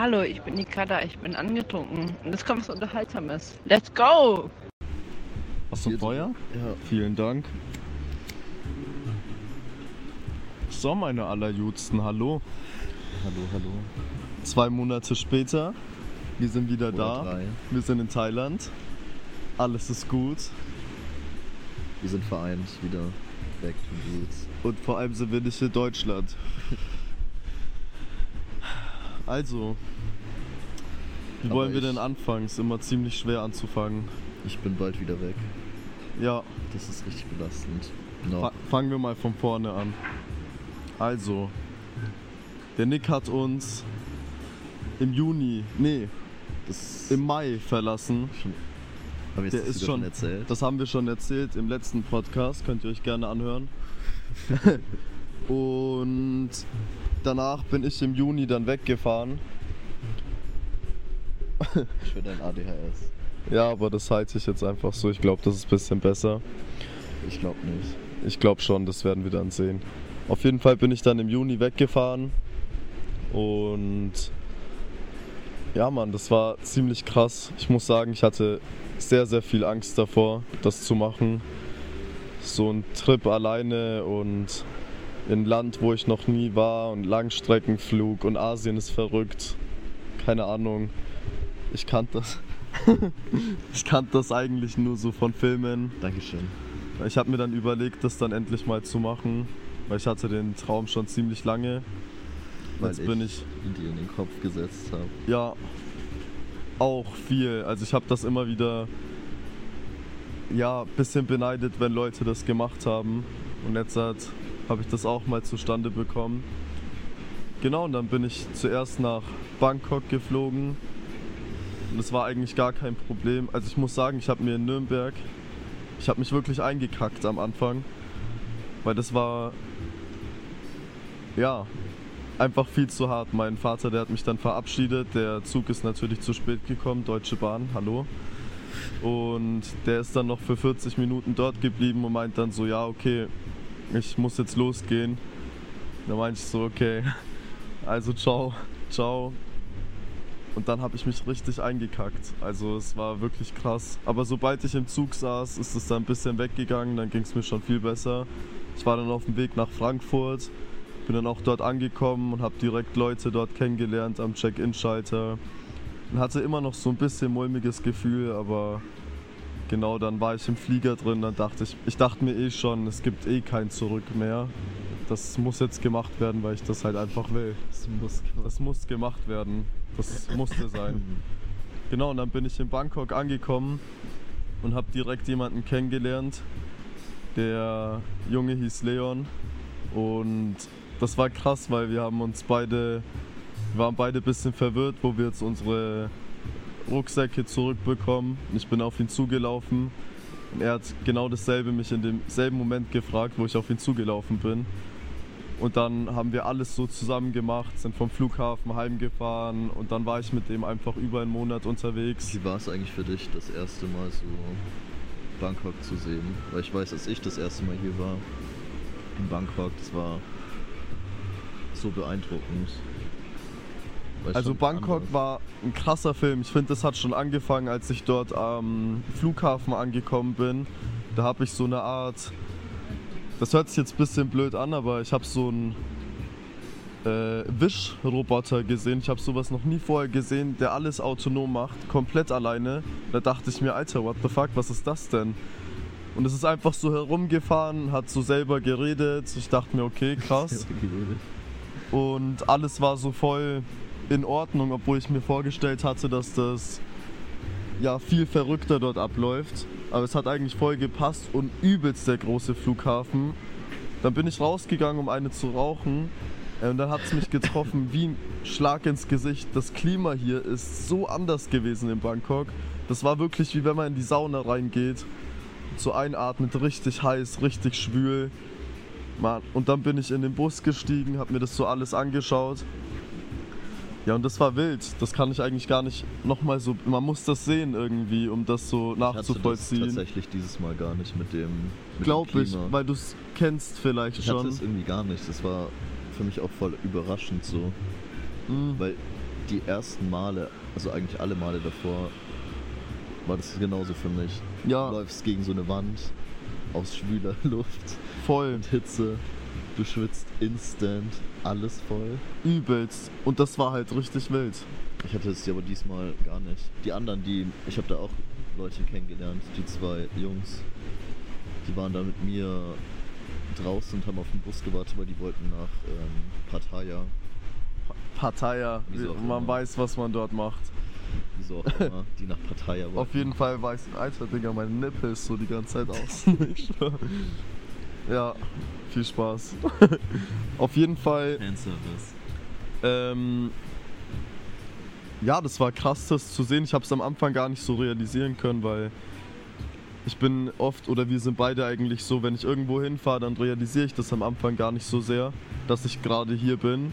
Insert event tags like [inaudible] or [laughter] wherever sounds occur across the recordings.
Hallo, ich bin Nikada, ich bin angetrunken. Und jetzt kommt was Unterhaltsames. Let's go! Hast du Feuer? Ja. Vielen Dank. So, meine allerjudsten, hallo. Hallo, hallo. Zwei Monate später, wir sind wieder Oder da. drei. Wir sind in Thailand. Alles ist gut. Wir sind vereint wieder. Back to the Roots. Und vor allem sind wir nicht in Deutschland. [laughs] Also, wie Aber wollen wir denn anfangen? Ist immer ziemlich schwer anzufangen. Ich bin bald wieder weg. Ja, Das ist richtig belastend. No. Fa fangen wir mal von vorne an. Also, der Nick hat uns im Juni, nee, Das im Mai verlassen. schon, hab ich Der ist schon, erzählt. das haben wir schon erzählt im letzten Podcast, könnt ihr euch gerne anhören. [laughs] Und danach bin ich im Juni dann weggefahren. Ich will dein ADHS. Ja, aber das halte ich jetzt einfach so. Ich glaube, das ist ein bisschen besser. Ich glaube nicht. Ich glaube schon, das werden wir dann sehen. Auf jeden Fall bin ich dann im Juni weggefahren und ja, Mann, das war ziemlich krass. Ich muss sagen, ich hatte sehr, sehr viel Angst davor, das zu machen. So ein Trip alleine und in ein Land, wo ich noch nie war und Langstreckenflug und Asien ist verrückt. Keine Ahnung. Ich kannte das. [laughs] ich kannte das eigentlich nur so von Filmen. Dankeschön. Ich habe mir dann überlegt, das dann endlich mal zu machen, weil ich hatte den Traum schon ziemlich lange. Weil Jetzt bin ich ihn dir in den Kopf gesetzt habe. ja auch viel. Also ich habe das immer wieder ja bisschen beneidet, wenn Leute das gemacht haben. Und jetzt habe ich das auch mal zustande bekommen. Genau, und dann bin ich zuerst nach Bangkok geflogen. Und das war eigentlich gar kein Problem. Also ich muss sagen, ich habe mir in Nürnberg, ich habe mich wirklich eingekackt am Anfang. Weil das war, ja, einfach viel zu hart. Mein Vater, der hat mich dann verabschiedet. Der Zug ist natürlich zu spät gekommen, Deutsche Bahn, hallo. Und der ist dann noch für 40 Minuten dort geblieben und meint dann so, ja, okay, ich muss jetzt losgehen. Da meinte ich so, okay, also ciao, ciao. Und dann habe ich mich richtig eingekackt. Also es war wirklich krass. Aber sobald ich im Zug saß, ist es dann ein bisschen weggegangen, dann ging es mir schon viel besser. Ich war dann auf dem Weg nach Frankfurt, bin dann auch dort angekommen und habe direkt Leute dort kennengelernt am Check-in-Schalter. Und hatte immer noch so ein bisschen mulmiges Gefühl, aber genau dann war ich im Flieger drin, dann dachte ich, ich dachte mir eh schon, es gibt eh kein Zurück mehr. Das muss jetzt gemacht werden, weil ich das halt einfach will. Das muss Das muss gemacht werden. Das musste sein. [laughs] Genau, und dann bin ich in Bangkok angekommen und habe direkt jemanden kennengelernt. Der Junge hieß Leon und das war krass, weil wir haben uns beide, wir waren beide ein bisschen verwirrt, wo wir jetzt unsere Rucksäcke zurückbekommen. Ich bin auf ihn zugelaufen er hat genau dasselbe mich in demselben Moment gefragt, wo ich auf ihn zugelaufen bin. Und dann haben wir alles so zusammen gemacht, sind vom Flughafen heimgefahren und dann war ich mit dem einfach über einen Monat unterwegs. Wie war es eigentlich für dich, das erste Mal so Bangkok zu sehen? Weil ich weiß, als ich das erste Mal hier war, in Bangkok, das war so beeindruckend. Also Bangkok anders- war ein krasser Film. Ich finde, das hat schon angefangen, als ich dort am Flughafen angekommen bin. Da habe ich so eine Art, das hört sich jetzt ein bisschen blöd an, aber ich habe so einen äh, Wischroboter gesehen. Ich habe sowas noch nie vorher gesehen, der alles autonom macht, komplett alleine. Da dachte ich mir, Alter, what the fuck, was ist das denn? Und es ist einfach so herumgefahren, hat so selber geredet. Ich dachte mir, okay, [laughs] krass. Und alles war so voll in Ordnung, obwohl ich mir vorgestellt hatte, dass das ja viel verrückter dort abläuft. Aber es hat eigentlich voll gepasst und übelst der große Flughafen. Dann bin ich rausgegangen, um eine zu rauchen. Äh, Und dann hat es mich getroffen wie ein Schlag ins Gesicht. Das Klima hier ist so anders gewesen in Bangkok. Das war wirklich wie wenn man in die Sauna reingeht. So einatmet, richtig heiß, richtig schwül. Mann, und dann bin ich in den Bus gestiegen, habe mir das so alles angeschaut. Ja, und das war wild. Das kann ich eigentlich gar nicht nochmal so. Man muss das sehen irgendwie, um das so Ich hatte das nachzuvollziehen. tatsächlich dieses Mal gar nicht mit dem, mit Glaub dem ich, weil du es kennst vielleicht ich hatte schon. es irgendwie gar nicht. Das war für mich auch voll überraschend so. Mhm. Weil die ersten Male, also eigentlich alle Male davor, war das genauso für mich. Ja. Du läufst gegen so eine Wand aus schwüler [laughs] Luft Voll, und Hitze. Du schwitzt instant, alles voll. übelst. Und das war halt richtig wild. Ich hatte es aber diesmal gar nicht. Die anderen, die, ich habe da auch Leute kennengelernt, die zwei Jungs, die waren da mit mir draußen und haben auf den Bus gewartet, weil die wollten nach ähm, Pattaya, auch man immer. weiß, was man dort macht. wieso auch immer, die nach Pattaya [laughs] wollten. Auf jeden Fall weiß ich, Alter, Digga, meine Nippel ist so die ganze Zeit aus. [laughs] Ja, viel Spaß. [laughs] Auf jeden Fall, Fanservice. ähm, ja, das war krass, das zu sehen. Ich habe es am Anfang gar nicht so realisieren können, weil ich bin oft, oder wir sind beide eigentlich so, wenn ich irgendwo hinfahre, dann realisiere ich das am Anfang gar nicht so sehr, dass ich gerade hier bin.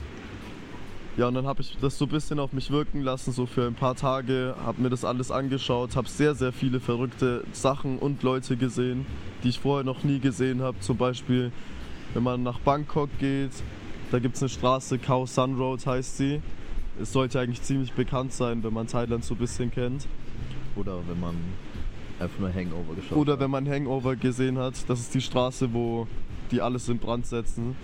Ja, und dann habe ich das so ein bisschen auf mich wirken lassen, so für ein paar Tage, habe mir das alles angeschaut, habe sehr, sehr viele verrückte Sachen und Leute gesehen, die ich vorher noch nie gesehen habe. Zum Beispiel, wenn man nach Bangkok geht, da gibt es eine Straße, Khao Sun Road heißt sie. Es sollte eigentlich ziemlich bekannt sein, wenn man Thailand so ein bisschen kennt. Oder wenn man einfach nur Hangover geschaut Oder hat. wenn man Hangover gesehen hat, das ist die Straße, wo die alles in Brand setzen.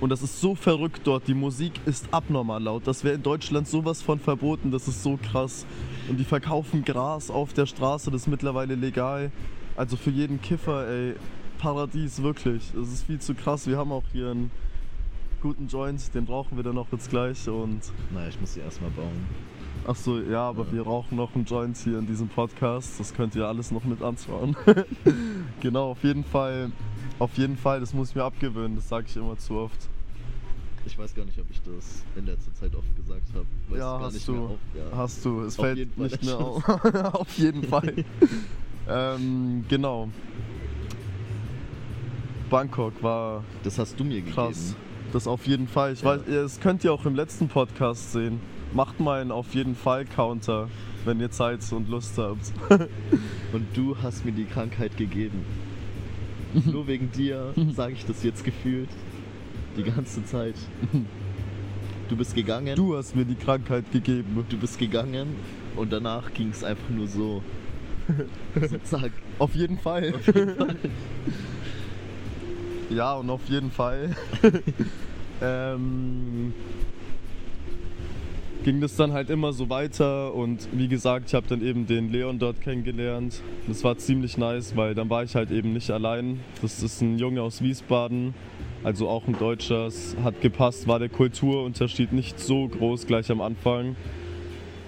Und das ist so verrückt dort, die Musik ist abnormal laut. Das wäre in Deutschland sowas von verboten, das ist so krass. Und die verkaufen Gras auf der Straße, das ist mittlerweile legal. Also für jeden Kiffer, ey, Paradies, wirklich. Das ist viel zu krass. Wir haben auch hier einen guten Joint, den brauchen wir dann auch jetzt gleich. Und Naja, ich muss sie erstmal bauen. Ach so, ja, aber wir rauchen noch einen Joint hier in diesem Podcast. Das könnt ihr alles noch mit anschauen. [laughs] genau, auf jeden Fall. Auf jeden Fall, das muss ich mir abgewöhnen. Das sage ich immer zu oft. Ich weiß gar nicht, ob ich das in letzter Zeit oft gesagt habe. ja, hast nicht du. auf, ja. Hast du. Es Auf fällt nicht mehr [laughs] auf. [laughs] auf jeden Fall. ähm, genau. Bangkok war Das hast du mir krass. gegeben. Das auf jeden Fall. Ich Ja. weiß, das könnt ihr auch im letzten Podcast sehen. Macht mal einen auf jeden Fall Counter, wenn ihr Zeit und Lust habt. [laughs] Und du hast mir die Krankheit gegeben. Nur wegen dir sage ich das jetzt gefühlt. Die ganze Zeit. Du bist gegangen. Du hast mir die Krankheit gegeben. Du bist gegangen und danach ging es einfach nur so. so [laughs] zack. Auf jeden Fall. [laughs] ja, und auf jeden Fall ähm, ging das dann halt immer so weiter und wie gesagt, ich habe dann eben den Leon dort kennengelernt. Das war ziemlich nice, weil dann war ich halt eben nicht allein. Das ist ein Junge aus Wiesbaden, also auch ein Deutscher. Es hat gepasst, war der Kulturunterschied nicht so groß gleich am Anfang.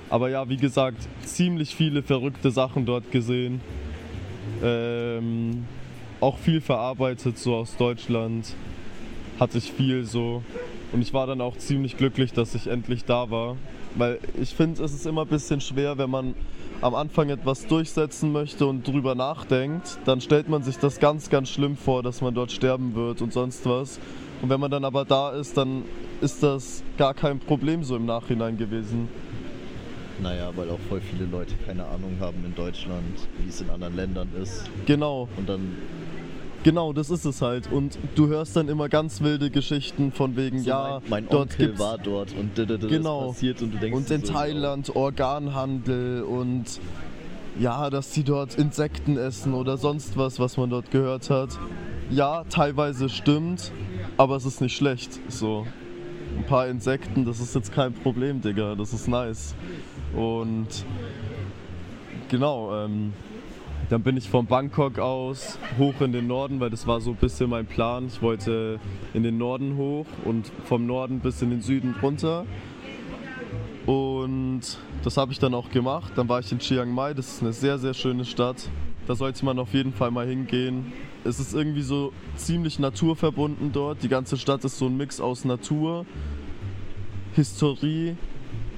Aber ja, wie gesagt, ziemlich viele verrückte Sachen dort gesehen. Ähm, auch viel verarbeitet, so aus Deutschland. Hatte ich viel so. Und ich war dann auch ziemlich glücklich, dass ich endlich da war. Weil ich finde, es ist immer ein bisschen schwer, wenn man am Anfang etwas durchsetzen möchte und drüber nachdenkt, dann stellt man sich das ganz, ganz schlimm vor, dass man dort sterben wird und sonst was. Und wenn man dann aber da ist, dann ist das gar kein Problem so im Nachhinein gewesen. Naja, weil auch voll viele Leute keine Ahnung haben in Deutschland, wie es in anderen Ländern ist. Genau. Und dann Genau, das ist es halt. Und du hörst dann immer ganz wilde Geschichten von wegen, so ja, mein, mein dort Onkel gibt's war dort und d- d- d- Genau. das passiert und du denkst und in so, Thailand Organhandel und ja, dass sie dort Insekten essen oder sonst was, was man dort gehört hat. Ja, teilweise stimmt, aber es ist nicht schlecht. So ein paar Insekten, das ist jetzt kein Problem, Digga. Das ist nice. Und genau, ähm, dann bin ich von Bangkok aus hoch in den Norden, weil das war so ein bisschen mein Plan. Ich wollte in den Norden hoch und vom Norden bis in den Süden runter. Und das habe ich dann auch gemacht. Dann war ich in Chiang Mai, das ist eine sehr, sehr schöne Stadt. Da sollte man auf jeden Fall mal hingehen. Es ist irgendwie so ziemlich naturverbunden dort. Die ganze Stadt ist so ein Mix aus Natur, Historie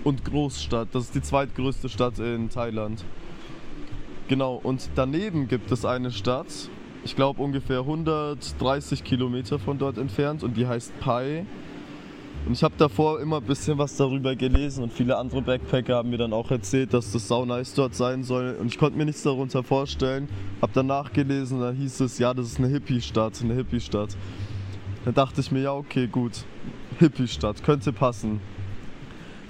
und Großstadt. Das ist die zweitgrößte Stadt in Thailand. Genau, und daneben gibt es eine Stadt, ich glaube ungefähr 130 Kilometer von dort entfernt und die heißt Pai. Und ich habe davor immer ein bisschen was darüber gelesen und viele andere Backpacker haben mir dann auch erzählt, dass das sau nice dort sein soll. Und ich konnte mir nichts darunter vorstellen. Habe dann nachgelesen, da hieß es, ja, das ist eine Hippie-Stadt, eine Hippie-Stadt. Dann dachte ich mir, ja, okay, gut, Hippie-Stadt, könnte passen.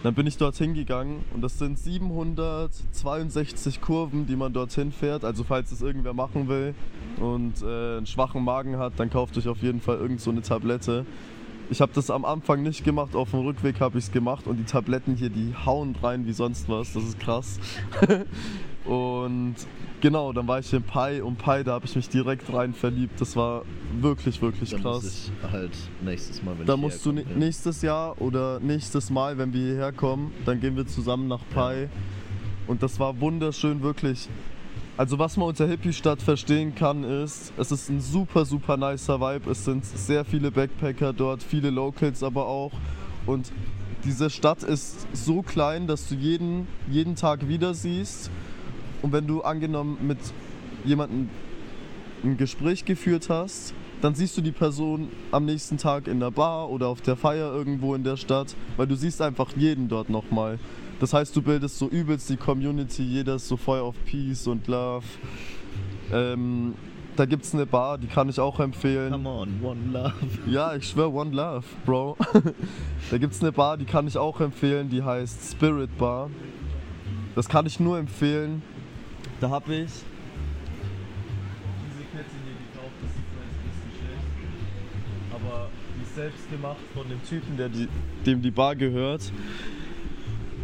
Dann bin ich dorthin gegangen und das sind 762 Kurven, die man dorthin fährt. Also falls es irgendwer machen will und äh, einen schwachen Magen hat, dann kauft euch auf jeden Fall irgend so eine Tablette. Ich habe das am Anfang nicht gemacht, auf dem Rückweg habe ich es gemacht und die Tabletten hier, die hauen rein wie sonst was. Das ist krass. [laughs] und genau, dann war ich in Pi und Pi, da habe ich mich direkt rein verliebt. Das war wirklich, wirklich Dann krass. muss ich halt nächstes Mal, wenn Da musst du ni- nächstes Jahr oder nächstes Mal, wenn wir hierher kommen, dann gehen wir zusammen nach Pai. Und das war wunderschön, wirklich. Also was man unter Hippie-Stadt verstehen kann, ist, es ist ein super, super nicer Vibe. Es sind sehr viele Backpacker dort, viele Locals aber auch. Und diese Stadt ist so klein, dass du jeden, jeden Tag wieder siehst. Und wenn du angenommen mit jemandem ein Gespräch geführt hast, dann siehst du die Person am nächsten Tag in der Bar oder auf der Feier irgendwo in der Stadt, weil du siehst einfach jeden dort nochmal. Das heißt, du bildest so übelst die Community, jeder ist so voll auf Peace und Love. Ähm, da gibt es eine Bar, die kann ich auch empfehlen. Come on, one love. Ja, ich schwör, One Love, Bro. [laughs] da gibt es eine Bar, die kann ich auch empfehlen, die heißt Spirit Bar. Das kann ich nur empfehlen. Da habe ich diese Kette hier gekauft, das sieht vielleicht ein bisschen schlecht. Aber die ist selbst gemacht von dem Typen, der die, dem die Bar gehört.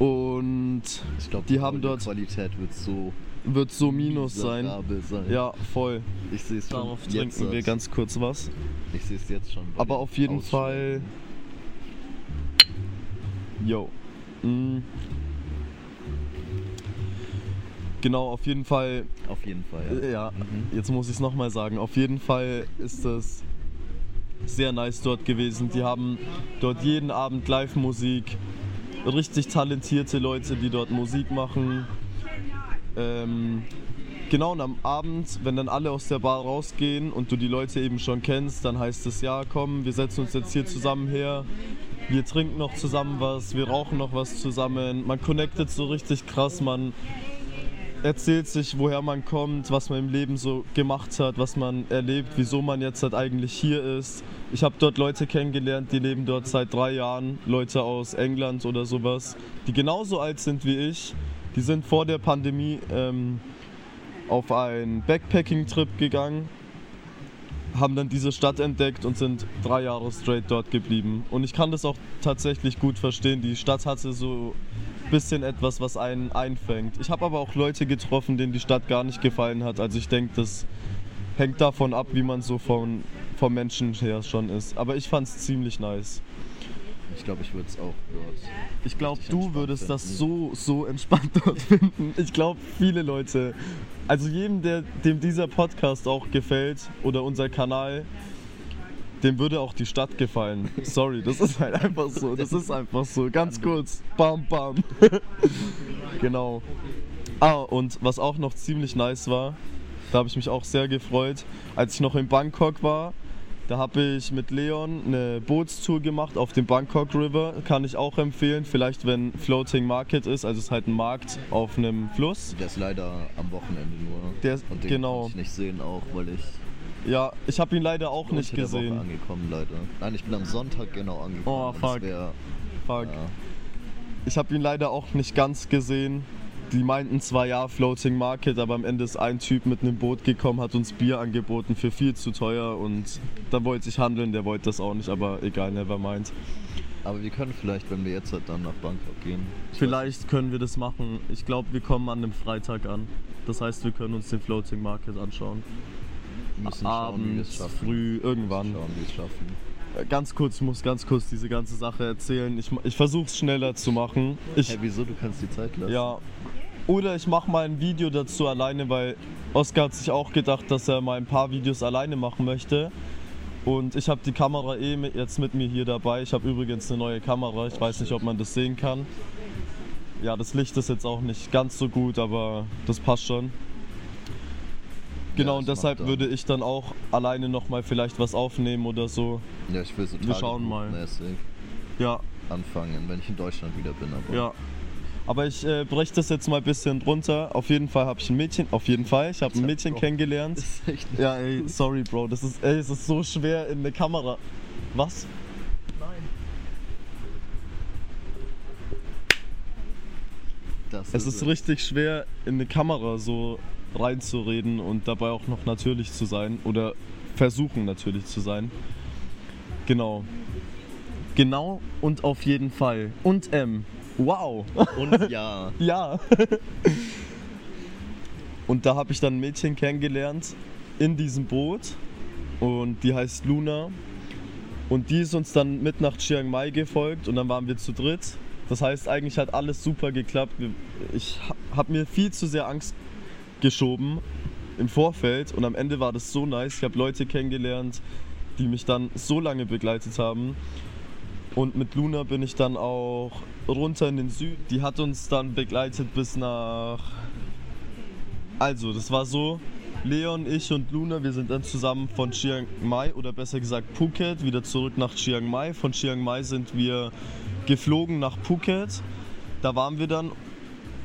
Und Ich glaube, Die haben dort- Qualität wird so wird so minus sein. sein. Ja, voll. Ich sehe es schon. Darauf jetzt trinken wir aus. ganz kurz was. Ich sehe es jetzt schon. Aber auf jeden Fall. Yo. Mm. Genau, auf jeden Fall. Auf jeden Fall. äh, Ja, jetzt muss ich es nochmal sagen. Auf jeden Fall ist es sehr nice dort gewesen. Die haben dort jeden Abend Live-Musik. Richtig talentierte Leute, die dort Musik machen. Ähm, genau, und am Abend, wenn dann alle aus der Bar rausgehen und du die Leute eben schon kennst, dann heißt es, ja, komm, wir setzen uns jetzt hier zusammen her. Wir trinken noch zusammen was, wir rauchen noch was zusammen. Man connectet so richtig krass, man erzählt sich, woher man kommt, was man im Leben so gemacht hat, was man erlebt, wieso man jetzt halt eigentlich hier ist. Ich habe dort Leute kennengelernt, die leben dort seit drei Jahren, Leute aus England oder sowas, die genauso alt sind wie ich. Die sind vor der Pandemie ähm, auf einen Backpacking-Trip gegangen, haben dann diese Stadt entdeckt und sind drei Jahre straight dort geblieben. Und ich kann das auch tatsächlich gut verstehen. Die Stadt hatte so ein bisschen etwas, was einen einfängt. Ich habe aber auch Leute getroffen, denen die Stadt gar nicht gefallen hat. Also ich denke, das hängt davon ab, wie man so von, vom Menschen her schon ist. Aber ich fand es ziemlich nice. Ich glaube, ich würde es auch dort. Ich glaube, du würdest das finden. so, so entspannt [laughs] dort finden. Ich glaube, viele Leute, also jedem, der, dem dieser Podcast auch gefällt oder unser Kanal, dem würde auch die Stadt gefallen. Sorry, das ist halt einfach so. Das ist einfach so. Ganz kurz. Bam, bam. [laughs] genau. Ah, und was auch noch ziemlich nice war, da habe ich mich auch sehr gefreut, als ich noch in Bangkok war. Da habe ich mit Leon eine Bootstour gemacht auf dem Bangkok River. Kann ich auch empfehlen. Vielleicht, wenn Floating Market ist, also es ist halt ein Markt auf einem Fluss. Der ist leider am Wochenende nur. Der ist- Und den genau. konnte ich nicht sehen, auch weil ich Ja, ich habe ihn leider auch nicht der Woche gesehen. angekommen, leider. Nein, ich bin am Sonntag genau angekommen. Oh, fuck. Wär, Fuck. ja, Ich habe ihn leider auch nicht ganz gesehen. Die meinten zwar ja Floating Market, aber am Ende ist ein Typ mit einem Boot gekommen, hat uns Bier angeboten für viel zu teuer und da wollte ich handeln, der wollte das auch nicht, aber egal, never mind. aber wir können vielleicht, wenn wir jetzt halt dann nach Bangkok gehen. ich Vielleicht können wir das machen. Ich glaube, wir kommen an einem Freitag an. Das heißt, wir können uns den Floating Market anschauen. wir müssen schauen, wie wir es Abends, schaffen. früh, irgendwann. Schauen, wie wir es schaffen. Ganz kurz, ich muss ganz kurz diese ganze Sache erzählen. Ich, ich versuche es schneller zu machen. Ich, Hey, wieso? Du kannst die Zeit lassen. Ja. Oder ich mache mal ein Video dazu alleine, weil Oskar hat sich auch gedacht, dass er mal ein paar Videos alleine machen möchte. Und ich habe die Kamera eh mit, jetzt mit mir hier dabei. Ich habe übrigens eine neue Kamera. Ich weiß nicht, ob man das sehen kann. Ja, das Licht ist jetzt auch nicht ganz so gut, aber das passt schon. Genau, Ja, und deshalb würde ich dann auch alleine nochmal vielleicht was aufnehmen oder so. Ja, ich will so Wir schauen mal. Ja, anfangen, wenn ich in Deutschland wieder bin. Aber Ja. Aber ich äh, breche das jetzt mal ein bisschen drunter. Auf jeden Fall habe ich ein Mädchen, auf jeden Fall, ich habe ein Mädchen Bro. kennengelernt. Das ist echt Ja, ey, sorry, Bro, das ist, ey, es ist so schwer in eine Kamera. Was? Das Es ist richtig schwer, in eine Kamera so reinzureden und dabei auch noch natürlich zu sein oder versuchen natürlich zu sein. Genau. Genau und auf jeden Fall. Und M. Wow. Und ja. [laughs] Ja. und da habe ich dann ein Mädchen kennengelernt in diesem Boot und die heißt Luna. Und die ist uns dann mit nach Chiang Mai gefolgt und dann waren wir zu dritt. Das heißt, eigentlich hat alles super geklappt. Ich habe mir viel zu sehr Angst geschoben im Vorfeld und am Ende war das so nice. Ich habe Leute kennengelernt, die mich dann so lange begleitet haben. Und mit Luna bin ich dann auch runter in den Süden. Die hat uns dann begleitet bis nach. Also, das war so: Leon, ich und Luna, wir sind dann zusammen von Chiang Mai oder besser gesagt Phuket wieder zurück nach Chiang Mai. Von Chiang Mai sind wir geflogen nach Phuket. Da waren wir dann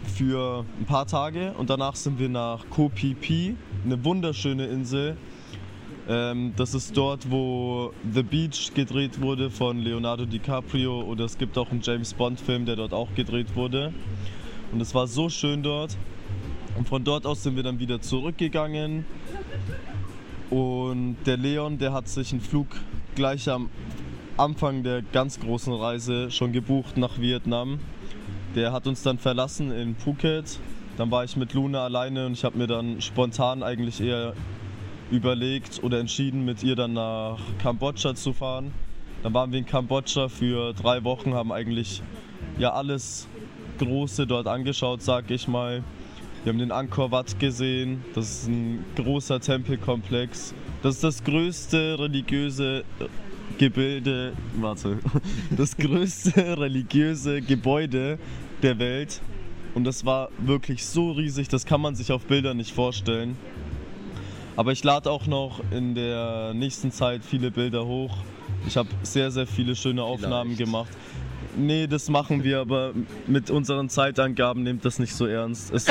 für ein paar Tage und danach sind wir nach Koh Phi Phi, eine wunderschöne Insel. Ähm, das ist dort, wo The Beach gedreht wurde von Leonardo DiCaprio oder es gibt auch einen James Bond-Film, der dort auch gedreht wurde. Und es war so schön dort. Und von dort aus sind wir dann wieder zurückgegangen. Und der Leon, der hat sich einen Flug gleich am Anfang der ganz großen Reise schon gebucht nach Vietnam. Der hat uns dann verlassen in Phuket. Dann war ich mit Luna alleine und ich habe mir dann spontan eigentlich eher überlegt oder entschieden, mit ihr dann nach Kambodscha zu fahren. Dann waren wir in Kambodscha für drei Wochen, haben eigentlich ja alles Große dort angeschaut, sag ich mal. Wir haben den Angkor Wat gesehen. Das ist ein großer Tempelkomplex. Das ist das größte religiöse Gebilde, warte, das größte [laughs] religiöse Gebäude der Welt. Und das war wirklich so riesig, das kann man sich auf Bildern nicht vorstellen. Aber ich lade auch noch in der nächsten Zeit viele Bilder hoch. Ich habe sehr, sehr viele schöne Aufnahmen Vielleicht. gemacht. Nee, das machen wir, aber mit unseren Zeitangaben nehmt das nicht so ernst. Es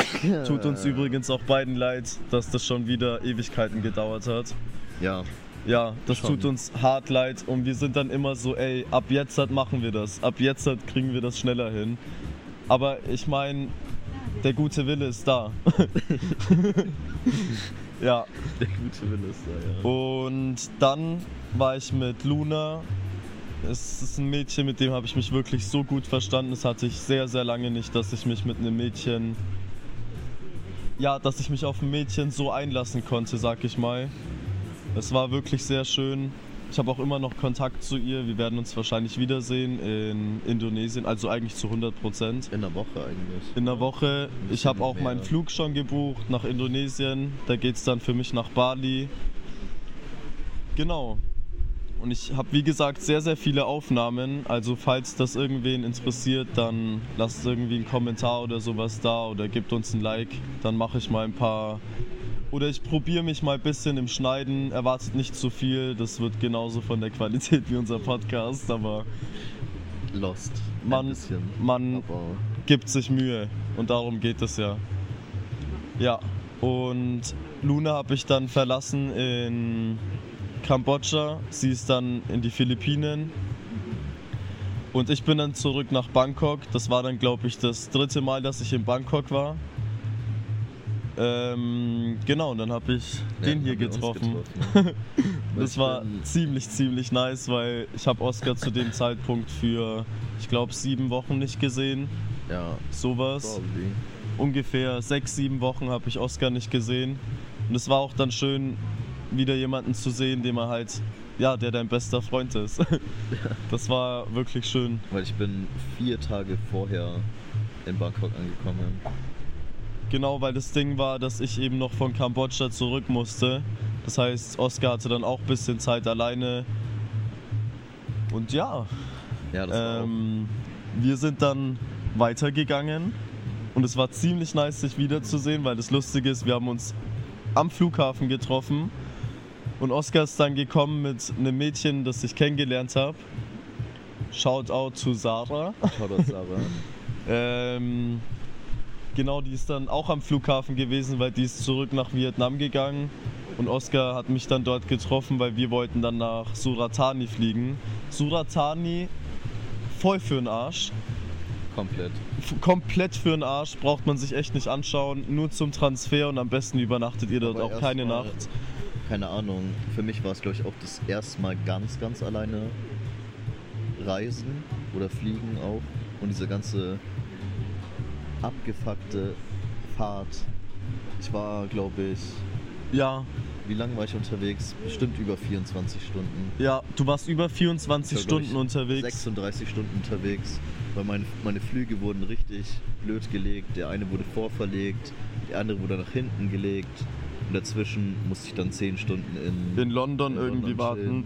tut uns übrigens auch beiden leid, dass das schon wieder Ewigkeiten gedauert hat. Ja, Ja, das Schon. tut uns hart leid und wir sind dann immer so, ey, ab jetzt halt machen wir das, ab jetzt halt kriegen wir das schneller hin. Aber ich meine, der gute Wille ist da. [laughs] ja, der gute Wille ist da, ja. und dann war ich mit Luna. Es ist ein Mädchen, mit dem habe ich mich wirklich so gut verstanden. Das hatte ich sehr, sehr lange nicht, dass ich mich mit einem Mädchen, ja, dass ich mich auf ein Mädchen so einlassen konnte, sag ich mal. Es war wirklich sehr schön. Ich habe auch immer noch Kontakt zu ihr. Wir werden uns wahrscheinlich wiedersehen in Indonesien, also eigentlich zu 100 Prozent. In der Woche eigentlich. In der Woche. Ich habe auch mehr. meinen Flug schon gebucht nach Indonesien. Da geht es dann für mich nach Bali. Genau. Und ich habe, wie gesagt, sehr, sehr viele Aufnahmen. Also falls das irgendwen interessiert, dann lasst irgendwie einen Kommentar oder sowas da oder gebt uns ein Like. Dann mache ich mal ein paar... Oder ich probiere mich mal ein bisschen im Schneiden. Erwartet nicht zu viel. Das wird genauso von der Qualität wie unser Podcast. Aber Lost. Man- Ein bisschen. man Aber gibt sich Mühe und darum geht es ja. Ja, und Luna habe ich dann verlassen in Kambodscha, sie ist dann in die Philippinen und ich bin dann zurück nach Bangkok. Das war dann, glaube ich, das dritte Mal, dass ich in Bangkok war. Ähm, genau, und dann habe ich ja, den hier getroffen. Weil [laughs] Das war ziemlich, ziemlich nice, weil ich habe Oscar zu dem Zeitpunkt für, ich glaube, sieben Wochen nicht gesehen. Ja, Sowas. probably. Ungefähr sechs, sieben Wochen habe ich Oscar nicht gesehen. Und es war auch dann schön, wieder jemanden zu sehen, den man halt, ja, der dein bester Freund ist. [laughs] Das war wirklich schön. Weil ich bin vier Tage vorher in Bangkok angekommen. Genau, weil das Ding war, dass ich eben noch von Kambodscha zurück musste. Das heißt, Oscar hatte dann auch ein bisschen Zeit alleine. Und ja, Ja, das war Ähm, wir sind dann weitergegangen und es war ziemlich nice, sich wiederzusehen, weil das Lustige ist, wir haben uns am Flughafen getroffen und Oscar ist dann gekommen mit einem Mädchen, das ich kennengelernt habe. Shoutout zu Sarah. Shoutout Sarah. [laughs] Ähm, genau, die ist dann auch am Flughafen gewesen, weil die ist zurück nach Vietnam gegangen. Und Oscar hat mich dann dort getroffen, weil wir wollten dann nach Suratani fliegen. Suratani, voll für den Arsch. Komplett. F komplett für den Arsch, braucht man sich echt nicht anschauen. Nur zum Transfer und am besten übernachtet ihr dort Aber auch keine Nacht. Keine Ahnung. Für mich war es, glaube ich, auch das erste Mal ganz, ganz alleine reisen oder fliegen auch. Und diese ganze abgefuckte Fahrt. Ich war, glaube ich, Ja, wie lange war ich unterwegs? Bestimmt über 24 Stunden. ja, du warst über 24 Ich war, Stunden unterwegs. 36 Stunden unterwegs, weil meine, meine Flüge wurden richtig blöd gelegt. Der eine wurde vorverlegt, der andere wurde nach hinten gelegt. Und dazwischen musste ich dann 10 Stunden in, In London in irgendwie chillen. warten.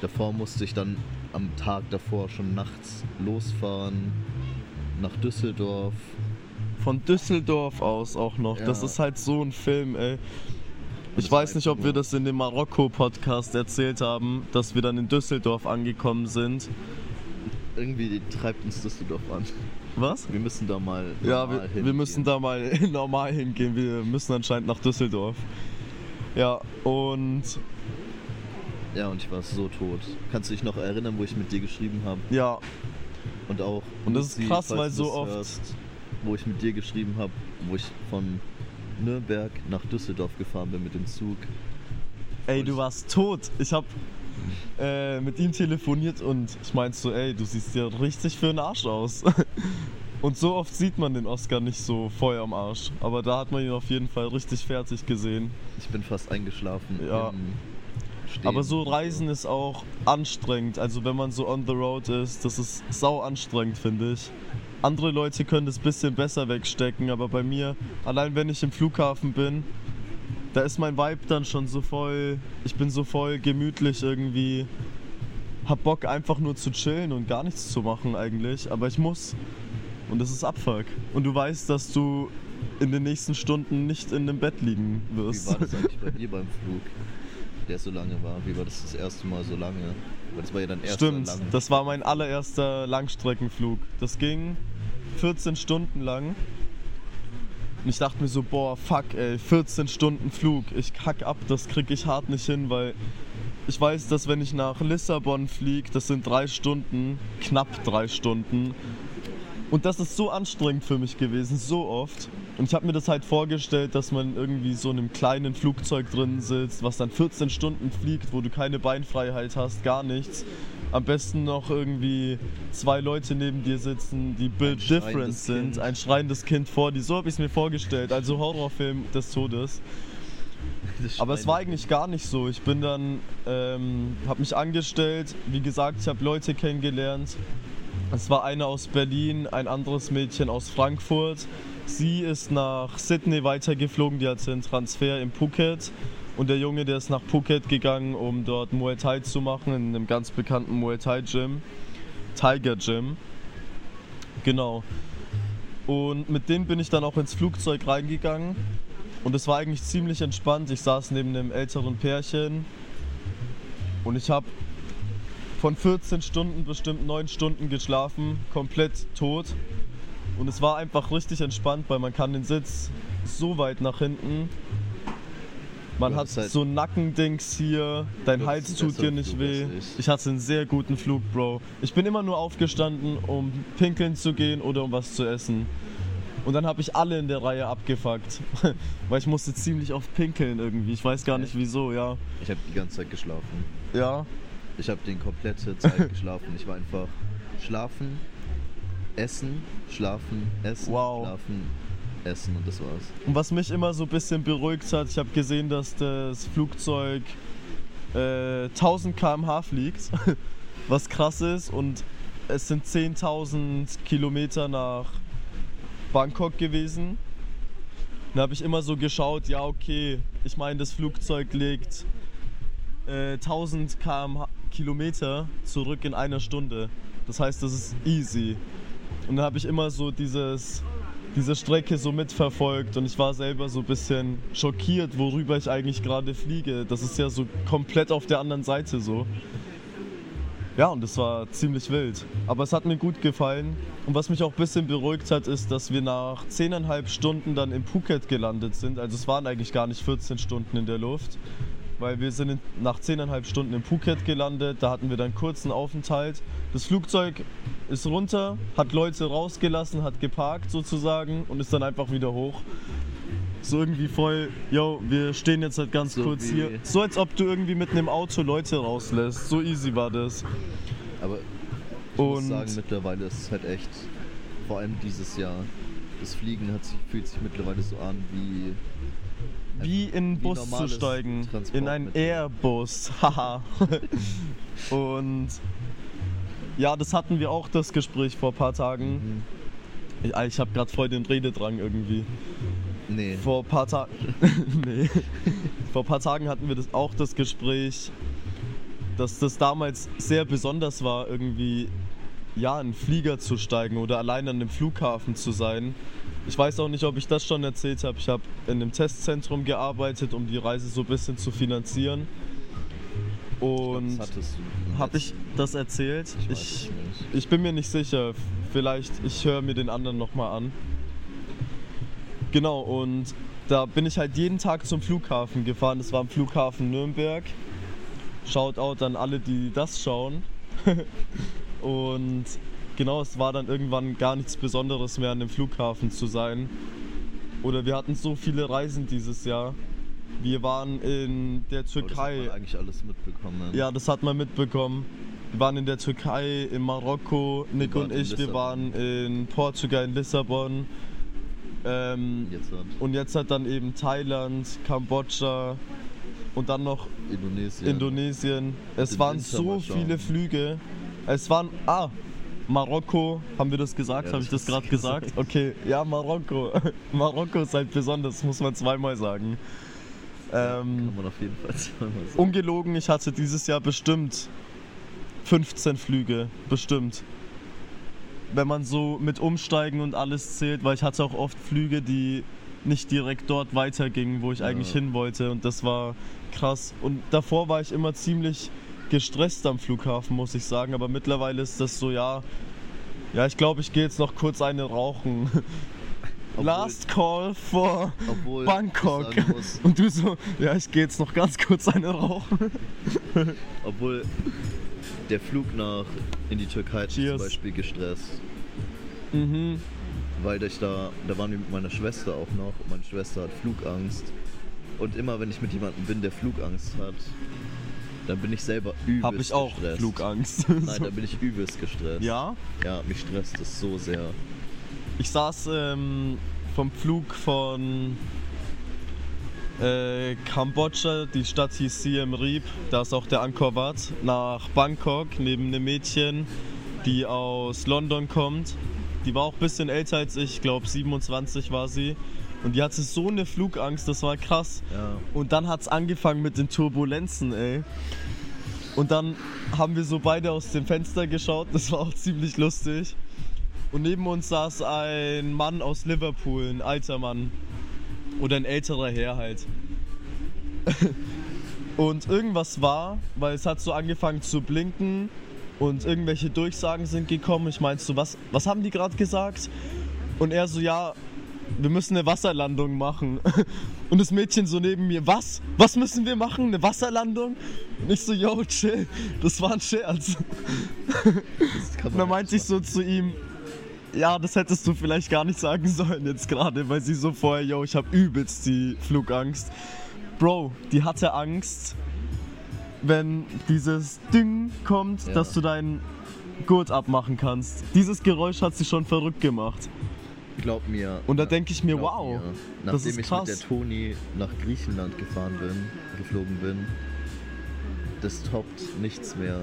Davor musste ich dann am Tag davor schon nachts losfahren nach Düsseldorf. Von Düsseldorf aus auch noch. Das Ja. ist halt so ein Film, ey. Ich das weiß nicht, ob wir das in dem Marokko-Podcast erzählt haben, dass wir dann in Düsseldorf angekommen sind. Irgendwie treibt uns Düsseldorf an. Was? Wir müssen da mal Ja, normal wir, wir hingehen. müssen da mal [laughs] normal hingehen. Wir müssen anscheinend nach Düsseldorf. Ja, und Ja, und ich war so tot. Kannst du dich noch erinnern, wo ich mit dir geschrieben habe? ja, Und auch. Und das ist krass, weil so oft- Hörst, wo ich mit dir geschrieben habe, wo ich von Nürnberg nach Düsseldorf gefahren bin mit dem Zug. ey, du warst tot. Ich hab äh, mit ihm telefoniert und ich meinte so, ey, du siehst ja richtig für den Arsch aus. [laughs] Und so oft sieht man den Oscar nicht so Feuer am Arsch. Aber da hat man ihn auf jeden Fall richtig fertig gesehen. Ich bin fast eingeschlafen. Ja. Stehen. Aber so Reisen ist auch anstrengend. Also wenn man so on the road ist, das ist sau anstrengend, finde ich. Andere Leute können das bisschen besser wegstecken, aber bei mir, allein wenn ich im Flughafen bin, da ist mein Vibe dann schon so voll, ich bin so voll gemütlich irgendwie, hab Bock einfach nur zu chillen und gar nichts zu machen eigentlich, aber ich muss. Und das ist Abfuck. Und du weißt, dass du in den nächsten Stunden nicht in dem Bett liegen Wie wirst. war das eigentlich bei [laughs] dir beim Flug, der so lange war? Wie war das das erste Mal so lange? Weil das war ja dein erster Stimmt, lang. das war mein allererster Langstreckenflug. Das ging 14 Stunden lang. Und ich dachte mir so, boah, fuck, ey, 14 Stunden Flug. Ich kack ab, das krieg ich hart nicht hin, weil ich weiß, dass wenn ich nach Lissabon fliege, das sind drei Stunden, knapp drei Stunden. Und das ist so anstrengend für mich gewesen, so oft. Und ich habe mir das halt vorgestellt, dass man irgendwie so in einem kleinen Flugzeug drin sitzt, was dann 14 Stunden fliegt, wo du keine Beinfreiheit hast, gar nichts. Am besten noch irgendwie zwei Leute neben dir sitzen, die Build Different sind, Kind. ein schreiendes Kind vor dir. So habe ich es mir vorgestellt, also Horrorfilm des Todes. Aber es war eigentlich gar nicht so. Ich bin dann, ähm, habe mich angestellt. Wie gesagt, ich habe Leute kennengelernt. Es war eine aus Berlin, ein anderes Mädchen aus Frankfurt. Sie ist nach Sydney weitergeflogen, die hatte einen Transfer in Phuket. Und der Junge, der ist nach Phuket gegangen, um dort Muay Thai zu machen, in einem ganz bekannten Muay Thai Gym. Tiger Gym. Genau. Und mit denen bin ich dann auch ins Flugzeug reingegangen. Und es war eigentlich ziemlich entspannt. Ich saß neben einem älteren Pärchen und ich habe von 14 Stunden bestimmt 9 Stunden geschlafen, komplett tot. Und es war einfach richtig entspannt, weil man kann den Sitz so weit nach hinten. Man hat halt- so Nackendings hier, dein Hals tut dir nicht weh. ich. Hatte einen sehr guten Flug, Bro. Ich bin immer nur aufgestanden, um pinkeln zu gehen oder um was zu essen. Und dann habe ich alle in der Reihe abgefuckt. [laughs] Weil ich musste ziemlich oft pinkeln irgendwie. Ich weiß gar nicht wieso, ja. Ich habe die ganze Zeit geschlafen. Ja. Ich habe den komplette Zeit geschlafen. Ich war einfach schlafen, essen, schlafen, essen, Wow. schlafen, essen und das war's. Und was mich immer so ein bisschen beruhigt hat, ich habe gesehen, dass das Flugzeug äh, 1000 km/h fliegt, [laughs] was krass ist. Und es sind 10.000 Kilometer nach Bangkok gewesen. Da habe ich immer so geschaut, ja okay, ich meine, das Flugzeug legt äh, 1000 km Kilometer zurück in einer Stunde. Das heißt, das ist easy. Und dann habe ich immer so dieses, diese Strecke so mitverfolgt und ich war selber so ein bisschen schockiert, worüber ich eigentlich gerade fliege. Das ist ja so komplett auf der anderen Seite so. Ja, und das war ziemlich wild. Aber es hat mir gut gefallen. Und was mich auch ein bisschen beruhigt hat, ist, dass wir nach 10,5 Stunden dann in Phuket gelandet sind. Also es waren eigentlich gar nicht 14 Stunden in der Luft. Weil wir sind in, nach 10,5 Stunden in Phuket gelandet. Da hatten wir dann kurzen Aufenthalt. Das Flugzeug ist runter, hat Leute rausgelassen, hat geparkt sozusagen und ist dann einfach wieder hoch. So irgendwie voll, yo, wir stehen jetzt halt ganz So kurz hier. So als ob du irgendwie mit einem Auto Leute rauslässt. So easy war das. Aber ich muss Und- sagen, mittlerweile ist es halt echt, vor allem dieses Jahr, das Fliegen hat sich, fühlt sich mittlerweile so an wie Wie in einen Bus zu steigen. In einen. Airbus. Haha. [laughs] Und ja, das hatten wir auch, das Gespräch vor ein paar Tagen. Ich, ich habe gerade voll den Rededrang irgendwie. Nee. Vor ein paar Tagen. [laughs] nee. Vor ein paar Tagen hatten wir das auch das Gespräch, dass das damals sehr besonders war, irgendwie ja, in einen Flieger zu steigen oder allein an dem Flughafen zu sein. Ich weiß auch nicht, ob ich das schon erzählt habe. Ich habe in einem Testzentrum gearbeitet, um die Reise so ein bisschen zu finanzieren. Und habe ich das erzählt? Ich Ich, ich bin mir nicht sicher. Vielleicht, ich höre mir den anderen nochmal an. Genau, und da bin ich halt jeden Tag zum Flughafen gefahren. Das war am Flughafen Nürnberg. Shoutout an alle, die das schauen. [laughs] und genau, es war dann irgendwann gar nichts Besonderes mehr an dem Flughafen zu sein. Oder wir hatten so viele Reisen dieses Jahr. Wir waren in der Aber das hat Türkei. man eigentlich alles mitbekommen. Ja, das hat man mitbekommen. Wir waren in der Türkei, in Marokko, Nick und ich, wir waren in Portugal, in Lissabon. Ähm, Jetzt und jetzt hat dann eben Thailand, Kambodscha und dann noch Indonesien. Indonesien. Es Den waren Winter so viele Flüge. Es waren. Ah! Marokko, haben wir das gesagt? Ja, Habe ich das gerade gesagt? gesagt. Okay, ja, Marokko. [laughs] Marokko ist halt besonders, muss man zweimal sagen. Ähm, Kann man auf jeden Fall zweimal sagen. Ungelogen, ich hatte dieses Jahr bestimmt 15 Flüge. Bestimmt. Wenn man so mit Umsteigen und alles zählt, weil ich hatte auch oft Flüge, die nicht direkt dort weitergingen, wo ich Ja. eigentlich hin wollte. Und das war krass. Und davor war ich immer ziemlich gestresst am Flughafen, muss ich sagen. Aber mittlerweile ist das so, ja. Ja, ich glaube, ich gehe jetzt noch kurz eine rauchen. [laughs] Obwohl- Last Call for Bangkok. [laughs] Und du so, ja, ich gehe jetzt noch ganz kurz eine rauchen. [laughs] obwohl der Flug nach in die Türkei Cheers. zum Beispiel gestresst. Mhm. Weil ich da, da waren wir mit meiner Schwester auch noch und meine Schwester hat Flugangst. Und immer wenn ich mit jemandem bin, der Flugangst hat, dann bin ich selber übelst Habe ich auch gestresst. Flugangst. Nein, da bin ich übelst gestresst. ja, Ja, mich stresst es so sehr. ich saß ähm, vom Flug von äh, Kambodscha, die Stadt hieß Siem Reap, da ist auch der Angkor Wat, nach Bangkok neben einem Mädchen, die aus London kommt. Die war auch ein bisschen älter als ich, ich glaube 27 war sie. Und die hatte so eine Flugangst, das war krass. Ja. Und dann hat es angefangen mit den Turbulenzen, ey. Und dann haben wir so beide aus dem Fenster geschaut, das war auch ziemlich lustig. Und neben uns saß ein Mann aus Liverpool, ein alter Mann. Oder ein älterer Herr halt. [laughs] Und irgendwas war, weil es hat so angefangen zu blinken und irgendwelche Durchsagen sind gekommen. Ich meinte so, was, was haben die gerade gesagt? Und er so, ja, wir müssen eine Wasserlandung machen. [laughs] Und das Mädchen so neben mir, was? Was müssen wir machen? Eine Wasserlandung? Und ich so, yo, chill, das war ein Scherz. Und dann meinte ich so zu ihm, ja, das hättest du vielleicht gar nicht sagen sollen jetzt gerade, weil sie so vorher, yo, ich habe übelst die Flugangst. Bro, die hatte Angst, wenn dieses Ding kommt, Ja. dass du deinen Gurt abmachen kannst. Dieses Geräusch hat sie schon verrückt gemacht. Glaub mir. Und da na- denk ich mir, wow, mir, das nachdem ich krass. mit der Toni nach Griechenland gefahren bin, geflogen bin, das toppt nichts mehr.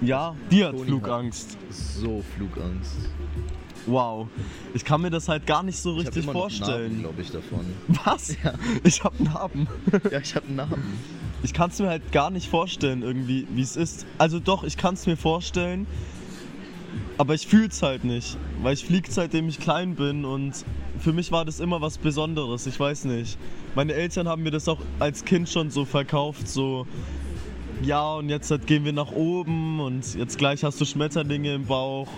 Ja, die hat Toni Flugangst. So Flugangst. Wow. Ich kann mir das halt gar nicht so Ich richtig Narben, vorstellen. glaube ich, davon. Was? Ja. Ich hab Narben. ja, ich habe Narben. Ich kann es mir halt gar nicht vorstellen, irgendwie, wie es ist. Also doch, ich kann es mir vorstellen, aber ich fühle es halt nicht. Weil ich fliege seitdem ich klein bin und für mich war das immer was Besonderes, ich weiß nicht. Meine Eltern haben mir das auch als Kind schon so verkauft, so ja und jetzt halt gehen wir nach oben und jetzt gleich hast du Schmetterlinge im Bauch.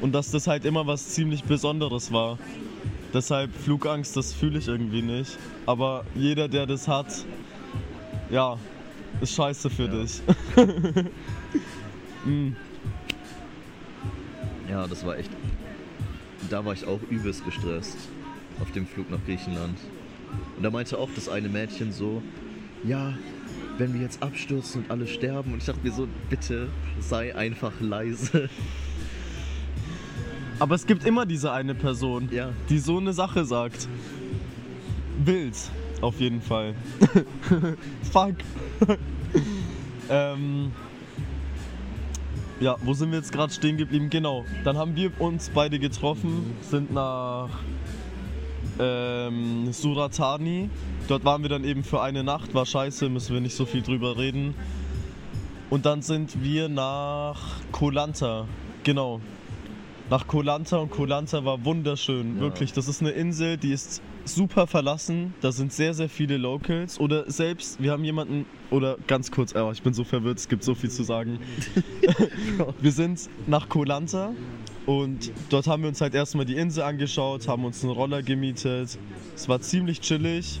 Und dass das halt immer was ziemlich Besonderes war. Deshalb Flugangst, das fühle ich irgendwie nicht. Aber jeder, der das hat, ja, ist scheiße für Ja. dich. [laughs] mm, Ja, das war echt. Da war ich auch übelst gestresst auf dem Flug nach Griechenland. Und da meinte auch das eine Mädchen so, ja, wenn wir jetzt abstürzen und alle sterben. Und ich dachte mir so, bitte sei einfach leise. aber es gibt immer diese eine Person, Ja. die so eine Sache sagt. Wild, auf jeden Fall. [laughs] Fuck. [laughs] ähm, ja, wo sind wir jetzt gerade stehen geblieben? Genau, dann haben wir uns beide getroffen, sind nach ähm, Suratani. Dort waren wir dann eben für eine Nacht, war scheiße, müssen wir nicht so viel drüber reden. Und dann sind wir nach Kolanta, genau. Nach Kolanta und Kolanta war wunderschön, Ja. wirklich. Das ist eine Insel, die ist super verlassen. Da sind sehr, sehr viele Locals. Oder selbst, wir haben jemanden, oder ganz kurz, oh, ich bin so verwirrt, es gibt so viel zu sagen. [laughs] wir sind nach Kolanta und dort haben wir uns halt erstmal die Insel angeschaut, haben uns einen Roller gemietet. Es war ziemlich chillig.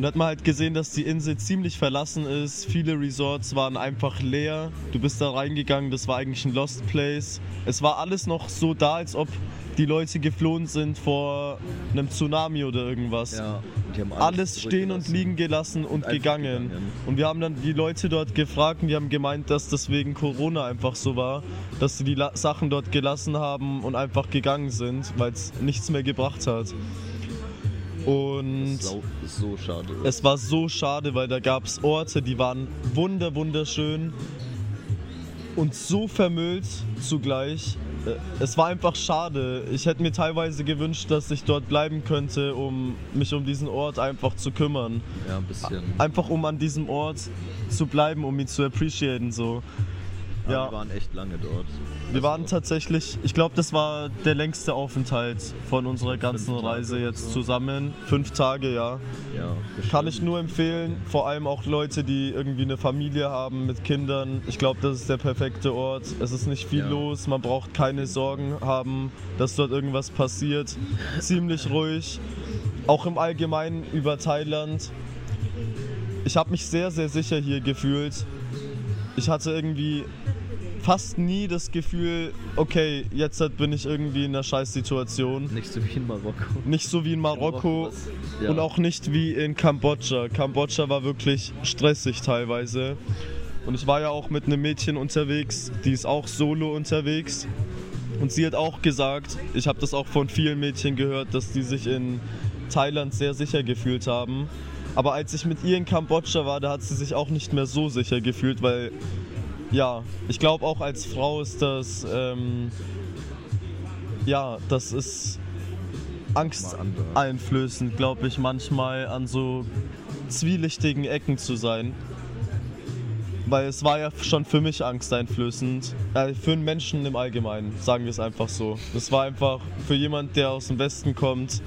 Und da hat man halt gesehen, dass die Insel ziemlich verlassen ist. Viele Resorts waren einfach leer. Du bist da reingegangen, das war eigentlich ein Lost Place. Es war alles noch so da, als ob die Leute geflohen sind vor einem Tsunami oder irgendwas. Ja, die haben Alles stehen und liegen gelassen und gegangen. gegangen. Und wir haben dann die Leute dort gefragt und die haben gemeint, dass das wegen Corona einfach so war, dass sie die Sachen dort gelassen haben und einfach gegangen sind, weil es nichts mehr gebracht hat. Und Das ist so schade. es war so schade, weil da gab es Orte, die waren wunder wunderschön und so vermüllt zugleich. Äh, Es war einfach schade. Ich hätte mir teilweise gewünscht, dass ich dort bleiben könnte, um mich um diesen Ort einfach zu kümmern. ja, ein bisschen. Einfach um an diesem Ort zu bleiben, um ihn zu appreciaten so. Ja. Wir waren echt lange dort. Wir waren Also, tatsächlich, ich glaube, das war der längste Aufenthalt von unserer ganzen Reise jetzt so. zusammen. Fünf Tage, ja. Ja, Kann ich nur empfehlen, vor allem auch Leute, die irgendwie eine Familie haben mit Kindern. Ich glaube, das ist der perfekte Ort. Es ist nicht viel Ja. los, man braucht keine Sorgen haben, dass dort irgendwas passiert. Ziemlich ruhig. Auch im Allgemeinen über Thailand. Ich habe mich sehr, sehr sicher hier gefühlt. Ich hatte irgendwie fast nie das Gefühl, okay, jetzt bin ich irgendwie in einer Scheißsituation. Nicht so wie in Marokko. Nicht so wie in Marokko was- ja. und auch nicht wie in Kambodscha. Kambodscha war wirklich stressig teilweise. Und ich war ja auch mit einem Mädchen unterwegs, die ist auch solo unterwegs. Und sie hat auch gesagt, ich habe das auch von vielen Mädchen gehört, dass die sich in Thailand sehr sicher gefühlt haben. Aber als ich mit ihr in Kambodscha war, da hat sie sich auch nicht mehr so sicher gefühlt, weil ja, ich glaube auch als Frau ist das, ähm, ja, das ist Angst Mal anders. einflößend, glaube ich, manchmal an so zwielichtigen Ecken zu sein. Weil es war ja schon für mich angsteinflößend. Äh, für einen Menschen im Allgemeinen, sagen wir es einfach so. Das war einfach für jemand, der aus dem Westen kommt,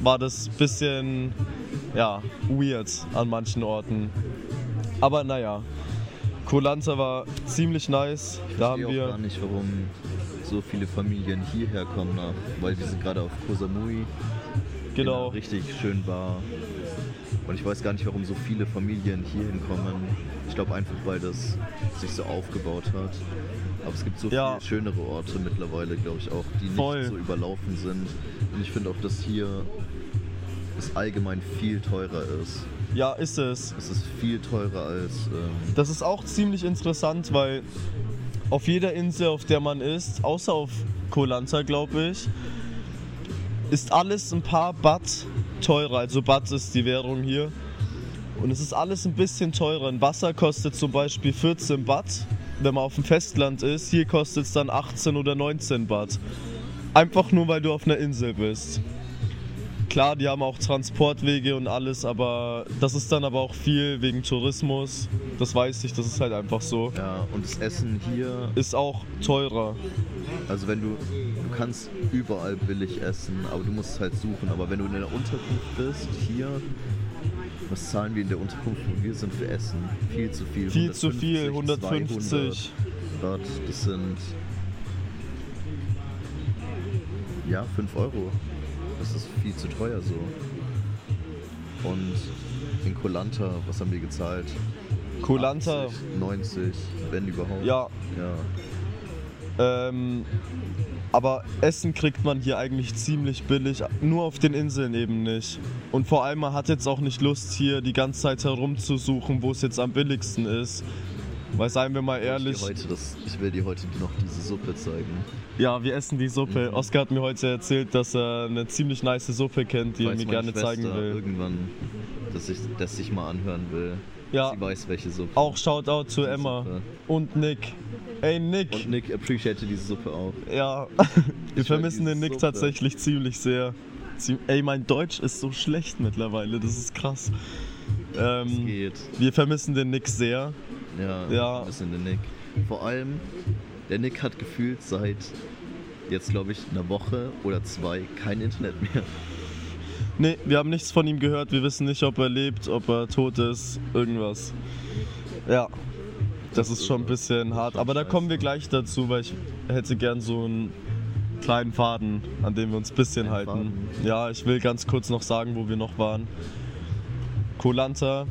war das ein bisschen, ja, weird an manchen Orten. Aber naja, Kolanta war ziemlich nice. Da haben verstehe auch wir. gar nicht, warum so viele Familien hierher kommen, nach, weil wir sind gerade auf Koh Samui. Genau. Richtig schön Bar. Und ich weiß gar nicht, warum so viele Familien hierhin kommen. Ich glaube einfach, weil das sich so aufgebaut hat. Aber es gibt so Ja. viele schönere Orte mittlerweile, glaube ich auch, die nicht Voll. so überlaufen sind. Und ich finde auch, dass hier es allgemein viel teurer ist. Ja, ist es. Es ist viel teurer als ähm, Das ist auch ziemlich interessant, weil auf jeder Insel, auf der man ist, außer auf Kolanta, glaube ich, ist alles ein paar Baht teurer. Also Baht ist die Währung hier. Und es ist alles ein bisschen teurer. Ein Wasser kostet zum Beispiel 14 Baht, wenn man auf dem Festland ist. Hier kostet es dann 18 oder 19 Baht. Einfach nur, weil du auf einer Insel bist. Klar, die haben auch Transportwege und alles, aber das ist dann aber auch viel wegen Tourismus. Das weiß ich, das ist halt einfach so. ja und das Essen hier Ist auch teurer. Also wenn du, du kannst überall billig essen, aber du musst es halt suchen. Aber wenn du in einer Unterkunft bist, hier, was zahlen wir in der Unterkunft, wo wir sind für Essen? Viel zu viel. Viel zu viel, 150, 150. 200 Baht, das sind ja 5 Euro. Das ist viel zu teuer so. Und In Kolanta, was haben die gezahlt? Kolanta, 80, 90, wenn überhaupt. ja, Ja, ähm, aber Essen kriegt man hier eigentlich ziemlich billig, nur auf den Inseln eben nicht. Und vor allem, man hat jetzt auch nicht Lust, hier die ganze Zeit herumzusuchen, wo es jetzt am billigsten ist. Weil seien wir mal Ich, ehrlich, will dir heute das, ich will dir heute noch diese Suppe zeigen. ja, wir essen die Suppe. Mhm. Oskar hat mir heute erzählt, dass er eine ziemlich nice Suppe kennt, die er Weiß mir meine gerne zeigen Schwester will. Irgendwann, dass ich das sich mal anhören will. Ja, Sie weiß, welche Suppe. auch Shoutout zu Diese Emma Suppe. und Nick. Ey, Nick! Und Nick appreciate diese Suppe auch. Ja, [laughs] [laughs] wir Ich vermissen den Nick Suppe. tatsächlich ziemlich sehr. Ey, mein Deutsch ist so schlecht mittlerweile, das ist krass. Ähm, geht. wir vermissen den Nick sehr. Ja, Ja. ein bisschen der Nick. Vor allem, der Nick hat gefühlt seit jetzt, glaube ich, einer Woche oder zwei kein Internet mehr. Nee, wir haben nichts von ihm gehört, wir wissen nicht, ob er lebt, ob er tot ist, irgendwas. Ja, das ist schon ein bisschen hart. Aber da kommen wir gleich dazu, weil ich hätte gern so einen kleinen Faden, an dem wir uns ein bisschen halten. Ja, ich will ganz kurz noch sagen, wo wir noch waren. Kolanta,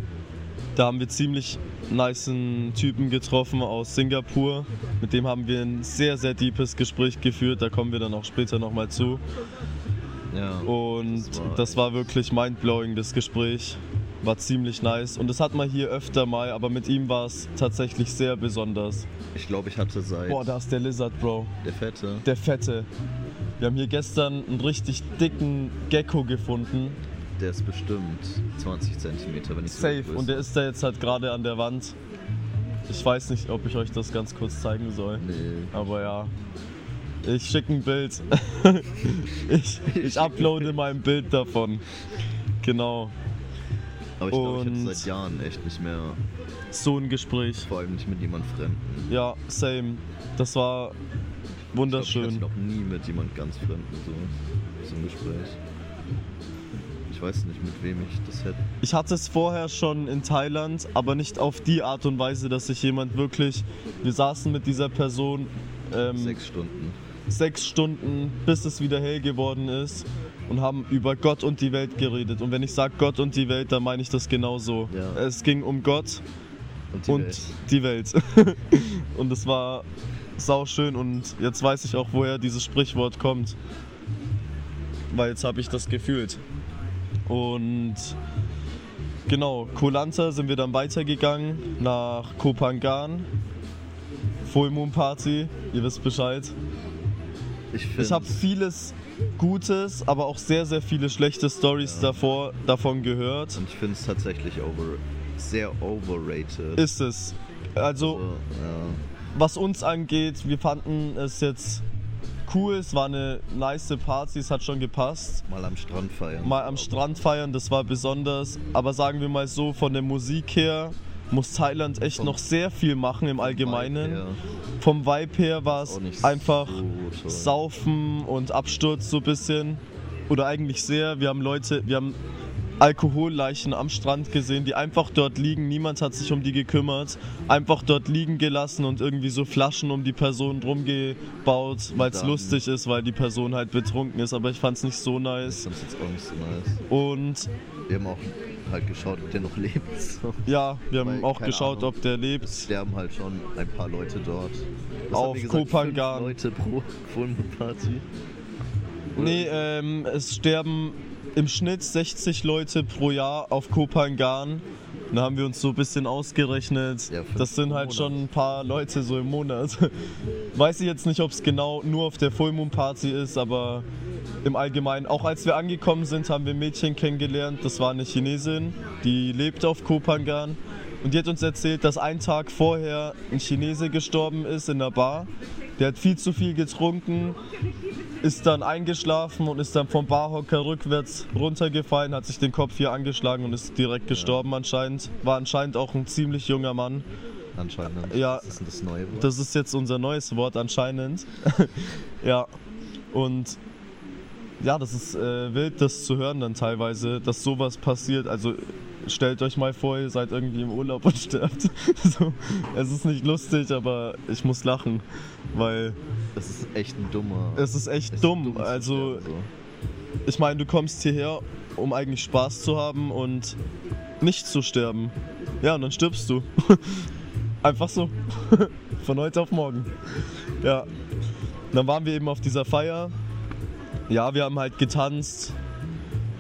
da haben wir ziemlich nicen Typen getroffen aus Singapur. Mit dem haben wir ein sehr, sehr deepes Gespräch geführt. Da kommen wir dann auch später nochmal zu. Ja. Und Das war das war wirklich mindblowing, das Gespräch. War ziemlich nice. Und das hat man hier öfter mal, aber mit ihm war es tatsächlich sehr besonders. Ich glaube, ich hatte seit Boah, da ist der Lizard, Bro. der Fette. Der Fette. Wir haben hier gestern einen richtig dicken Gecko gefunden. Der ist bestimmt 20 Zentimeter, wenn sogar Safe. größer. Und der ist da jetzt halt gerade an der Wand. Ich weiß nicht, ob ich euch das ganz kurz zeigen soll. Nee. Aber ja. Ich schicke ein Bild. [laughs] ich, ich uploade mal ein Bild davon. Genau. Aber ich glaube, ich hatte seit Jahren echt nicht mehr, So ein Gespräch. vor allem nicht mit jemand Fremden. Ja, same. Das war Ich glaube, ich wunderschön. hatte noch nie mit jemand ganz Fremden so, so ein Gespräch. Ich weiß nicht, mit wem ich das hätte. Ich hatte es vorher schon in Thailand, aber nicht auf die Art und Weise, dass sich jemand wirklich. Wir saßen mit dieser Person ähm, Sechs Stunden. sechs Stunden, bis es wieder hell geworden ist und haben über Gott und die Welt geredet. Und wenn ich sage Gott und die Welt, dann meine ich das genauso. Ja. Es ging um Gott Und die und Welt. die Welt. [laughs] und es war sau schön und jetzt weiß ich auch, woher dieses Sprichwort kommt. Weil jetzt habe ich das gefühlt. Und genau, Kolanta sind wir dann weitergegangen nach Kopangan. Full Moon Party, ihr wisst Bescheid. Ich, Ich habe vieles Gutes, aber auch sehr, sehr viele schlechte Stories davor, davon gehört. Und ich finde es tatsächlich over, sehr overrated. Ist es. Also, so, ja. was uns angeht, wir fanden es jetzt cool, es war eine nice Party, es hat schon gepasst. Mal am Strand feiern. Mal am Strand feiern, das war besonders. Aber sagen wir mal so, von der Musik her muss Thailand echt noch sehr viel machen im Allgemeinen. Vibe Vom Vibe her war es einfach so. Saufen und Absturz so ein bisschen. Oder eigentlich sehr. Wir haben Leute, wir haben Alkoholleichen am Strand gesehen, die einfach dort liegen. Niemand hat sich um die gekümmert. Einfach dort liegen gelassen und irgendwie so Flaschen um die Person drum gebaut, weil es lustig ist, weil die Person halt betrunken ist. Aber ich fand es nicht so Ich nice. fand's jetzt auch nicht so nice. Und Wir haben auch halt geschaut, ob der noch lebt. So. ja, wir haben Weil, auch geschaut, Ahnung. ob der Es lebt. sterben halt schon ein paar Leute dort. Was Auf gesagt? Kopangan. Leute pro [laughs] Party. Nee, ähm, es sterben im Schnitt 60 Leute pro Jahr auf Kopangan. Da haben wir uns so ein bisschen ausgerechnet. Ja, das sind halt Monat. schon ein paar Leute so im Monat. [laughs] Weiß ich jetzt nicht, ob es genau nur auf der Full Moon Party ist, aber im Allgemeinen. Auch als wir angekommen sind, haben wir ein Mädchen kennengelernt. Das war eine Chinesin, die lebt auf Kopangan. Und die hat uns erzählt, dass ein Tag vorher ein Chinese gestorben ist in der Bar. Der hat viel zu viel getrunken, ist dann eingeschlafen und ist dann vom Barhocker rückwärts runtergefallen, hat sich den Kopf hier angeschlagen und ist direkt gestorben anscheinend. War anscheinend auch ein ziemlich junger Mann. Anscheinend. Ja. Was ist das neue Wort? Das ist jetzt unser neues Wort anscheinend. [laughs] ja. Und ja, das ist äh, wild, das zu hören dann teilweise, dass sowas passiert. Also stellt euch mal vor, ihr seid irgendwie im Urlaub und [laughs] sterbt. so, es ist nicht lustig, aber ich muss lachen, weil das ist echt ein dummer. es ist echt es ist dumm. Also sterben, ich meine, du kommst hierher, um eigentlich Spaß zu haben und nicht zu sterben. Ja, und dann stirbst du. [laughs] Einfach so. [laughs] Von heute auf morgen. Ja. Dann waren wir eben auf dieser Feier. Ja, wir haben halt getanzt,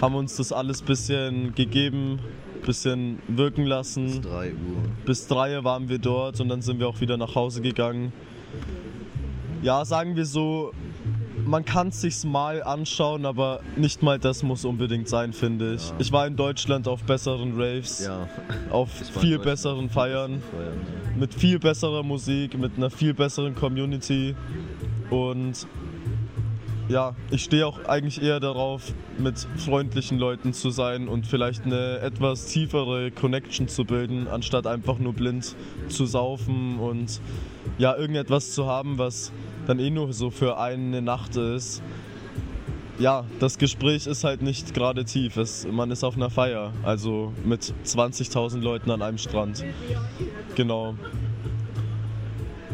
haben uns das alles bisschen gegeben, bisschen wirken Bis lassen. 3 Uhr. Bis drei waren wir dort und dann sind wir auch wieder nach Hause gegangen. Ja, sagen wir so, man kann es sich mal anschauen, aber nicht mal das muss unbedingt sein, finde ich. Ja. Ich war in Deutschland auf besseren Raves, Ja. auf [laughs] viel besseren Feiern, besseren Feiern, mit viel besserer Musik, mit einer viel besseren Community und ja, ich stehe auch eigentlich eher darauf, mit freundlichen Leuten zu sein und vielleicht eine etwas tiefere Connection zu bilden, anstatt einfach nur blind zu saufen und ja, irgendetwas zu haben, was dann eh nur so für eine Nacht ist. Ja, das Gespräch ist halt nicht gerade tief. Es, man ist auf einer Feier, also mit 20.000 Leuten an einem Strand. Genau.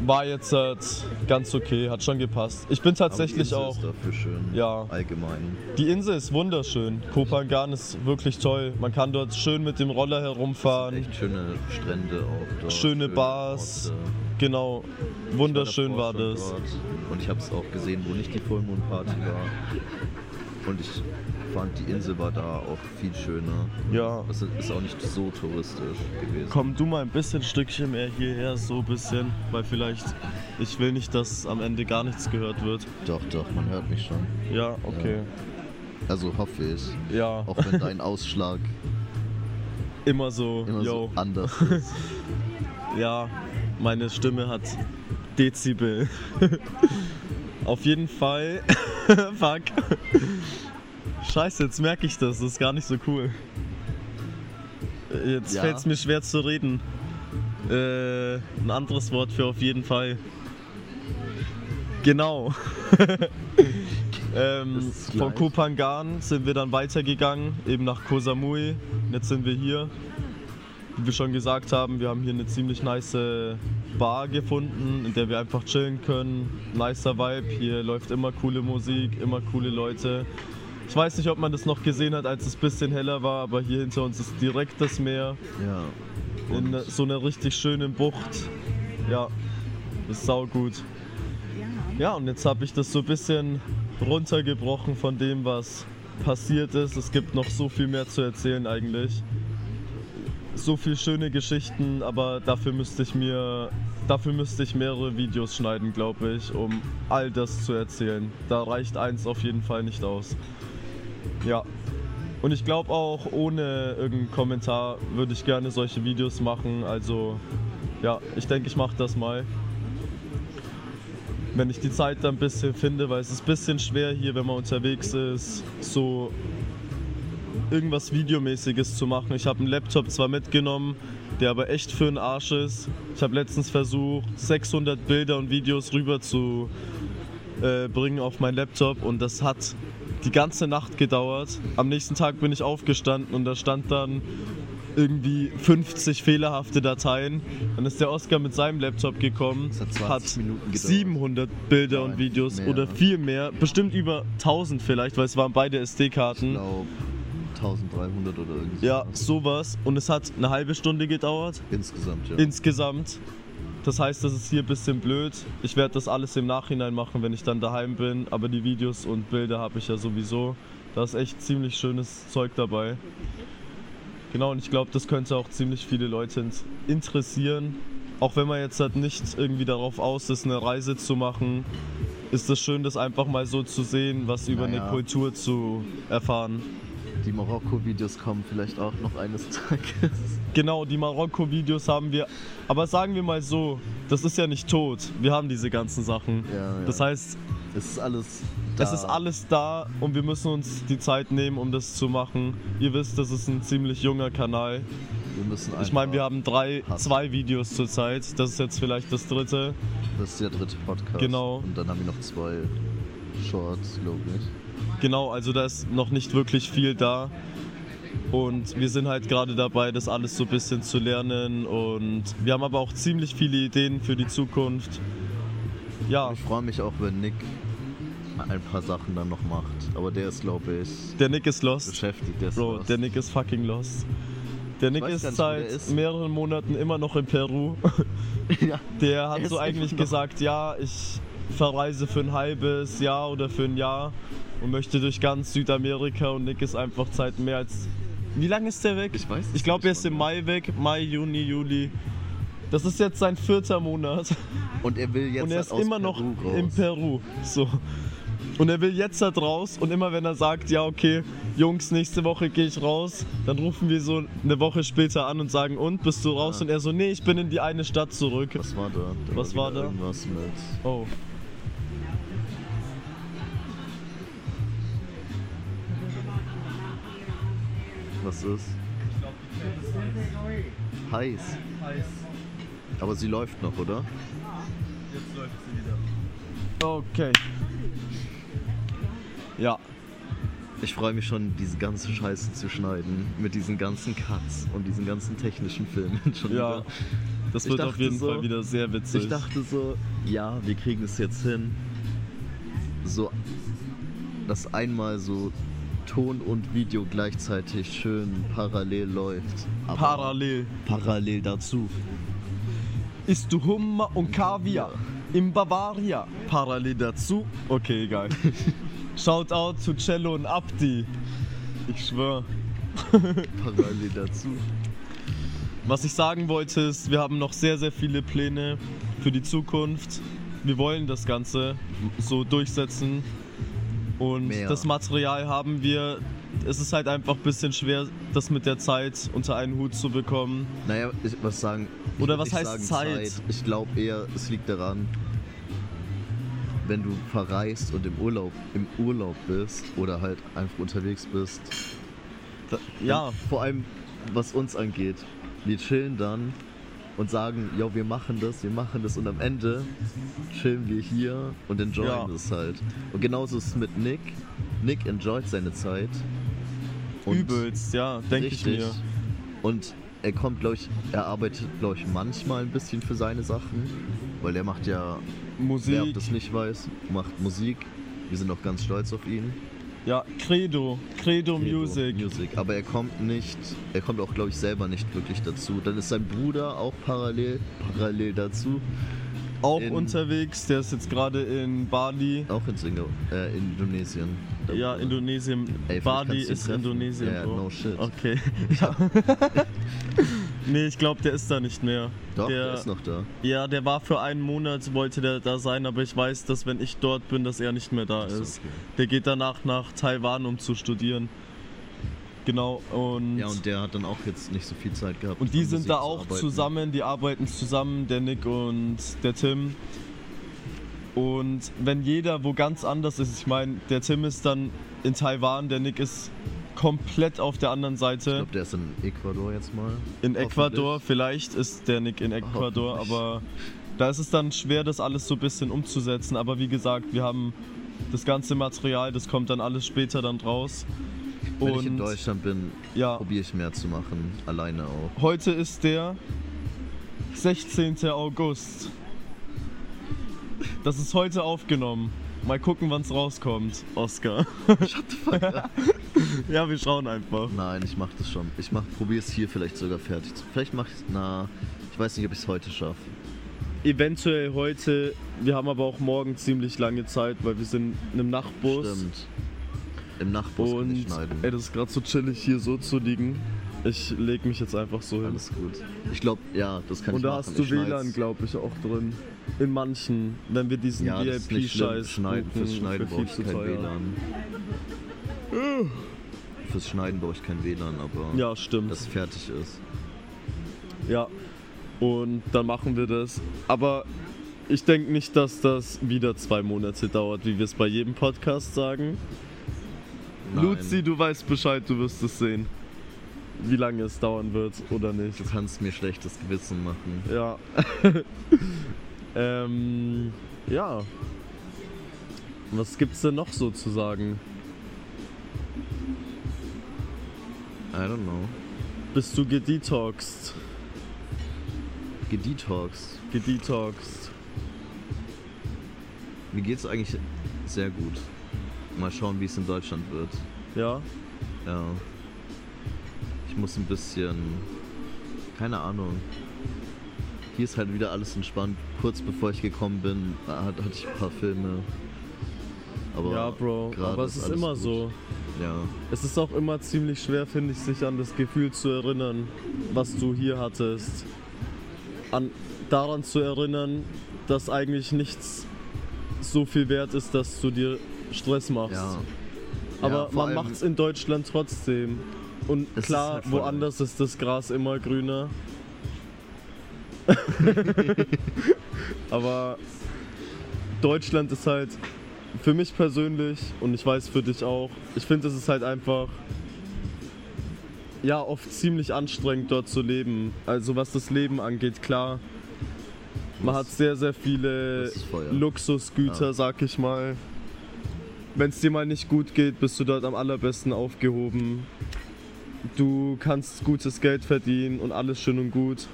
War jetzt halt ganz okay, hat schon gepasst. Ich bin tatsächlich auch. Ist dafür schön. Ja. Allgemein. Die Insel ist wunderschön. Kopangan ist wirklich toll. Man kann dort schön mit dem Roller herumfahren. Echt schöne Strände auch dort. Schöne Bars. Orte. Genau. Wunderschön war schon das. dort Und ich habe es auch gesehen, wo nicht die Vollmondparty war. Und ich fand, die Insel war da auch viel schöner. Ja. Es ist auch nicht so touristisch gewesen. Komm du mal ein bisschen Stückchen mehr hierher, so ein bisschen, weil vielleicht, ich will nicht, dass am Ende gar nichts gehört wird. Doch, doch, man hört mich schon. Ja, okay. Also hoffe ich. Ja, Auch wenn dein Ausschlag [laughs] immer so, immer so anders [laughs] ist. Ja, meine Stimme hat Dezibel. [laughs] Auf jeden Fall. Fuck. Scheiße, jetzt merke ich das. Das ist gar nicht so cool. Jetzt Ja. fällt es mir schwer zu reden. Äh, ein anderes Wort für auf jeden Fall. Genau. [laughs] ähm, von gleich. Kopangan sind wir dann weitergegangen, eben nach Koh Samui. Jetzt sind wir hier wie wir schon gesagt haben, wir haben hier eine ziemlich nice Bar gefunden, in der wir einfach chillen können. Nicer Vibe, hier läuft immer coole Musik, immer coole Leute. Ich weiß nicht, ob man das noch gesehen hat, als es ein bisschen heller war, aber hier hinter uns ist direkt das Meer Ja. in Und so einer richtig schönen Bucht. Ja, das ist saugut. Ja, und jetzt habe ich das so ein bisschen runtergebrochen von dem, was passiert ist. Es gibt noch so viel mehr zu erzählen eigentlich. So viel schöne Geschichten, aber dafür müsste ich mir, dafür müsste ich mehrere Videos schneiden, glaube ich, um all das zu erzählen. Da reicht eins auf jeden Fall nicht aus. Ja. Und ich glaube auch ohne irgendeinen Kommentar würde ich gerne solche Videos machen. Also ja, ich denke, ich mache das mal. Wenn ich die Zeit dann ein bisschen finde, weil es ist ein bisschen schwer hier, wenn man unterwegs ist, so irgendwas Videomäßiges zu machen. Ich habe einen Laptop zwar mitgenommen, der aber echt für den Arsch ist. Ich habe letztens versucht, 600 Bilder und Videos rüber zu äh, bringen auf meinen Laptop und das hat die ganze Nacht gedauert. Am nächsten Tag bin ich aufgestanden und da stand dann irgendwie 50 fehlerhafte Dateien. Dann ist der Oscar mit seinem Laptop gekommen, hat 20 hat Minuten gedauert. 700 Bilder Nein, und Videos mehr. oder viel mehr, bestimmt über 1000 vielleicht, weil es waren beide ich SD-Karten. glaube 1300 oder irgendwie. Ja, sowas. Und es hat eine halbe Stunde gedauert Insgesamt, ja. insgesamt. Das heißt, das ist hier ein bisschen blöd. Ich werde das alles im Nachhinein machen, wenn ich dann daheim bin. Aber die Videos und Bilder habe ich ja sowieso. Da ist echt ziemlich schönes Zeug dabei. Genau, und ich glaube, das könnte auch ziemlich viele Leute interessieren. Auch wenn man jetzt halt nicht irgendwie darauf aus ist, eine Reise zu machen, ist es schön, das einfach mal so zu sehen, was über eine Naja. Kultur zu erfahren. Die Marokko-Videos kommen vielleicht auch noch eines Tages. Genau, die Marokko-Videos haben wir. Aber sagen wir mal so, das ist ja nicht tot. Wir haben diese ganzen Sachen. Ja, ja. Das heißt, Es ist alles da. es ist alles da und wir müssen uns die Zeit nehmen, um das zu machen. Ihr wisst, das ist ein ziemlich junger Kanal. Wir müssen Ich meine, wir haben drei, Hassen. zwei Videos zurzeit. Das ist jetzt vielleicht das dritte. Das ist der dritte Podcast. Genau. Und dann haben wir noch zwei Shorts, glaube ich. Genau, also da ist noch nicht wirklich viel da. Und wir sind halt gerade dabei, das alles so ein bisschen zu lernen. Und wir haben aber auch ziemlich viele Ideen für die Zukunft. Ja, Ich freue mich auch, wenn Nick ein paar Sachen dann noch macht. Aber der ist, glaube ich, der Nick ist lost. beschäftigt. Der ist Bro, lost. der Nick ist fucking lost. Der Nick ist nicht, seit ist. mehreren Monaten immer noch in Peru. [laughs] ja. Der hat so eigentlich gesagt, ja, ich verreise für ein halbes Jahr oder für ein Jahr und möchte durch ganz Südamerika und Nick ist einfach seit mehr als... Wie lange ist der weg? Ich weiß Ich glaube, er ist im. Mai weg. Mai, Juni, Juli. Das ist jetzt sein vierter Monat. Und er will jetzt und er halt ist immer noch Peru raus. in Peru. So. Und er will jetzt halt raus und immer wenn er sagt, ja okay, Jungs, nächste Woche gehe ich raus, dann rufen wir so eine Woche später an und sagen, und, bist du raus? Ja. Und er so, nee, ich bin in die eine Stadt zurück. Was war da? da Was war wieder da? Irgendwas mit. Oh. Was ist? Heiß. Aber sie läuft noch, oder? Jetzt läuft sie wieder. Okay. Ja, Ich freue mich schon, diese ganze Scheiße zu schneiden. Mit diesen ganzen Cuts und diesen ganzen technischen Filmen schon ja. wieder. Das Ich wird auf jeden so- Fall wieder sehr witzig. Ich dachte so, ja, wir kriegen es jetzt hin. So, dass einmal so Ton und Video gleichzeitig schön parallel läuft. Aber Parallel. parallel dazu. Isst du Hummer und Kaviar in Bavaria? Parallel dazu? Okay, egal. [laughs] Shoutout zu Cello und Abdi. Ich schwör. [laughs] Parallel dazu. Was ich sagen wollte ist, wir haben noch sehr, sehr viele Pläne für die Zukunft. Wir wollen das Ganze so durchsetzen. Und Mehr. das Material haben wir. Es ist halt einfach ein bisschen schwer, das mit der Zeit unter einen Hut zu bekommen. Naja, ich was sagen. ich Oder was heißt sagen Zeit? Ich glaube eher, es liegt daran, wenn du verreist und im Urlaub, im Urlaub bist oder halt einfach unterwegs bist. Da, ja, Vor allem, was uns angeht. Wir chillen dann und sagen, ja, wir machen das, wir machen das und am Ende chillen wir hier und enjoyen Ja. das halt. Und genauso ist es mit Nick. Nick enjoyt seine Zeit. Und übelst, ja, denke ich mir. Und er kommt, glaube ich, er arbeitet, glaube ich, manchmal ein bisschen für seine Sachen, weil er macht ja, wer Musik, das nicht weiß, macht Musik. Wir sind auch ganz stolz auf ihn. Ja, Credo, Credo, Credo Music. Music. Aber er kommt nicht, er kommt auch, glaube ich, selber nicht wirklich dazu. Dann ist sein Bruder auch parallel, parallel dazu, Auch in- unterwegs, der ist jetzt gerade in Bali. auch in, Singa äh, in Indonesien. Ja. Indonesien. Ey, Bali ist treffen. Indonesien, Ja, Bro. no shit. Okay. Ja. [laughs] [laughs] [laughs] nee, ich glaube, der ist da nicht mehr. Doch, der, der ist noch da. Ja, der war für einen Monat, wollte der da sein, aber ich weiß, dass wenn ich dort bin, dass er nicht mehr da so, ist. okay. Der geht danach nach Taiwan, um zu studieren. Genau, und, Ja, und der hat dann auch jetzt nicht so viel Zeit gehabt. und die sind Musik da zu auch arbeiten. zusammen, die arbeiten zusammen, der Nick und der Tim. Und wenn jeder wo ganz anders ist, ich meine, der Tim ist dann in Taiwan, der Nick ist komplett auf der anderen Ich Seite. glaube, der ist in Ecuador jetzt mal. In Ecuador, vielleicht ist der Nick in Ecuador, aber da ist es dann schwer, das alles so ein bisschen umzusetzen. Aber wie gesagt, wir haben das ganze Material, das kommt dann alles später dann raus. Wenn ich in Und Deutschland bin, ja, probiere ich mehr zu machen. Alleine auch. heute ist der 16. August. Das ist heute aufgenommen. Mal gucken, wann es rauskommt, Oscar. Shut the fuck up. [laughs] ja, wir schauen einfach. Nein, ich mach das schon. Ich mach, probiere es hier vielleicht sogar fertig. Vielleicht mach ich Na, ich weiß nicht, ob ich es heute schaffe. Eventuell heute, wir haben aber auch morgen ziemlich lange Zeit, weil wir sind in einem Nachtbus. Stimmt. Im Nachbus kann ich Und schneiden. ey, das ist gerade so chillig hier so zu liegen. Ich leg mich jetzt einfach so hin. Alles gut. Ich glaube, ja, das kann Und ich da machen. hast du Ich WLAN, glaube ich, auch drin. In manchen, wenn wir diesen Ja, das. VIP-Scheiß Schneiden, fürs Schneiden für brauche ich kein. WLAN. Fürs Schneiden brauche ich kein WLAN, aber Ja, stimmt. dass es fertig ist. Ja. Und dann machen wir das. Aber ich denke nicht, dass das wieder zwei Monate dauert, wie wir es bei jedem Podcast sagen. Nein. Luzi, du weißt Bescheid, du wirst es sehen. Wie lange es dauern wird oder nicht. Du kannst mir schlechtes Gewissen machen. Ja. [laughs] ähm, ja. Was gibt's denn noch so zu sagen? I don't know. Bist du gedetoxed? Gedetoxed. Gedetoxed. Mir geht's eigentlich sehr gut. Mal schauen, wie es in Deutschland wird. Ja? Ja. Ich muss ein bisschen. Keine Ahnung. Hier ist halt wieder alles entspannt. Kurz bevor ich gekommen bin, hat, hatte ich ein paar Filme. Aber ja, Bro, aber es ist alles immer gut. so. Ja, Es ist auch immer ziemlich schwer, finde ich, sich an das Gefühl zu erinnern, was du hier hattest. An, daran zu erinnern, dass eigentlich nichts so viel wert ist, dass du dir Stress machst. ja. Aber Ja, man macht es in Deutschland trotzdem. Und ist klar, halt voll woanders ist das Gras immer grüner. [laughs] Aber Deutschland ist halt für mich persönlich und ich weiß für dich auch, ich finde es ist halt einfach ja oft ziemlich anstrengend dort zu leben. Also was das Leben angeht, klar. Man hat Das- sehr, sehr viele das ist. Luxusgüter, Ja. sag ich mal. Wenn es dir mal nicht gut geht, bist du dort am allerbesten aufgehoben. Du kannst gutes Geld verdienen und alles schön und gut.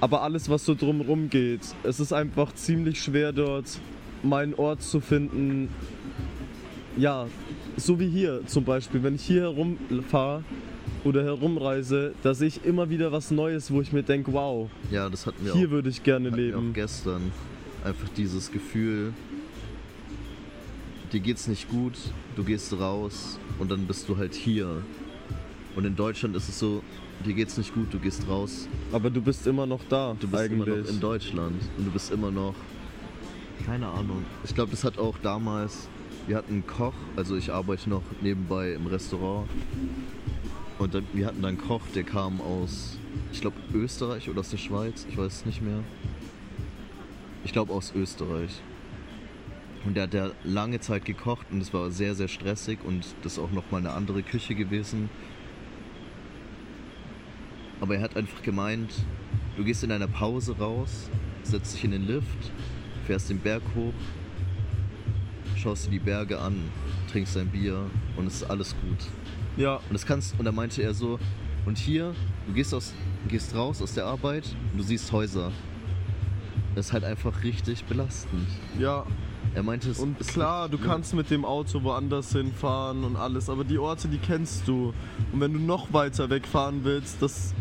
Aber alles, was so drumherum geht, es ist einfach ziemlich schwer dort meinen Ort zu finden. Ja, so wie hier zum Beispiel. Wenn ich hier herumfahre oder herumreise, da sehe ich immer wieder was Neues, wo ich mir denke, wow, ja, das hatten wir hier auch, würde ich gerne leben. auch gestern. Einfach dieses Gefühl, dir geht's nicht gut, du gehst raus und dann bist du halt hier. Und in Deutschland ist es so, dir geht's nicht gut, du gehst raus, Aber du bist immer noch da, du bist eigentlich. immer noch in Deutschland und du bist immer noch, keine Ahnung. Ich glaube, das hat auch damals, wir hatten einen Koch, also ich arbeite noch nebenbei im Restaurant und dann, wir hatten dann einen Koch, der kam aus, ich glaube, Österreich oder aus der Schweiz, ich weiß es nicht mehr. Ich glaube aus Österreich. Und der hat ja lange Zeit gekocht und es war sehr, sehr stressig und das ist auch nochmal eine andere Küche gewesen. Aber er hat einfach gemeint, du gehst in einer Pause raus, setzt dich in den Lift, fährst den Berg hoch, schaust dir die Berge an, trinkst dein Bier und es ist alles gut. Ja, Und das kannst, und da meinte er so, und hier, du gehst, aus, gehst raus aus der Arbeit und du siehst Häuser. Das ist halt einfach richtig belastend. ja. Er meinte es Und klar, du kannst mit dem Auto woanders hinfahren und alles, aber die Orte, die kennst du. Und wenn du noch weiter wegfahren willst, das,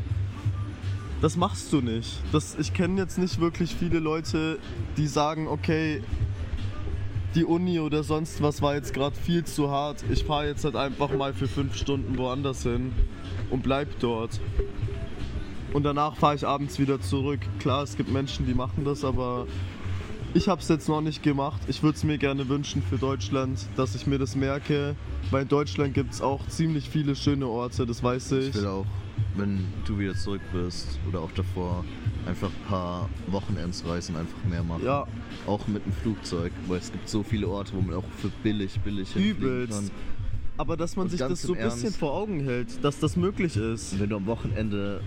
das machst du nicht. Das, ich kenne jetzt nicht wirklich viele Leute, die sagen, okay, die Uni oder sonst was war jetzt gerade viel zu hart. Ich fahre jetzt halt einfach mal für fünf Stunden woanders hin und bleib dort. Und danach fahre ich abends wieder zurück. Klar, es gibt Menschen, die machen das, aber ich habe es jetzt noch nicht gemacht. Ich würde es mir gerne wünschen für Deutschland, dass ich mir das merke. Weil in Deutschland gibt es auch ziemlich viele schöne Orte, das weiß ich. Ich will auch, wenn du wieder zurück bist oder auch davor, einfach ein paar Wochenendsreisen einfach mehr machen. Ja. Auch mit dem Flugzeug, weil es gibt so viele Orte, wo man auch für billig, billig Übelst. kann. Aber dass man Und sich das so ein bisschen vor Augen hält, dass das möglich ist. Wenn du am Wochenende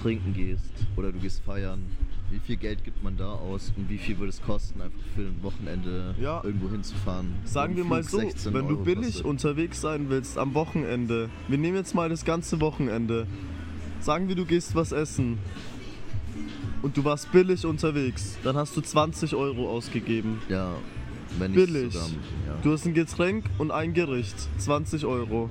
trinken gehst oder du gehst feiern, wie viel Geld gibt man da aus und wie viel würde es kosten, einfach für ein Wochenende Ja. irgendwo hinzufahren? Sagen wir mal so, 16 wenn du Euro billig kostet. unterwegs sein willst am Wochenende, wir nehmen jetzt mal das ganze Wochenende. Sagen wir, du gehst was essen und du warst billig unterwegs, dann hast du 20 Euro ausgegeben. Ja, wenn nicht Billig. sogar, ja. Du hast ein Getränk und ein Gericht, 20 Euro.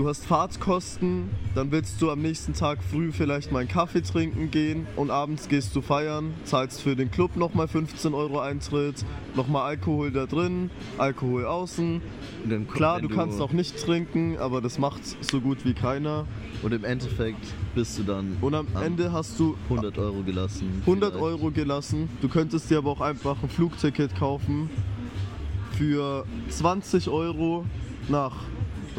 Du hast Fahrtkosten, dann willst du am nächsten Tag früh vielleicht mal einen Kaffee trinken gehen und abends gehst du feiern, zahlst für den Club nochmal 15 Euro Eintritt, nochmal Alkohol da drin, Alkohol außen. Dann, Klar, wenn du kannst auch nicht trinken, aber das macht so gut wie keiner. Und im Endeffekt bist du dann Und am Ende hast du 100 Euro gelassen. 100 vielleicht. Euro gelassen. Du könntest dir aber auch einfach ein Flugticket kaufen für 20 Euro nach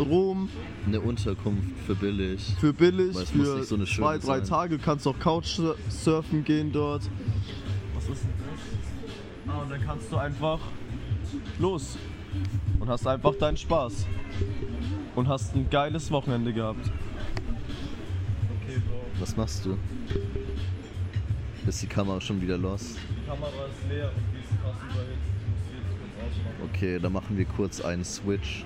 Rom Eine Unterkunft für billig. für billig, Weil es muss für nicht so eine schöne zwei, drei sein. Tage. Du kannst auch Couchsurfen gehen dort. Was ist denn das? Ah, und dann kannst du einfach los und hast einfach deinen Spaß und hast ein geiles Wochenende gehabt. Okay, Bro. Was machst du? Ist die Kamera schon wieder los? Die Kamera ist leer und die ist krass überhitzt. Okay, dann machen wir kurz einen Switch.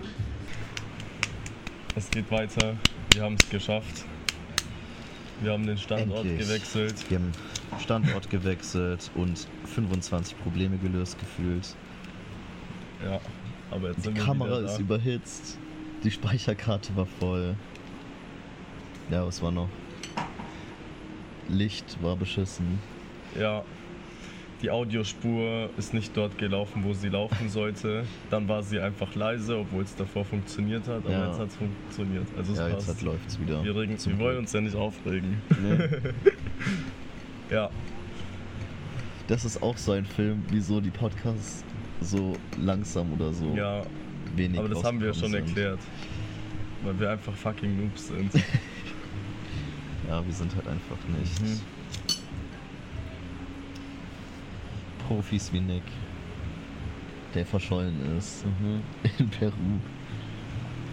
Es geht weiter. Wir haben es geschafft. Wir haben den Standort Endlich. gewechselt. Wir haben Standort gewechselt und 25 Probleme gelöst gefühlt. Ja, aber jetzt Die sind wir Kamera ist da. überhitzt. Die Speicherkarte war voll. Ja, was war noch? Licht war beschissen. Ja. Die Audiospur ist nicht dort gelaufen, wo sie laufen sollte. Dann war sie einfach leise, obwohl es davor funktioniert hat. Aber Ja. jetzt hat es funktioniert. Also es Ja, jetzt passt. halt läuft's wieder. wir, regen, wir wollen uns ja nicht aufregen. Nee. [laughs] Ja. Das ist auch so ein Film, wieso die Podcasts so langsam oder so Ja, wenig aber das haben wir schon sind. erklärt. Weil wir einfach fucking Noobs sind. [laughs] Ja, wir sind halt einfach nicht Mhm. Profis wie Nick, der verschollen ist [laughs] in Peru.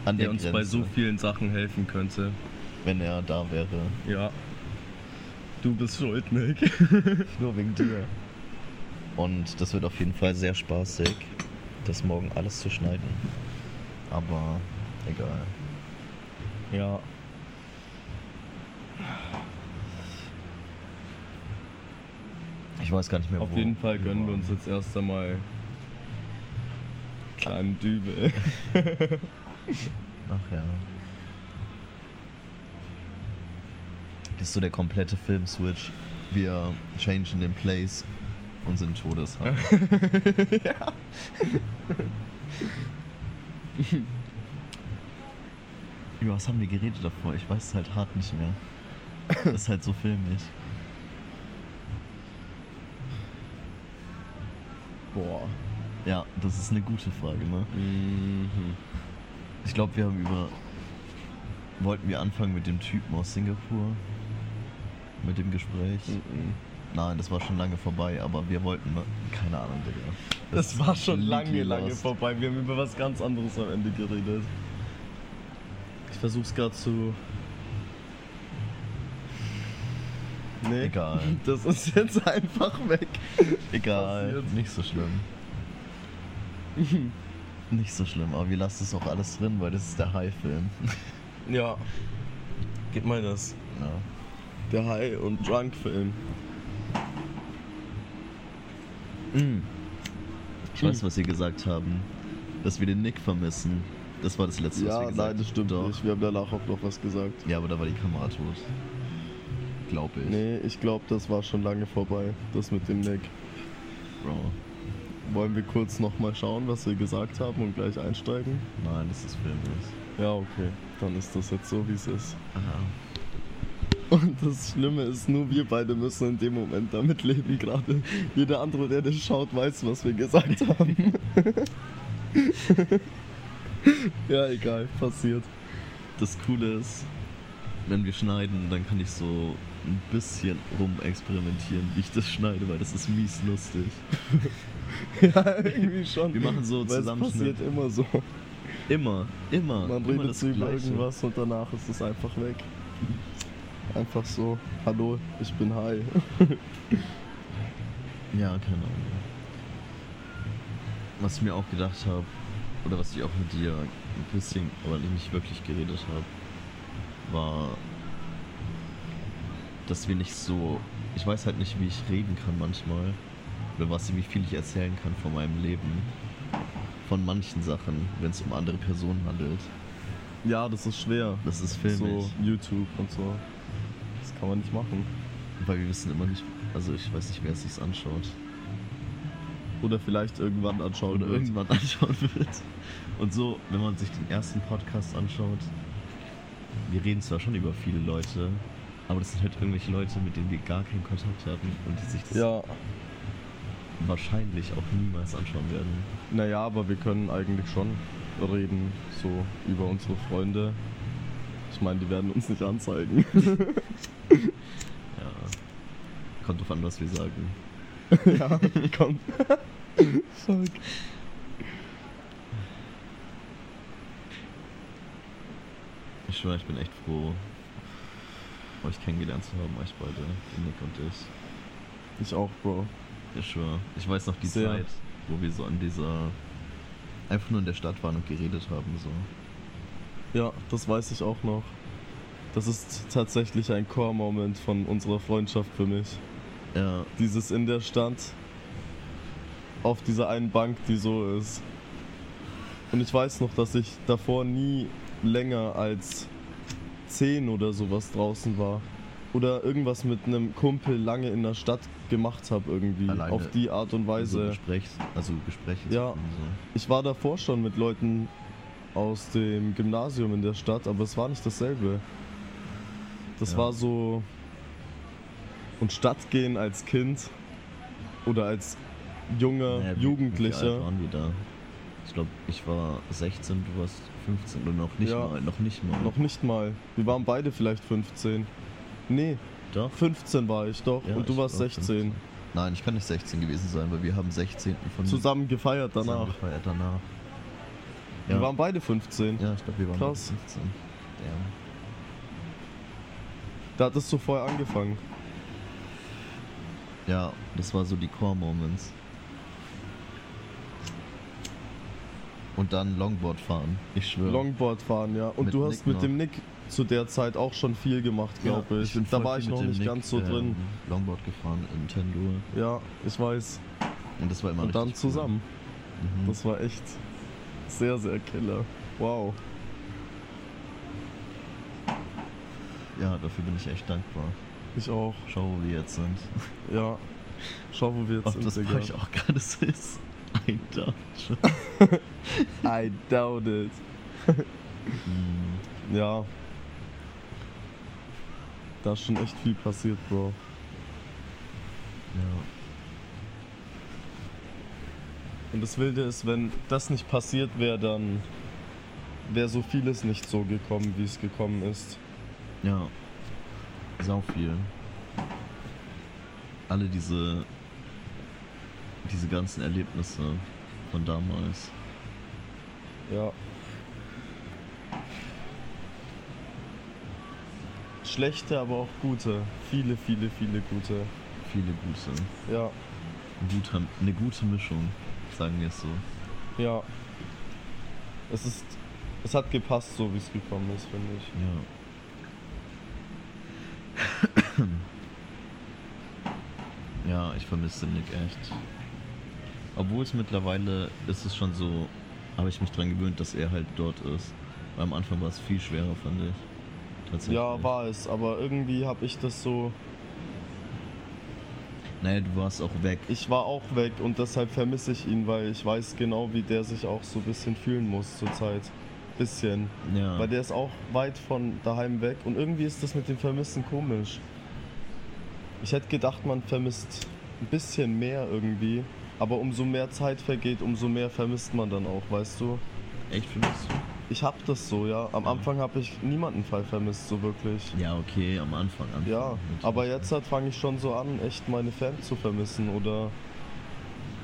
An Der der uns Grenze, bei so vielen Sachen helfen könnte. wenn er da wäre. Ja. Du bist schuld, Nick. [laughs] Nur wegen dir. Und das wird auf jeden Fall sehr spaßig, das morgen alles zu schneiden. Aber egal. Ja. Ich weiß gar nicht mehr, Auf wo. jeden Fall gönnen wir uns jetzt erst einmal kleinen Dübel. [laughs] Ach ja. Das ist so der komplette Film-Switch. Wir changen den Place und sind Todesheim. [laughs] Über was haben wir geredet davor? Ich weiß es halt hart nicht mehr. Das ist halt so filmig. Boah. Ja, das ist eine gute Frage, ne? Mhm. Ich glaube, wir haben über. Wollten wir anfangen mit dem Typen aus Singapur? Mit dem Gespräch? Mhm. Nein, das war schon lange vorbei, aber wir wollten. Keine Ahnung, Digga. Das war schon lange, lange lost. vorbei. Wir haben über was ganz anderes am Ende geredet. Ich versuch's gerade zu. Nee. Egal. [laughs] Das ist jetzt einfach weg. Egal, Passiert. nicht so schlimm. [laughs] nicht so schlimm, aber wir lassen es auch alles drin, weil das ist der High-Film. [laughs] Ja. Gib mal das. ja. Der High- und Drunk-Film. Ich weiß, was wir gesagt haben. Dass wir den Nick vermissen. Das war das letzte, was wir gesagt haben. Doch. Wir haben danach auch noch was gesagt. Ja, aber da war die Kamera tot. Glaube ich. Nee, ich glaube, das war schon lange vorbei. Das mit dem Nick. Bro. Wollen wir kurz nochmal schauen, was wir gesagt haben und gleich einsteigen? Nein, das ist filmlos. Ja, okay. Dann ist das jetzt so, wie es ist. Aha. Und das Schlimme ist, nur wir beide müssen in dem Moment damit leben gerade. Jeder andere, der das schaut, weiß, was wir gesagt haben. [laughs] ja, egal, passiert. Das Coole ist, wenn wir schneiden, dann kann ich so ein bisschen rumexperimentieren, wie ich das schneide, weil das ist mies lustig. [laughs] Ja, irgendwie schon. Wir machen so es Zusammenschnitt. passiert immer so. Immer, immer. Man immer redet über irgendwas und danach ist es einfach weg. Einfach so, hallo, ich bin high. [laughs] Ja, keine Ahnung. Was ich mir auch gedacht habe, oder was ich auch mit dir ein bisschen, aber nicht wirklich geredet habe, war, dass wir nicht so. Ich weiß halt nicht, wie ich reden kann manchmal. Oder was, wie viel ich erzählen kann von meinem Leben. Von manchen Sachen, wenn es um andere Personen handelt. Ja, das ist schwer. Das ist filmisch. So YouTube und so. Das kann man nicht machen. Weil wir wissen immer nicht, also ich weiß nicht, wer es sich anschaut. Oder vielleicht irgendwann anschauen oder wird. irgendwann [laughs] anschauen wird. Und so, wenn man sich den ersten Podcast anschaut, wir reden zwar schon über viele Leute, aber das sind halt irgendwelche Leute, mit denen wir gar keinen Kontakt hatten und die sich das Ja, wahrscheinlich auch niemals anschauen werden. naja, aber wir können eigentlich schon reden, so über unsere Freunde. Ich meine, die werden uns nicht anzeigen. Ja. Kommt drauf an, was wir sagen. [laughs] ja, komm. Fuck. Ich schwöre, ich bin echt froh, euch kennengelernt zu haben, euch beide, den Nick und dich. Ich auch, Bro. Ich schwöre. Ich weiß noch die Sehr. Zeit, wo wir so an dieser. einfach nur in der Stadt waren und geredet haben. So. Ja, das weiß ich auch noch. Das ist tatsächlich ein Core-Moment von unserer Freundschaft für mich. Ja, Dieses in der Stadt auf dieser einen Bank, die so ist. Und ich weiß noch, dass ich davor nie länger als 10 oder sowas draußen war. Oder irgendwas mit einem Kumpel lange in der Stadt gemacht habe irgendwie. Alleine auf die Art und So Weise. Gesprächs, also Gespräche Ja. so. Ich war davor schon mit Leuten aus dem Gymnasium in der Stadt, aber es war nicht dasselbe. Das Ja. war so. Und Stadt gehen als Kind oder als junger Naja, wie- Wie Jugendlicher. alt waren wir da? Ich glaube, ich war 16, du warst 15 oder noch nicht Ja. mal. Noch nicht mal. Noch nicht mal. Wir waren beide vielleicht 15. Nee, Doch. 15 war ich doch. Ja, und du warst war 16. 15. Nein, ich kann nicht 16 gewesen sein, weil wir haben 16. von Zusammen gefeiert zusammen danach. gefeiert danach. Wir Ja, waren beide 15. ja ich glaube, wir waren Krass. beide 15. Ja. Da hattest du vorher angefangen. ja, das war so die Core-Moments. Und dann Longboard fahren, ich schwöre. Longboard fahren, ja. Und Mit du hast Nick mit noch. dem Nick zu der Zeit auch schon viel gemacht, glaube ich. bin Da war ich noch nicht Nick, ganz so ähm, drin. Longboard gefahren in Tendur. Ja, ich weiß. Und das war immer Und dann cool. zusammen. Mhm. Das war echt sehr, sehr killer. Wow. Ja, dafür bin ich echt dankbar. Ich auch. Schau, wo wir jetzt sind. Ja. Schau, wo wir jetzt Ob sind, das Digga. bei euch auch gerade so ist. I doubt. I doubt it. [laughs] Mhm. Ja. Da ist schon echt viel passiert, Bro. Ja. Und das Wilde ist, wenn das nicht passiert wäre, dann wäre so vieles nicht so gekommen, wie es gekommen ist. Ja. Sau viel. Alle diese. Diese ganzen Erlebnisse von damals. Ja. Schlechte, aber auch gute. Viele, viele, viele gute. Viele gute. Ja, Ein guter, eine gute Mischung, sagen wir es so. ja. Es ist. Es hat gepasst, so wie es gekommen ist, finde ich. Ja. [coughs] ja, ich vermisse Nick echt. Obwohl es mittlerweile ist es schon so, habe ich mich dran gewöhnt, dass er halt dort ist. Weil am Anfang war es viel schwerer, fand ich. Tatsächlich. Ja, war es, aber irgendwie habe ich das so. Naja, du warst auch weg. Ich war auch weg und deshalb vermisse ich ihn, weil ich weiß genau, wie der sich auch so ein bisschen fühlen muss zurzeit. Bisschen. Ja. Weil der ist auch weit von daheim weg und irgendwie ist das mit dem Vermissen komisch. Ich hätte gedacht, man vermisst ein bisschen mehr irgendwie, aber umso mehr Zeit vergeht, umso mehr vermisst man dann auch, weißt du? echt vermisst du? Ich hab das so, ja. Am. Anfang habe ich niemanden Fall vermisst, so wirklich. Ja, okay, am Anfang. Anfang Ja, aber jetzt halt fange ich schon so an, echt meine Fans zu vermissen oder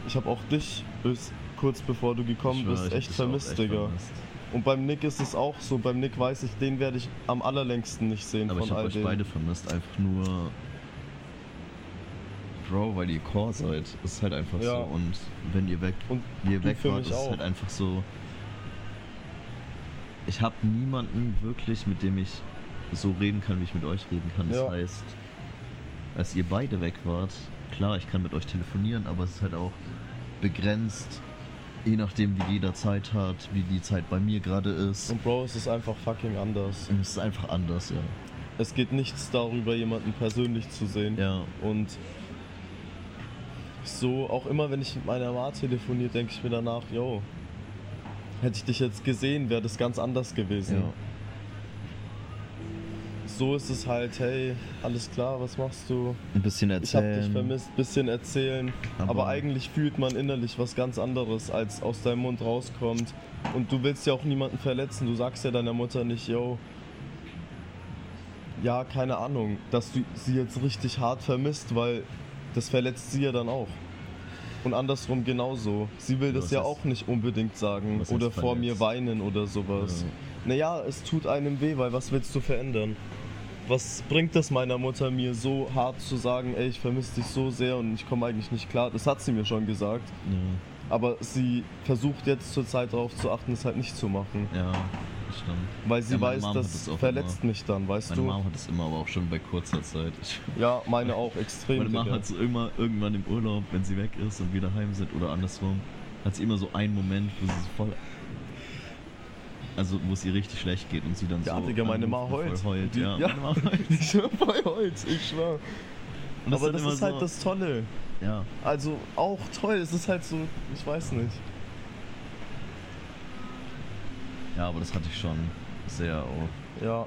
ich habe auch dich bis kurz bevor du gekommen Ich schwör, bist ich echt vermisst, echt Digga. vermisst. Und beim Nick ist es auch so, beim Nick weiß ich, den werde ich am allerlängsten nicht sehen Aber ich von habe all euch beide vermisst, einfach nur. Bro, weil ihr Core seid. Das ist halt einfach Ja. so. Und wenn ihr weg, Und ihr weg wart, ist es auch. halt einfach so. Ich habe niemanden wirklich, mit dem ich so reden kann, wie ich mit euch reden kann. Das Ja. heißt, als ihr beide weg wart, klar, ich kann mit euch telefonieren, aber es ist halt auch begrenzt, je nachdem, wie jeder Zeit hat, wie die Zeit bei mir gerade ist. Und Bro, es ist einfach fucking anders. Und es ist einfach anders, ja. Es geht nichts darüber, jemanden persönlich zu sehen. Ja, Und so, auch immer wenn ich mit meiner Mama telefoniere, denke ich mir danach, yo, hätte ich dich jetzt gesehen, wäre das ganz anders gewesen. ja. So ist es halt, hey, alles klar, was machst du? Ein bisschen Ich hab erzählen. dich vermisst, bisschen erzählen. Aber, Aber- eigentlich fühlt man innerlich was ganz anderes, als aus deinem Mund rauskommt. Und du willst ja auch niemanden verletzen. Du sagst ja deiner Mutter nicht, yo, ja, keine Ahnung, dass du sie jetzt richtig hart vermisst, weil das verletzt sie ja dann auch. Und andersrum genauso. Sie will das Was ja heißt- auch nicht unbedingt sagen oder vor mir weinen oder sowas. Naja, es tut einem weh, weil was willst du verändern? Was bringt es meiner Mutter mir so hart zu sagen, ey, ich vermisse dich so sehr und ich komme eigentlich nicht klar? Das hat sie mir schon gesagt. Ja, Aber sie versucht jetzt zur Zeit darauf zu achten, es halt nicht zu machen. ja, stimmt. Weil sie Ja, meine weiß, Mom das verletzt mich dann, weißt Meine du? Mom hat es immer, aber auch schon bei kurzer Zeit. Ich, [laughs] Ja, meine auch extrem. meine Mom Digga. hat so immer, irgendwann im Urlaub, wenn sie weg ist und wir daheim sind oder andersrum, hat sie immer so einen Moment, wo sie so voll Also wo es ihr richtig schlecht geht und sie dann Ja, so Digga, meine Ma anrufen, heult. heult. Die- Ja, ja. meine Ma heult. [laughs] Ich schwör, voll heult, ich schwör. Aber das immer ist halt so- das Tolle. Ja, Also auch toll, es ist halt so, ich weiß nicht. Ja, aber das hatte ich schon sehr auch. Ja,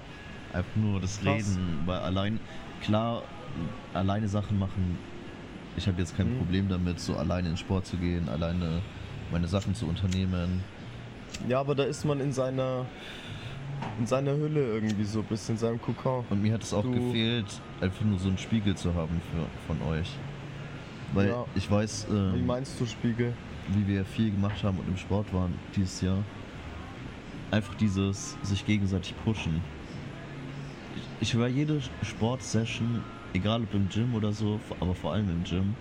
Einfach nur das Krass. Reden, weil allein, klar, alleine Sachen machen, ich habe jetzt kein Mhm. Problem damit, so alleine in Sport zu gehen, alleine meine Sachen zu unternehmen. ja, aber da ist man in seiner in seiner Hülle irgendwie so ein bisschen, in seinem Kokon. Und mir hat es auch Du- gefehlt, einfach nur so einen Spiegel zu haben für, von euch. Weil Ja. ich weiß, ähm, Wie meinst du Spiegel? wie wir viel gemacht haben und im Sport waren dieses Jahr. Einfach dieses sich gegenseitig pushen. Ich, ich war jede Sportsession, egal ob im Gym oder so, aber vor allem im Gym,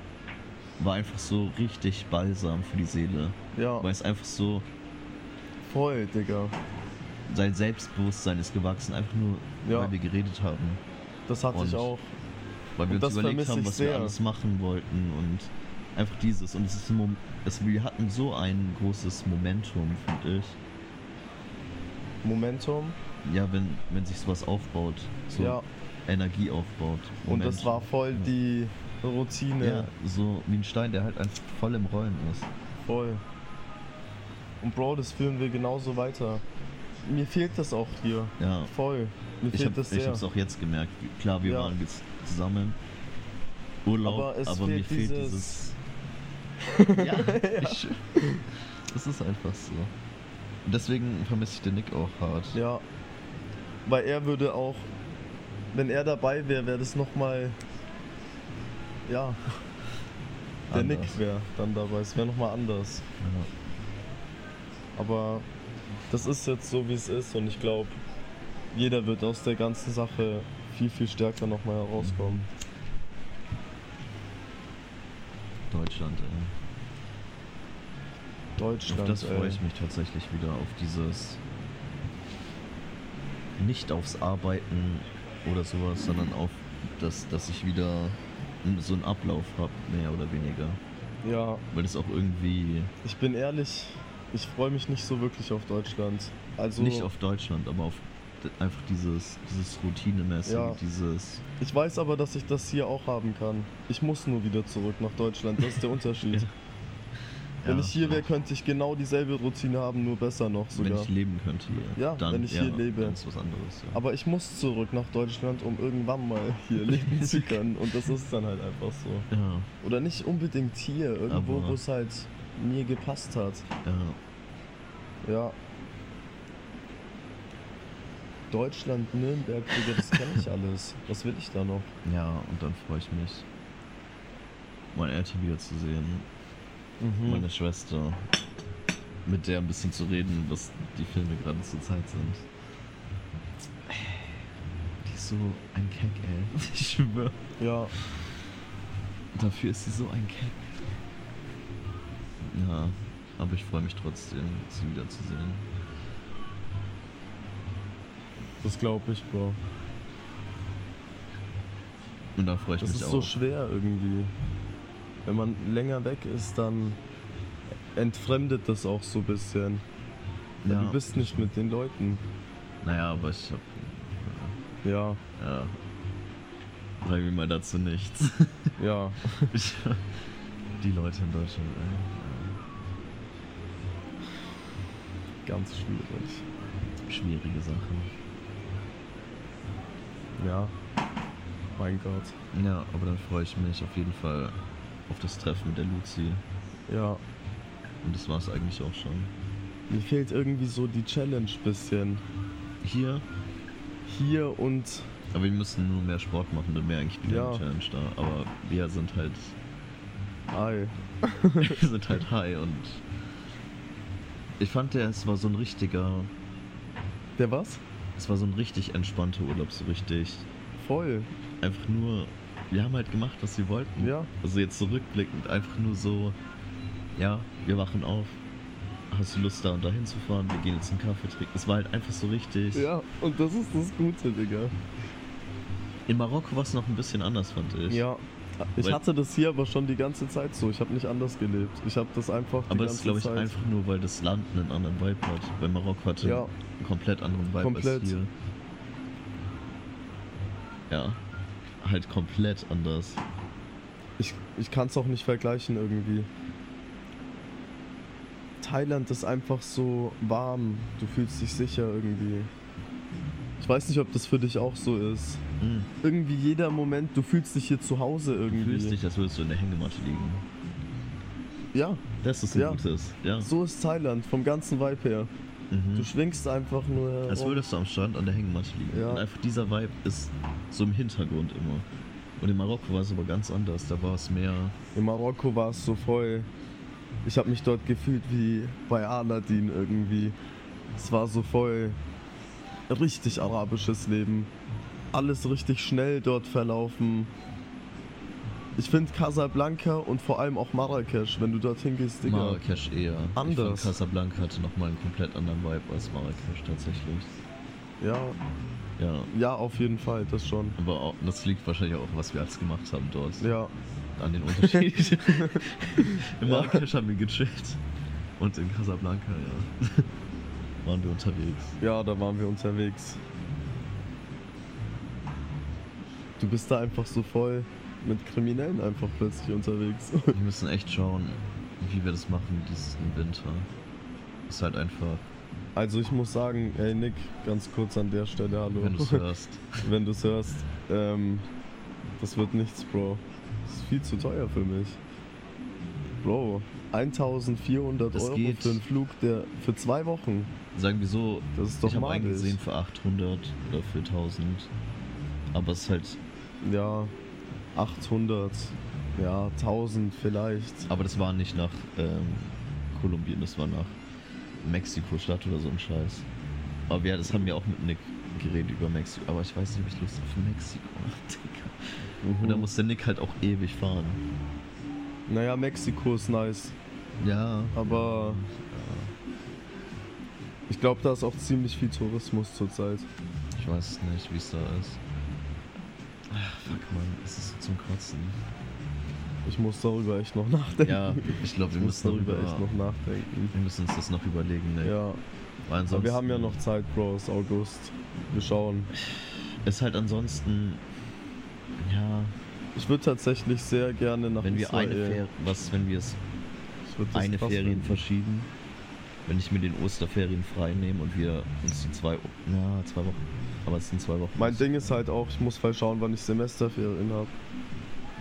war einfach so richtig balsam für die Seele. Ja, Weil es einfach so, voll, Digga. sein Selbstbewusstsein ist gewachsen, einfach nur, Ja. weil wir geredet haben. Das hatte ich Und- auch. Weil wir Und uns das überlegt haben, ich was sehr. wir alles machen wollten und einfach dieses. Und es ist ein Mom es, wir hatten so ein großes Momentum, finde ich. Momentum. Ja, wenn, wenn sich sowas aufbaut, so Ja. Energie aufbaut. Und das Momentum. war voll Ja. die Routine. Ja, so wie ein Stein, der halt einfach voll im Rollen ist. Voll. Und Bro, das führen wir genauso weiter. Mir fehlt das auch hier. Ja. Voll. Mir Ich, fehlt hab, das ich sehr. hab's auch jetzt gemerkt. Klar, wir Ja. waren jetzt zusammen. Urlaub, Aber es aber mir fehlt fehlt dieses- dieses. [laughs] ja, Ich, [laughs] das ist einfach so. Deswegen vermisse ich den Nick auch hart. Ja. Weil er würde auch, wenn er dabei wäre, wäre das nochmal. Ja. [laughs] Der Anders. Nick wäre dann dabei. Es wäre nochmal anders. Ja. Aber das ist jetzt so, wie es ist. Und ich glaube, jeder wird aus der ganzen Sache viel, viel stärker nochmal herauskommen. Deutschland, ey. Deutschland, Auf das freue ey. ich mich tatsächlich wieder, auf dieses nicht aufs Arbeiten oder sowas, sondern auf das, dass ich wieder so einen Ablauf habe, mehr oder weniger. Ja, Weil das auch irgendwie ich bin ehrlich, ich freue mich nicht so wirklich auf Deutschland. Also, nicht auf Deutschland, aber auf einfach dieses, dieses Routinemäßige, Ja. dieses ich weiß aber, dass ich das hier auch haben kann. Ich muss nur wieder zurück nach Deutschland. Das ist der [laughs] Unterschied. Ja. Wenn Ja, ich hier wäre, könnte ich genau dieselbe Routine haben, nur besser noch wenn sogar. ich leben könnte hier. Ja, dann, wenn ich hier lebe. Dann ist was anderes. Ja. Aber ich muss zurück nach Deutschland, um irgendwann mal [laughs] hier leben zu können. Und das ist dann halt einfach so. ja, Oder nicht unbedingt hier, irgendwo, wo es halt mir gepasst hat. ja. Ja. Deutschland, Nürnberg, Digga, das kenne ich [laughs] alles. Was will ich da noch? ja, und dann freue ich mich, meine Eltern wiederzusehen. Mhm. meine Schwester, mit der ein bisschen zu reden, was die Filme gerade zur Zeit sind. Die ist so ein Keck, ey. [laughs] Ich schwöre. Ja, Dafür ist sie so ein Keck. Ja, aber ich freue mich trotzdem, sie wiederzusehen. das glaube ich, Bro. Und da freue ich Das mich ist auch. so schwer irgendwie. Wenn man länger weg ist, dann entfremdet das auch so ein bisschen. Ja. Du bist nicht mit den Leuten. naja, aber ich hab. Ja, Ja. Sagen wir mal dazu nichts. [laughs] ja. [laughs] Ich, die Leute in Deutschland, ey. Ganz schwierig. Schwierige Sache. Ja. Mein Gott. Ja, aber dann freue ich mich auf jeden Fall auf das Treffen mit der Luzi. Ja. Und das war es eigentlich auch schon. Mir fehlt irgendwie so die Challenge bisschen. Hier, Hier und aber wir müssen nur mehr Sport machen, dann wäre eigentlich wieder Ja. eine Challenge da. Aber wir sind halt, Ei. [laughs] wir sind halt high und ich fand der, es war so ein richtiger, Der was? es war so ein richtig entspannter Urlaub, so richtig, Voll. einfach nur, wir haben halt gemacht, was wir wollten. Ja. Also jetzt zurückblickend, einfach nur so, ja, wir wachen auf. Hast du Lust da und dahin zu fahren? Wir gehen jetzt einen Kaffee trinken. Es war halt einfach so richtig. Ja, und das ist das Gute, Digga. In Marokko war es noch ein bisschen anders, fand ich. Ja. Ich Weil- hatte das hier aber schon die ganze Zeit so. Ich habe nicht anders gelebt. Ich habe das einfach Aber das ist, glaube ich, Zeit. einfach nur, weil das Land einen anderen Vibe hat. Weil Marokko hatte Ja. einen komplett anderen Vibe Komplett. als hier. Ja, halt komplett anders. Ich, ich kann es auch nicht vergleichen irgendwie. Thailand ist einfach so warm. Du fühlst dich sicher irgendwie. Ich weiß nicht, ob das für dich auch so ist. Mhm. Irgendwie jeder Moment, du fühlst dich hier zu Hause Du irgendwie. fühlst dich, als würdest du in der Hängematte liegen. Ja, Das ist ein Ja. gutes, ja. so ist Thailand vom ganzen Vibe her. Mhm. Du schwingst einfach nur. Als würdest du am Strand an der Hängematte liegen. Ja. Und einfach dieser Vibe ist so im Hintergrund immer. Und in Marokko war es aber ganz anders. Da war es mehr. In Marokko war es so voll. Ich habe mich dort gefühlt wie bei Aladdin irgendwie. Es war so voll richtig arabisches Leben. Alles richtig schnell dort verlaufen. Ich finde Casablanca und vor allem auch Marrakesch, wenn du dorthin gehst, Digga. Marrakesch eher. Anders. Ich fand Casablanca hatte nochmal einen komplett anderen Vibe als Marrakesch tatsächlich. Ja, Ja. ja, auf jeden Fall, das schon. Aber auch, das liegt wahrscheinlich auch, was wir alles gemacht haben dort. Ja, An den Unterschieden. [laughs] in Ja. Marrakesch haben wir gechillt. Und in Casablanca, ja. [laughs] waren wir unterwegs. ja, da waren wir unterwegs. Du bist da einfach so voll mit Kriminellen einfach plötzlich unterwegs. Wir müssen echt schauen, wie wir das machen diesen Winter. Ist halt einfach, Also ich muss sagen, ey Nick, ganz kurz an der Stelle, hallo. wenn du es hörst. [laughs] Wenn du's hörst, ähm, das wird nichts, Bro. Das ist viel zu teuer für mich. Bro, 1400 Das Euro geht. für einen Flug, der für zwei Wochen. Sagen wir so, Das ist doch ich habe einen gesehen für 800 oder für 1000. Aber es ist halt, Ja, 800, ja, 1000 vielleicht. aber das war nicht nach ähm, Kolumbien, das war nach Mexiko-Stadt oder so ein Scheiß. Aber ja, das haben wir auch mit Nick geredet über Mexiko. Aber ich weiß nicht, ob ich Lust auf Mexiko habe, [laughs] Digga. Und da Mhm. muss der Nick halt auch ewig fahren. Naja, Mexiko ist nice, Ja. aber ich glaube, da ist auch ziemlich viel Tourismus zurzeit. Ich weiß nicht, wie es da ist. Ach, fuck, man, es ist zum Kotzen. Ich muss darüber echt noch nachdenken. Ja, ich glaube, wir ich müssen darüber echt noch nachdenken. Wir müssen uns das noch überlegen, Nick. Ja, Weil ansonsten aber wir haben ja noch Zeit, Bro, es ist August. Wir schauen. Ist halt ansonsten. Ja, Ich würde tatsächlich sehr gerne nach wenn wir Israel. eine Ferien. Was, wenn wir es eine Ferien finden. verschieben? Wenn ich mir den Osterferien frei nehme und wir uns die zwei. Ja, zwei Wochen. Aber es sind zwei Wochen. Mein Ding ist halt auch, ich muss voll schauen, wann ich Semesterferien habe.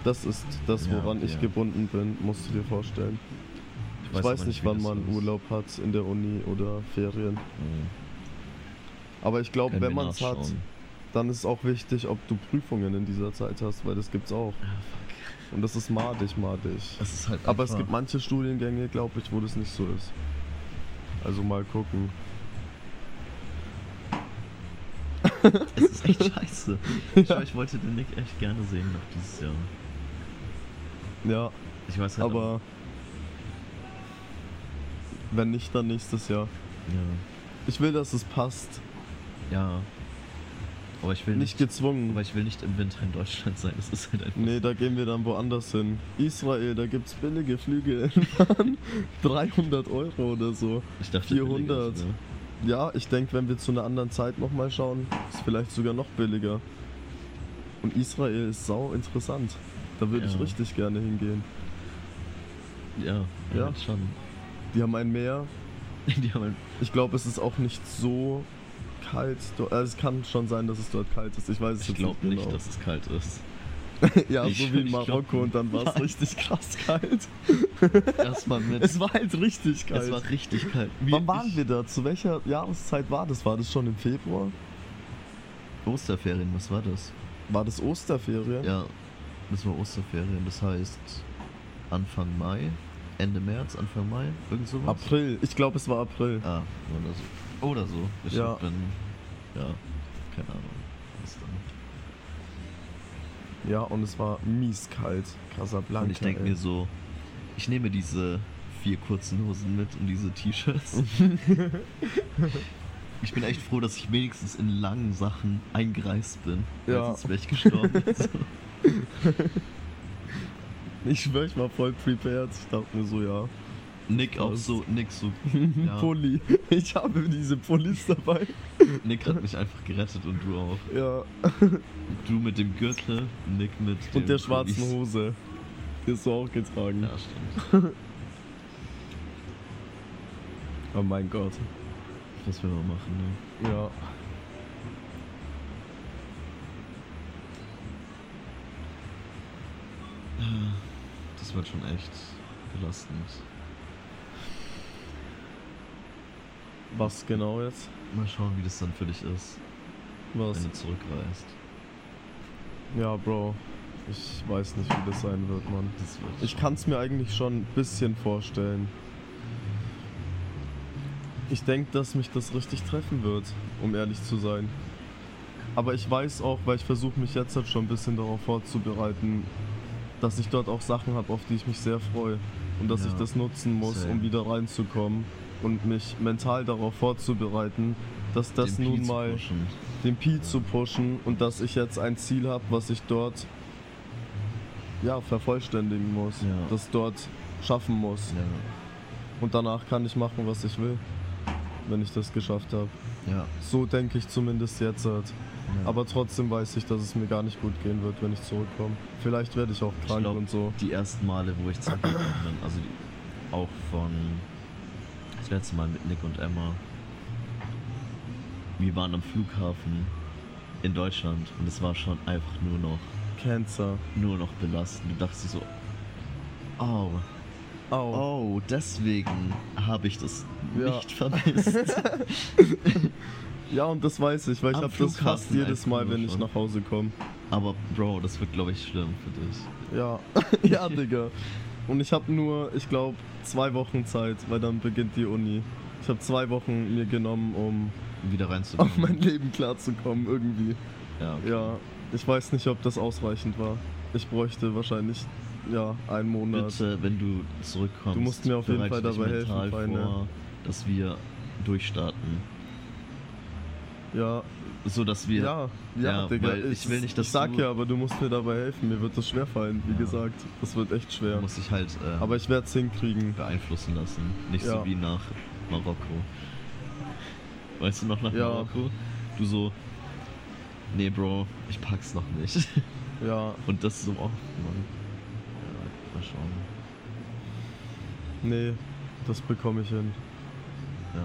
Das ist das, Ja, woran ich gebunden bin, musst du dir vorstellen. Ich weiß, aber nicht, wann man. Urlaub hat in der Uni oder Ferien. Mhm. Aber ich glaube, wenn man es hat, dann ist es auch wichtig, ob du Prüfungen in dieser Zeit hast, weil das gibt's auch. Fuck. Und das ist madig, madig. Ist halt Aber es gibt manche Studiengänge, glaube ich, wo das nicht so ist. Also mal gucken. Es ist echt scheiße. Ich, schwör, ich wollte den Nick echt gerne sehen noch dieses Jahr. Ja, Ich weiß halt auch- aber wenn nicht, dann nächstes Jahr. Ja. Ich will, dass es passt. Ja. Aber ich will Nicht nicht. gezwungen. aber ich will nicht im Winter in Deutschland sein. Das ist halt einfach. Nee, da gehen wir dann woanders hin. Israel, da gibt's billige Flüge. hinfahren. [laughs] 300 Euro oder so. Ich dachte 400. billiger? Ja, ich denke, wenn wir zu einer anderen Zeit nochmal schauen, ist vielleicht sogar noch billiger. Und Israel ist sau interessant. Da würde ich Ja. richtig gerne hingehen. Ja, Ja. ja. schon. Die haben ein Meer. [laughs] Die haben halt, Ich glaube, es ist auch nicht so kalt. Also es kann schon sein, dass es dort kalt ist. Ich weiß es ich jetzt glaube nicht nicht, genau. dass es kalt ist. [laughs] ja, ich- so wie in Marokko und dann [laughs] war es richtig krass kalt. [laughs] Erstmal mit. Es war halt richtig kalt. es war richtig kalt. Wie- Wann waren wir da? Zu welcher Jahreszeit war das? War das schon im Februar? Osterferien, was war das? War das Osterferien? Ja, das war Osterferien. Das heißt Anfang Mai, Ende März, Anfang Mai, irgend sowas. April. Ich glaube, es war April. Ah, oder so. Oder so. Ich Ja. bin. Ja, keine Ahnung. Ja, und es war mies kalt. Casablanca. Und ich denke mir so, ich nehme diese vier kurzen Hosen mit und diese T-Shirts. [laughs] ich bin echt froh, dass ich wenigstens in langen Sachen eingereist bin. Ja. Sonst wäre ich gestorben. [laughs] so. Ich schwör, ich war voll prepared. Ich dachte mir so, ja. Nick auch so, Nick so. [laughs] Ja. Pulli. Ich habe diese Pullis dabei. Nick hat mich einfach gerettet und du auch. Ja. Du mit dem Gürtel, Nick mit Und der schwarzen Pullis. Hose. Die hast du auch getragen. Ja, stimmt. [laughs] Oh mein Gott. Was will man machen, ne? Ja. Das wird schon echt belastend. Was genau jetzt? Mal schauen, wie das dann für dich ist, Was? wenn du zurückreist. Ja, Bro. Ich weiß nicht, wie das sein wird, Mann. Das wird Ich kann es mir eigentlich schon ein bisschen vorstellen. Ich denke, dass mich das richtig treffen wird, um ehrlich zu sein. Aber ich weiß auch, weil ich versuche mich jetzt halt schon ein bisschen darauf vorzubereiten, dass ich dort auch Sachen habe, auf die ich mich sehr freue. Und dass Ja, ich das nutzen muss, same. um wieder reinzukommen und mich mental darauf vorzubereiten, dass das den nun mal den Pi zu pushen und dass ich jetzt ein Ziel habe, was ich dort ja, vervollständigen muss, Ja. das dort schaffen muss. Ja, Und danach kann ich machen, was ich will, wenn ich das geschafft habe. ja. So denke ich zumindest jetzt. Halt. ja. Aber trotzdem weiß ich, dass es mir gar nicht gut gehen wird, wenn ich zurückkomme. Vielleicht werde ich auch Ich krank glaub, und so. Die ersten Male, wo ich zurückgekommen bin, also die, auch von das letzte Mal mit Nick und Emma. Wir waren am Flughafen in Deutschland und es war schon einfach nur noch, Cancer. nur noch belastend. Du dachtest so, oh, Au. oh, deswegen habe ich das Ja. nicht vermisst. [laughs] Ja, und das weiß ich, weil ich habe das fast jedes Mal, wenn ich schon. nach Hause komme. Aber Bro, das wird glaube ich schlimm für dich. Ja, [laughs] ja, Digga. Und ich habe nur, ich glaube, zwei Wochen Zeit, weil dann beginnt die Uni. Ich habe zwei Wochen mir genommen, um Wieder reinzukommen. auf mein Leben klarzukommen, irgendwie. Ja, okay. Ja, ich weiß nicht, ob das ausreichend war. Ich bräuchte wahrscheinlich, ja, einen Monat. Bitte, wenn du zurückkommst, Du musst mir auf jeden Fall dabei helfen, vor, dass wir durchstarten. Ja, So dass wir. ja, ja, Ja, Digga. weil ich will nicht, dass Ich sag du- ja, aber du musst mir dabei helfen. Mir wird das schwerfallen, wie Ja. gesagt. Das wird echt schwer. Du musst dich halt äh, Aber ich werde es hinkriegen. beeinflussen lassen. Nicht Ja. so wie nach Marokko. Weißt du noch nach Ja. Marokko? Du so. Nee, Bro, ich pack's noch nicht. [laughs] Ja, Und das so, oh Mann. Ja, mal schauen. nee, das bekomme ich hin. Ja,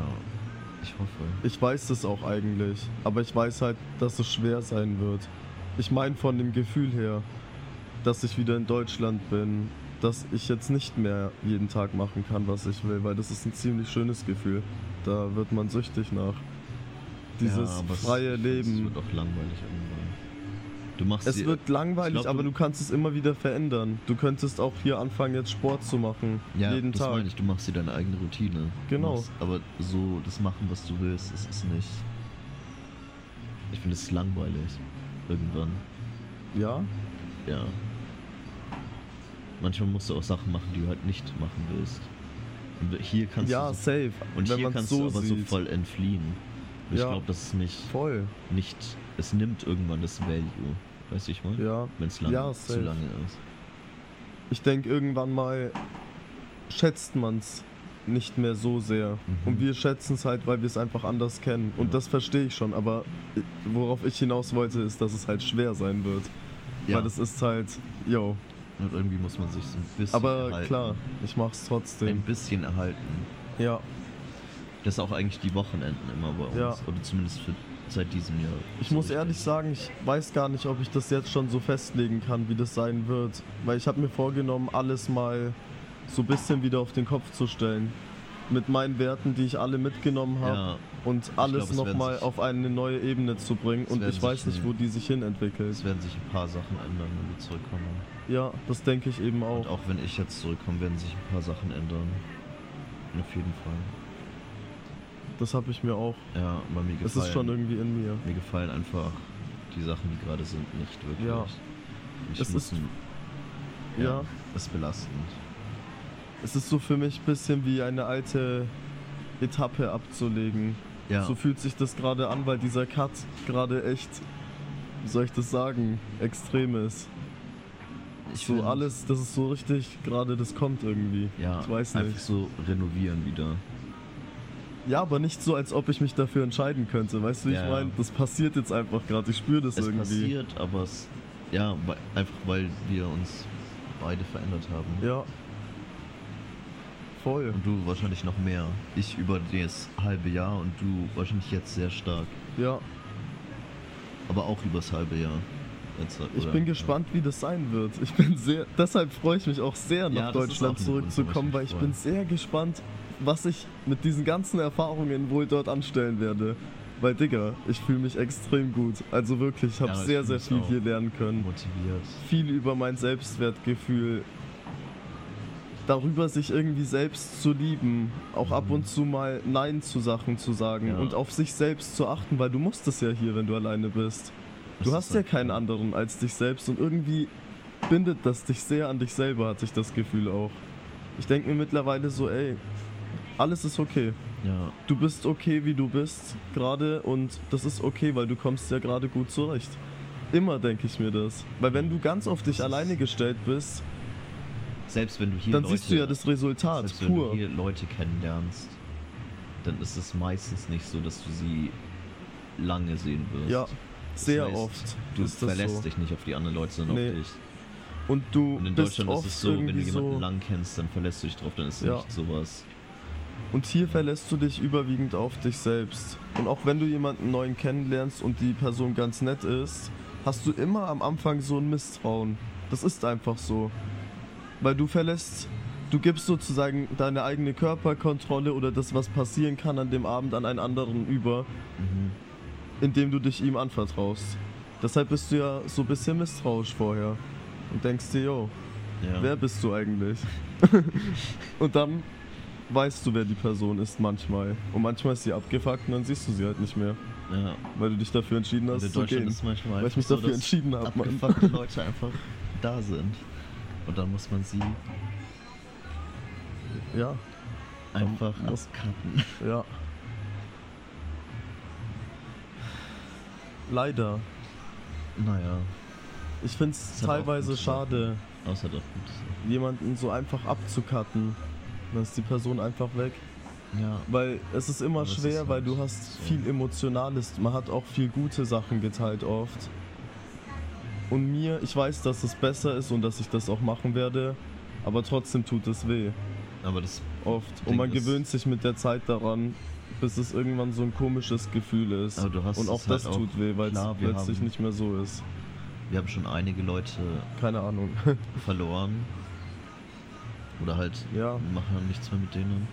ich hoffe. Ich weiß das auch eigentlich, aber ich weiß halt, dass es schwer sein wird. Ich meine von dem Gefühl her, dass ich wieder in Deutschland bin, dass ich jetzt nicht mehr jeden Tag machen kann, was ich will, weil das ist ein ziemlich schönes Gefühl. Da wird man süchtig nach. Dieses Ja, es- freie Es Leben. wird auch langweilig irgendwann. Du machst Es wird langweilig, glaub, aber du- du kannst es immer wieder verändern. Du könntest auch hier anfangen, jetzt Sport zu machen. Ja, jeden das Tag. meine ich, du machst dir deine eigene Routine. Genau. Machst, aber so das machen, was du willst, das ist nicht. Ich finde es ist langweilig. Irgendwann. Ja? Ja. Manchmal musst du auch Sachen machen, die du halt nicht machen willst. Und hier kannst Ja, du so, safe. und wenn hier kannst so du aber so sieht. voll entfliehen. Und Ja. Ich glaube, das ist nicht, Voll. nicht. Es nimmt irgendwann das Value. Weißt du, ich meine? Ja. Wenn es lang, Ja, zu lange ist. Ich denke, irgendwann mal schätzt man es nicht mehr so sehr. Mhm. Und wir schätzen es halt, weil wir es einfach anders kennen. Und Ja. das verstehe ich schon. Aber worauf ich hinaus wollte, ist, dass es halt schwer sein wird. Ja. Weil es ist halt, yo. Und irgendwie muss man sich so ein bisschen. Aber erhalten. klar, ich mach's Ein trotzdem. bisschen erhalten. Ja. Das ist auch eigentlich die Wochenenden immer bei uns. Ja. Oder zumindest für, seit diesem Jahr. Ich So muss richtig. ehrlich sagen, ich weiß gar nicht, ob ich das jetzt schon so festlegen kann, wie das sein wird. Weil ich habe mir vorgenommen, alles mal so ein bisschen wieder auf den Kopf zu stellen. Mit meinen Werten, die ich alle mitgenommen habe. Ja, Und alles nochmal auf eine neue Ebene zu bringen. Und ich weiß nicht, wo die sich hin entwickelt. es werden sich ein paar Sachen ändern, wenn wir zurückkommen. Ja, das denke ich eben Und auch. auch wenn ich jetzt zurückkomme, werden sich ein paar Sachen ändern. Auf jeden Fall. Das habe ich mir auch. Ja, bei mir gefallen. Es ist schon irgendwie in mir. mir gefallen einfach die Sachen, die gerade sind, nicht wirklich. Ja. Ich Es muss ist- ein- Ja. ist belastend. Es ist so für mich ein bisschen wie eine alte Etappe abzulegen. Ja. So fühlt sich das gerade an, weil dieser Cut gerade echt, wie soll ich das sagen, extrem ist. Ich so alles, das ist so richtig gerade, das kommt irgendwie. Ja, ich weiß einfach nicht. so renovieren wieder. Ja, aber nicht so, als ob ich mich dafür entscheiden könnte. Weißt du, wie Ja. ich meine? Das passiert jetzt einfach gerade. Ich spüre das Es irgendwie. passiert, aber es. Ja, weil, einfach weil wir uns beide verändert haben. Ja. Voll. Und du wahrscheinlich noch mehr. Ich über das halbe Jahr und du wahrscheinlich jetzt sehr stark. Ja. Aber auch übers halbe Jahr. Jetzt, Ich bin gespannt, wie das sein wird. Ich bin sehr, deshalb freue ich mich auch sehr, nach Ja, das Deutschland zurückzukommen, weil ich bin sehr gespannt, was ich mit diesen ganzen Erfahrungen wohl dort anstellen werde. Weil, Digga, ich fühle mich extrem gut. Also wirklich, ich habe Ja, sehr, sehr viel hier lernen können. Motiviert. Viel über mein Selbstwertgefühl. Darüber, sich irgendwie selbst zu lieben. Auch ab und zu mal Nein zu Sachen zu sagen Ja. und auf sich selbst zu achten, weil du musst es ja hier, wenn du alleine bist. Das Du hast ja halt- keinen anderen als dich selbst und irgendwie bindet das dich sehr an dich selber, hatte ich das Gefühl auch. Ich denke mir mittlerweile so, ey, alles ist okay. Ja, Du bist okay, wie du bist gerade und das ist okay, weil du kommst ja gerade gut zurecht. Immer denke ich mir das. Weil wenn du ganz auf dich Das alleine gestellt bist, selbst wenn du hier dann Leute, siehst du ja das Resultat selbst wenn pur. du hier Leute kennenlernst, dann ist es meistens nicht so, dass du sie lange sehen wirst. Ja, Das sehr heißt, oft. Du verlässt so. dich nicht auf die anderen Leute, sondern Nee. auf dich. Und du Und in bist Deutschland oft ist es so, wenn du jemanden so lang kennst, dann verlässt du dich drauf, dann ist es Ja. nicht sowas. Und hier verlässt du dich überwiegend auf dich selbst. Und auch wenn du jemanden neuen kennenlernst und die Person ganz nett ist, hast du immer am Anfang so ein Misstrauen. Das ist einfach so. Weil du verlässt, du gibst sozusagen deine eigene Körperkontrolle oder das, was passieren kann an dem Abend an einen anderen über, Mhm. indem du dich ihm anvertraust. Deshalb bist du ja so ein bisschen misstrauisch vorher. Und denkst dir, yo, Ja. Wer bist du eigentlich? [laughs] und dann weißt du, wer die Person ist manchmal. Und manchmal ist sie abgefuckt und dann siehst du sie halt nicht mehr. ja. Weil du dich dafür entschieden hast in zu gehen. ist manchmal Weil ich mich so, dafür entschieden habe. Mann. abgefuckte [laughs] Leute einfach da sind. Und dann muss man sie Ja, einfach abcutten. ja. Leider. Naja, Ich auch teilweise schade, außer doch gut. jemanden so einfach abzucutten. Dann ist die Person einfach weg. Ja, Weil es ist immer schwer, ist weil halt du hast so. viel Emotionales. Man hat auch viel gute Sachen geteilt oft. Und mir, ich weiß, dass es besser ist und dass ich das auch machen werde, aber trotzdem tut es weh. aber das Oft. Und Ding man ist- gewöhnt sich mit der Zeit daran, bis es irgendwann so ein komisches Gefühl ist. Hast und auch es halt das auch- tut weh, weil es plötzlich nicht mehr so ist. Wir haben schon einige Leute Keine Ahnung. verloren. [laughs] Oder halt Ja. machen nichts mehr mit denen.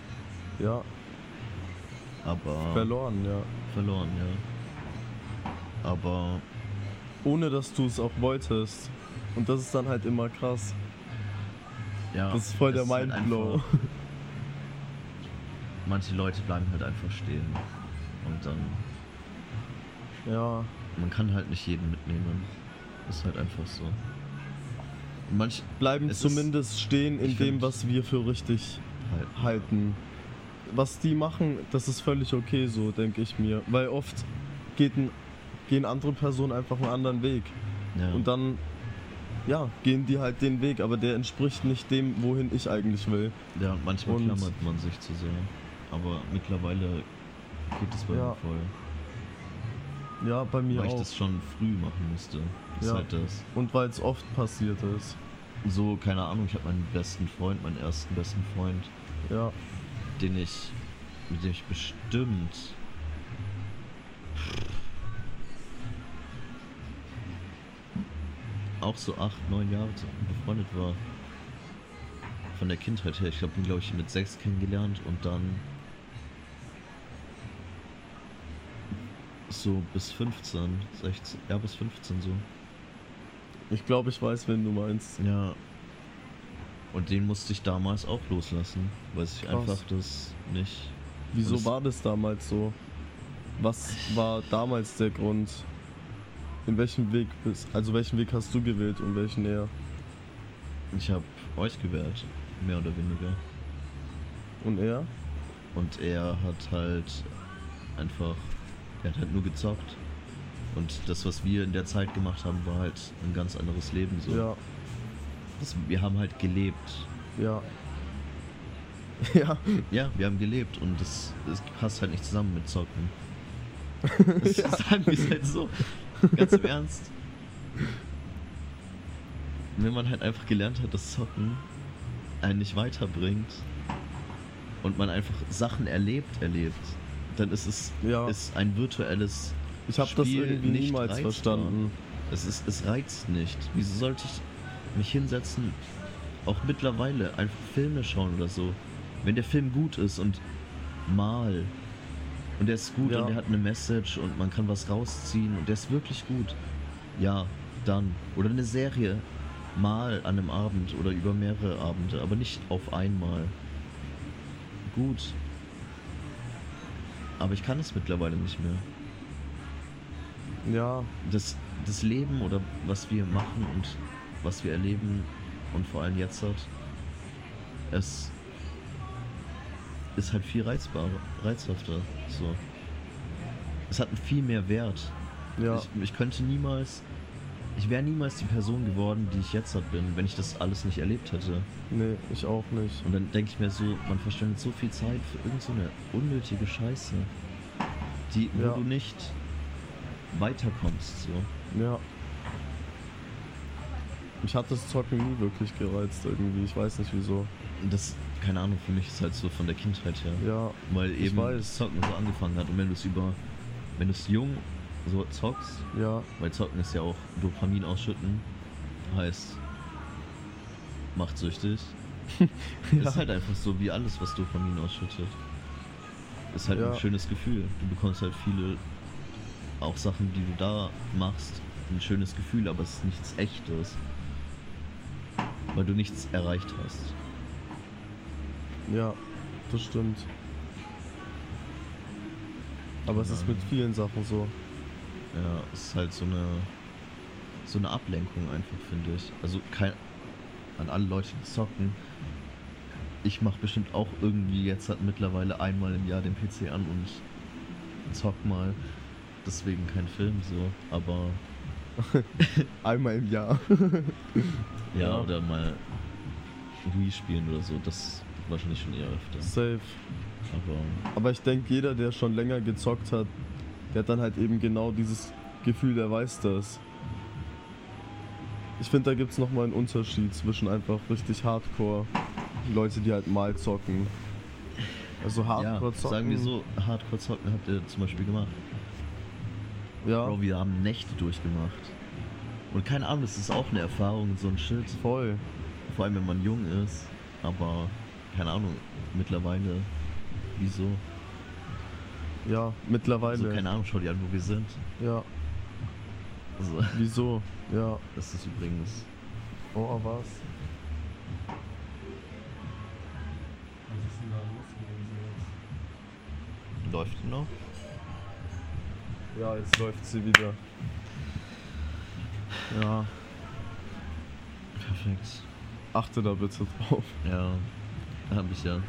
ja, Aber verloren, ja. verloren, ja. Aber Ohne dass du es auch wolltest. Und das ist dann halt immer krass. ja. Das ist voll der halt Mindblow. einfach- [laughs] Manche Leute bleiben halt einfach stehen. Und dann. Ja, Man kann halt nicht jeden mitnehmen. Ist halt einfach so. Manch bleiben ist- zumindest stehen in dem, was wir für richtig halt. halten. Was die machen, das ist völlig okay so, denke ich mir. Weil oft geht ein, gehen andere Personen einfach einen anderen Weg. Ja. Und dann, ja, gehen die halt den Weg, aber der entspricht nicht dem, wohin ich eigentlich will. ja, manchmal und- klammert man sich zu sehr. Aber mittlerweile geht es bei Ja, mir voll. Ja, bei mir Weil ich auch. das schon früh machen musste. Ist Ja. halt das. Und weil es oft passiert ist. So, keine Ahnung, ich habe meinen besten Freund, meinen ersten besten Freund, Ja, den ich, mit dem ich bestimmt auch so acht, neun Jahre befreundet war. Von der Kindheit her. Ich habe ihn, glaube ich, mit sechs kennengelernt und dann so bis 15, 16, ja bis 15 so. ich glaube, ich weiß, wen du meinst. Ja. Und den musste ich damals auch loslassen, weil ich Krass. einfach das nicht. Wieso das- war das damals so? Was war damals der Grund? In welchem Weg bist Also welchen Weg hast du gewählt und welchen er? Ich habe euch gewählt, mehr oder weniger. Und er? Und er hat halt einfach. Er hat halt nur gezockt. Und das, was wir in der Zeit gemacht haben, war halt ein ganz anderes Leben so. Ja. das, wir haben halt gelebt. Ja. [laughs] Ja. Ja, wir haben gelebt und das, das passt halt nicht zusammen mit Zocken. [laughs] Das sagen wir es halt so. Ganz im Ernst. Wenn man halt einfach gelernt hat, dass Zocken einen nicht weiterbringt und man einfach Sachen erlebt, erlebt, dann ist es Ja. ist ein virtuelles Ich habe das irgendwie nicht niemals reizbar. verstanden. Es, ist, es reizt nicht. Wieso sollte ich mich hinsetzen, auch mittlerweile einfach Filme schauen oder so? Wenn der Film gut ist und mal und der ist gut Ja. und der hat eine Message und man kann was rausziehen und der ist wirklich gut, ja, dann. Oder eine Serie, mal an einem Abend oder über mehrere Abende, aber nicht auf einmal. Gut. Aber ich kann es mittlerweile nicht mehr Ja, das, das Leben oder was wir machen und was wir erleben und vor allem jetzt hat, es ist halt viel reizbarer, reizhafter. So. Es hat viel mehr Wert. ja. Ich, ich könnte niemals, ich wäre niemals die Person geworden, die ich jetzt halt bin, wenn ich das alles nicht erlebt hätte. Nee, ich auch nicht. Und dann denke ich mir so, man verschwendet so viel Zeit für irgend so eine unnötige Scheiße, die, wo Ja. du nicht weiterkommst. So. Ja. Mich hat das Zocken nie wirklich gereizt irgendwie. Ich weiß nicht wieso. Das, keine Ahnung, für mich ist halt so von der Kindheit her. Ja, Weil ich eben das Zocken so angefangen hat. Und wenn du es über, wenn du es jung so zockst, ja, weil Zocken ist ja auch Dopamin ausschütten, heißt, macht süchtig. [laughs] Ja. Ist halt einfach so wie alles, was Dopamin ausschüttet. Ist halt Ja. ein schönes Gefühl. Du bekommst halt viele, auch Sachen, die du da machst, ein schönes Gefühl, aber es ist nichts Echtes. Weil du nichts erreicht hast. ja, das stimmt. Aber es ist mit vielen Sachen so. Ja, es ist halt so eine so eine Ablenkung einfach, finde ich. Also kein an alle Leute, die zocken. Ich mache bestimmt auch irgendwie jetzt halt mittlerweile einmal im Jahr den PC an und zock mal. Deswegen kein Film so, aber [laughs] Einmal im Jahr. [laughs] ja, Ja. oder mal Wii spielen oder so, das wahrscheinlich schon eher öfter. Safe. Aber Aber ich denke, jeder, der schon länger gezockt hat, der hat dann halt eben genau dieses Gefühl, der weiß das. Ich finde, da gibt es nochmal einen Unterschied zwischen einfach richtig Hardcore, Leute, die halt mal zocken. Also ja, Hardcore zocken. sagen wir so, Hardcore zocken habt ihr zum Beispiel gemacht. Ja, Bro, wir haben Nächte durchgemacht. Und keine Ahnung, das ist auch eine Erfahrung, so ein Shit. voll. Vor allem, wenn man jung ist. Aber, keine Ahnung, mittlerweile, wieso? Ja, mittlerweile. Also, keine Ahnung, schau dir an, wo wir sind. Ja, Also, [laughs] wieso? Ja. das ist übrigens. Oh, was? Was ist denn da los gewesen Läuft die noch? jetzt? Ja, jetzt läuft sie wieder. Ja, Perfekt. achte da bitte drauf. Ja, hab ich ja.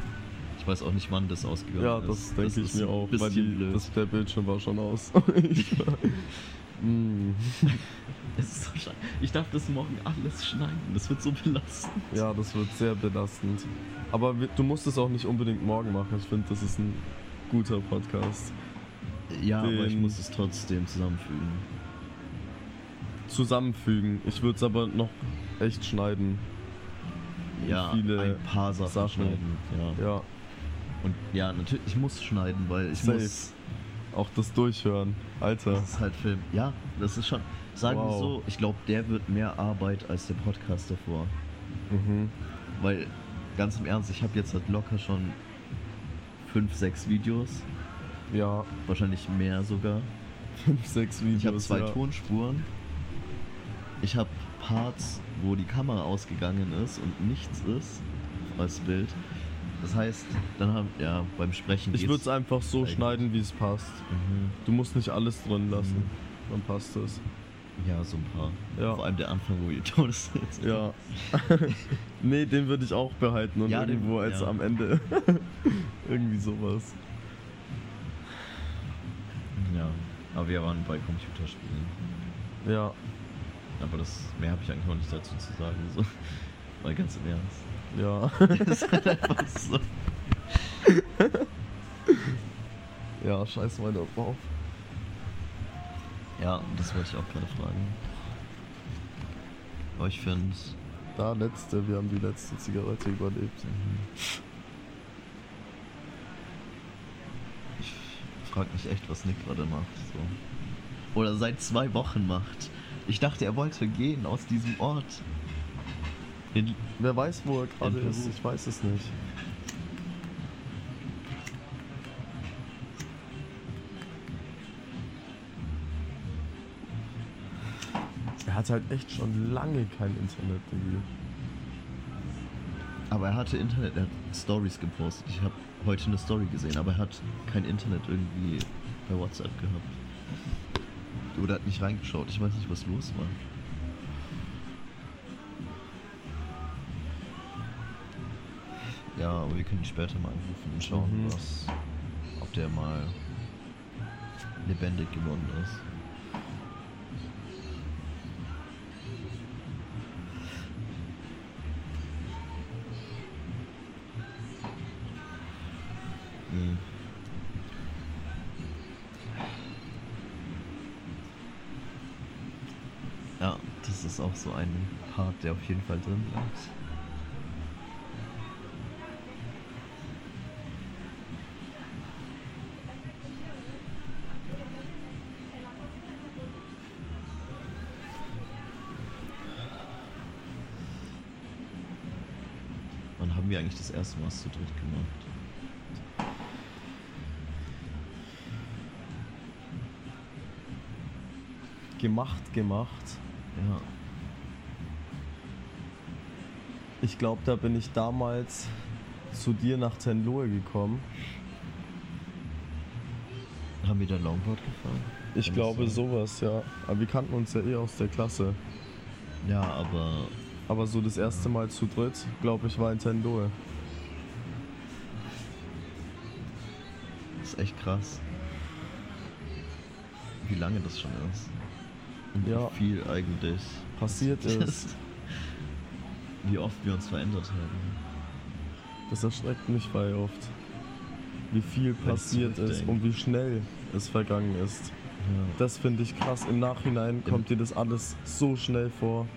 Ich weiß auch nicht, wann das ausgegangen Ja, ist. das denke ich ist mir auch, weil die, das, der Bildschirm war schon aus. ich [laughs] mm, so. Ich darf das morgen alles schneiden. Das wird so belastend. ja, das wird sehr belastend. Aber du musst es auch nicht unbedingt morgen machen. Ich finde, das ist ein guter Podcast. Ja, aber ich muss es trotzdem zusammenfügen. Zusammenfügen. Ich würde es aber noch echt schneiden. Ja, viele ein paar Sachen, Sachen. schneiden. Ja. Ja, Und ja, natürlich, ich muss schneiden, weil ich Safe. muss. auch das Durchhören. Alter. Das ist halt Film. Ja, das ist schon. Sagen wir Wow. so, ich glaube, der wird mehr Arbeit als der Podcast davor. Mhm. Weil, ganz im Ernst, ich habe jetzt halt locker schon fünf, sechs Videos. Ja, Wahrscheinlich mehr sogar. fünf, sechs Videos. Ich habe zwei ja. Tonspuren. Ich habe Parts, wo die Kamera ausgegangen ist und nichts ist als Bild. Das heißt, dann haben ja beim Sprechen. Ich würde es einfach so eigentlich. schneiden, wie es passt. Mhm. Du musst nicht alles drin lassen. Mhm. Dann passt es. Ja, so ein paar. Ja. Vor allem der Anfang, wo ihr [laughs] Todes sitzt. Ja. [laughs] nee, den würde ich auch behalten und Ja, den- irgendwo als ja. am Ende. [laughs] Irgendwie sowas. Ja. Aber wir waren bei Computerspielen. Ja. Aber das mehr habe ich eigentlich auch nicht dazu zu sagen. So. Mal ganz im Ernst. Ja. [laughs] Das ist halt einfach so. ja, scheiß mal da drauf. Ja, das wollte ich auch gerade fragen. Aber ich finde, Da letzte, wir haben die letzte Zigarette überlebt. ich frage mich echt, was Nick gerade macht. So. Oder seit zwei Wochen macht. Ich dachte, er wollte gehen aus diesem Ort. In, Wer weiß, wo er gerade ist, ich weiß es nicht. Er hat halt echt schon lange kein Internet, Diggi. aber er hatte Internet, er hat Stories gepostet. Ich habe heute eine Story gesehen, aber er hat kein Internet irgendwie bei WhatsApp gehabt. Oder hat nicht reingeschaut. Ich weiß nicht, was los war. Ja, aber wir können später mal anrufen und schauen, Mhm. was, ob der mal lebendig geworden ist. Mhm. Ja, das ist auch so ein Part, der auf jeden Fall drin bleibt. Wir eigentlich das erste Mal zu dritt gemacht? Gemacht, gemacht. Ja, Ich glaube, da bin ich damals zu dir nach Tenlohe gekommen. haben wir da Longboard gefahren? Ich Kann glaube sowas, ja. Aber wir kannten uns ja eh aus der Klasse. Ja, aber Aber so das erste Mal zu dritt, glaube ich, war in Tenlohe. ist echt krass. Wie lange das schon ist. Und Ja. wie viel eigentlich Passiert [laughs] ist. Wie oft wir uns verändert haben. Das erschreckt mich bei oft. Wie viel Wenn passiert ist und wie schnell es vergangen ist. Ja. Das finde ich krass. Im Nachhinein Im- kommt dir das alles so schnell vor.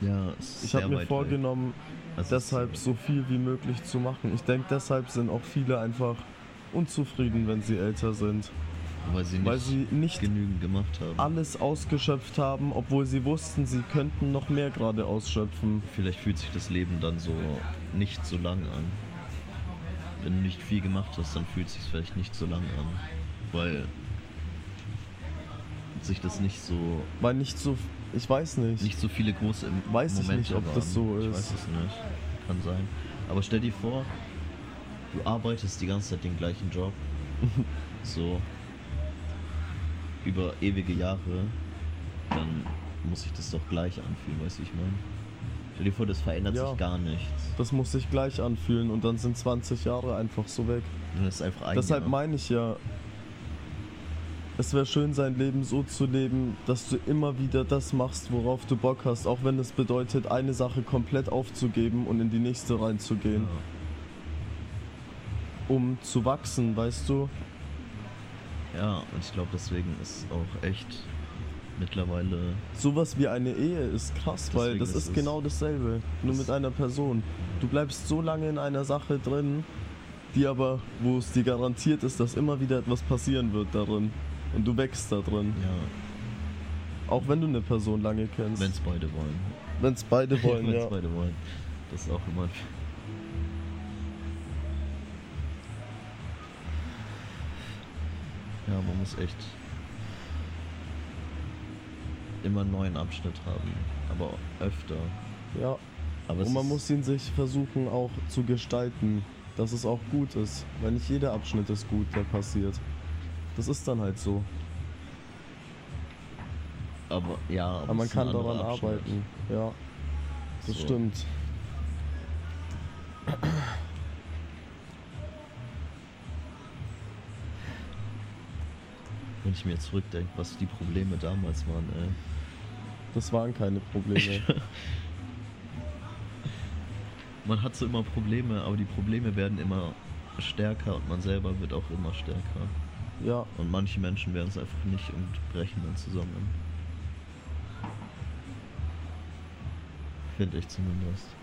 Ja, ist Ich sehr habe mir vorgenommen. Also deshalb so viel wie möglich zu machen. Ich denke, deshalb sind auch viele einfach unzufrieden, wenn sie älter sind. weil sie nicht, Weil sie nicht genügend gemacht haben. alles ausgeschöpft haben, obwohl sie wussten, sie könnten noch mehr gerade ausschöpfen. Vielleicht fühlt sich das Leben dann so nicht so lang an. Wenn du nicht viel gemacht hast, dann fühlt es sich vielleicht nicht so lang an. Weil sich das nicht so Weil nicht so, ich weiß nicht. nicht so viele große Im- Weiß ich Momente nicht, ob waren. das so Ich ist. weiß es nicht. Kann sein. Aber stell dir vor, du arbeitest die ganze Zeit den gleichen Job. [laughs] so über ewige Jahre, dann muss sich das doch gleich anfühlen, weißt du, ich meine. Stell dir vor, das verändert Ja. sich gar nichts. Das muss sich gleich anfühlen und dann sind 20 Jahre einfach so weg. Und das ist einfach ein Deshalb Jahr. meine ich ja, es wäre schön, sein Leben so zu leben, dass du immer wieder das machst, worauf du Bock hast, auch wenn es bedeutet, eine Sache komplett aufzugeben und in die nächste reinzugehen, Ja. um zu wachsen, weißt du? Ja, und ich glaube, deswegen ist auch echt mittlerweile. Sowas wie eine Ehe ist krass, weil das ist ist genau dasselbe, nur das- mit einer Person. Du bleibst so lange in einer Sache drin, die aber, wo es dir garantiert ist, dass immer wieder etwas passieren wird darin. Und du wächst da drin. Ja, Auch wenn du eine Person lange kennst. wenn es beide wollen. Wenn es beide [laughs] wollen, Wenn's ja. beide wollen. Das ist auch immer. Ja, man muss echt immer einen neuen Abschnitt haben, aber öfter. ja. Aber es Und man muss ihn sich versuchen auch zu gestalten, dass es auch gut ist. Weil nicht jeder Abschnitt ist gut, der passiert. Das ist dann halt so. aber ja, aber, Aber man kann daran Abschnitt. arbeiten. Ja, das So. stimmt. Wenn ich mir zurückdenke, was die Probleme damals waren, ey. Das waren keine Probleme. [laughs] man hat so immer Probleme, aber die Probleme werden immer stärker und man selber wird auch immer stärker. Ja, Und manche Menschen werden es einfach nicht und brechen dann zusammen. Finde ich zumindest.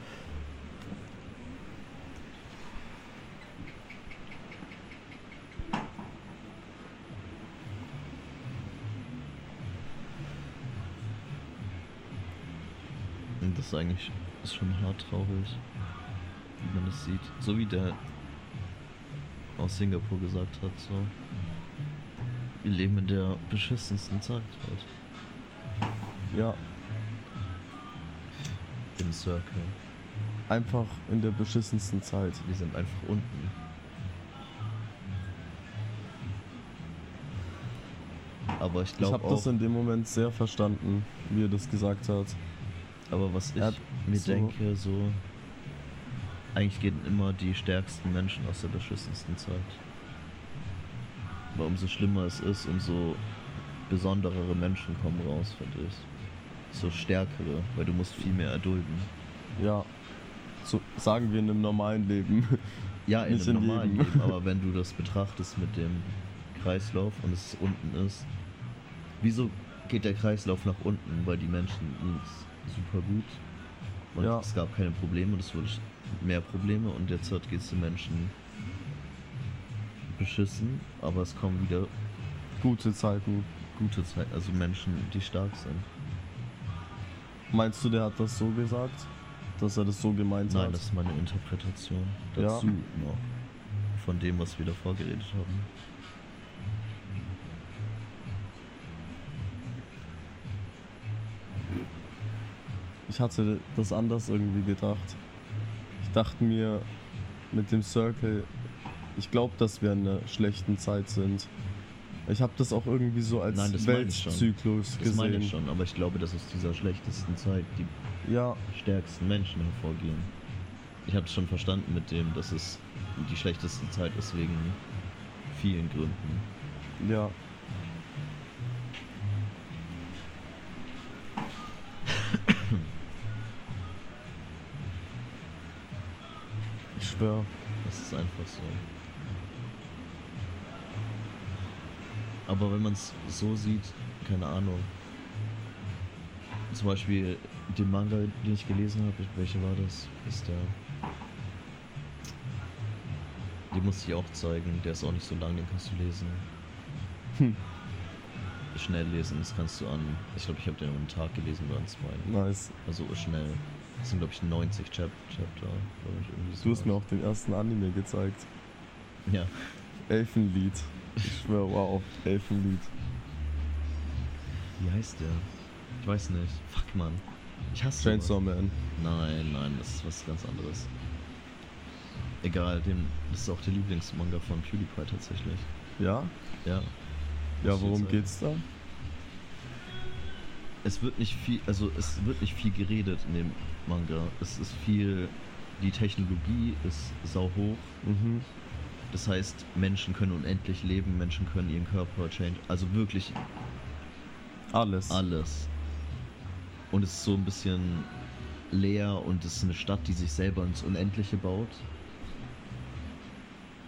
Und das ist eigentlich ist schon hart traurig, wie man das sieht. So wie der aus Singapur gesagt hat, so. Wir leben in der beschissensten Zeit halt. ja. Im Circle. Einfach in der beschissensten Zeit. Wir sind einfach unten. Aber ich Ich glaube habe auch, das in dem Moment sehr verstanden, wie er das gesagt hat. aber was ich Er mir so- denke, so, eigentlich gehen immer die stärksten Menschen aus der beschissensten Zeit. Aber umso schlimmer es ist, umso besonderere Menschen kommen raus, finde ich. So stärkere, weil du musst viel mehr erdulden. Ja. So sagen wir in einem normalen Leben. [laughs] Ja, in Nicht einem normalen Leben. Leben, aber wenn du [laughs] das betrachtest mit dem Kreislauf und es unten ist, wieso geht der Kreislauf nach unten? Weil die Menschen super gut und Ja. es gab keine Probleme und es wurde mehr Probleme und jetzt geht es den Menschen beschissen, aber es kommen wieder Gute Zeiten. gute Zeiten, also Menschen, die stark sind. Meinst du, der hat das so gesagt? Dass er das so gemeint Nein, hat? das ist meine Interpretation Ja. dazu noch von dem, was wir davor geredet haben. Ich hatte das anders irgendwie gedacht. Ich dachte mir mit dem Circle, ich glaube, dass wir in einer schlechten Zeit sind. Ich habe das auch irgendwie so als Nein, das. Weltzyklus Das meine ich gesehen. schon, aber ich glaube, dass aus dieser schlechtesten Zeit die Ja, stärksten Menschen hervorgehen. Ich habe es schon verstanden mit dem, dass es die schlechteste Zeit ist wegen vielen Gründen. ja. Ich schwör. Das ist einfach so. Aber wenn man es so sieht, keine Ahnung. Zum Beispiel den Manga, den ich gelesen habe, welcher war das? Ist der. Den musste ich auch zeigen, der ist auch nicht so lang, den kannst du lesen. Hm. Schnell lesen, das kannst du an. Ich glaube, ich habe den einem Tag gelesen oder an zwei. Nice. Also schnell. Das sind, glaube ich, 90 Chap Chapter. ich, irgendwie Du hast sowas. mir auch den ersten Anime gezeigt. Ja. Elfenlied. Ich schwör, wow. Elfenlied. Wie heißt der? Ich weiß nicht. Fuck, Mann. Ich hasse Chainsaw sowas. Man. Nein, nein, das ist was ganz anderes. Egal, den, das ist auch der Lieblingsmanga von PewDiePie tatsächlich. Ja? Ja. Ja, worum geht's da? Es wird nicht viel, also es wird nicht viel geredet in dem Manga. Es ist viel, die Technologie ist sau hoch. Mhm. Das heißt, Menschen können unendlich leben, Menschen können ihren Körper change. Also wirklich Alles. alles. Und es ist so ein bisschen leer und es ist eine Stadt, die sich selber ins Unendliche baut.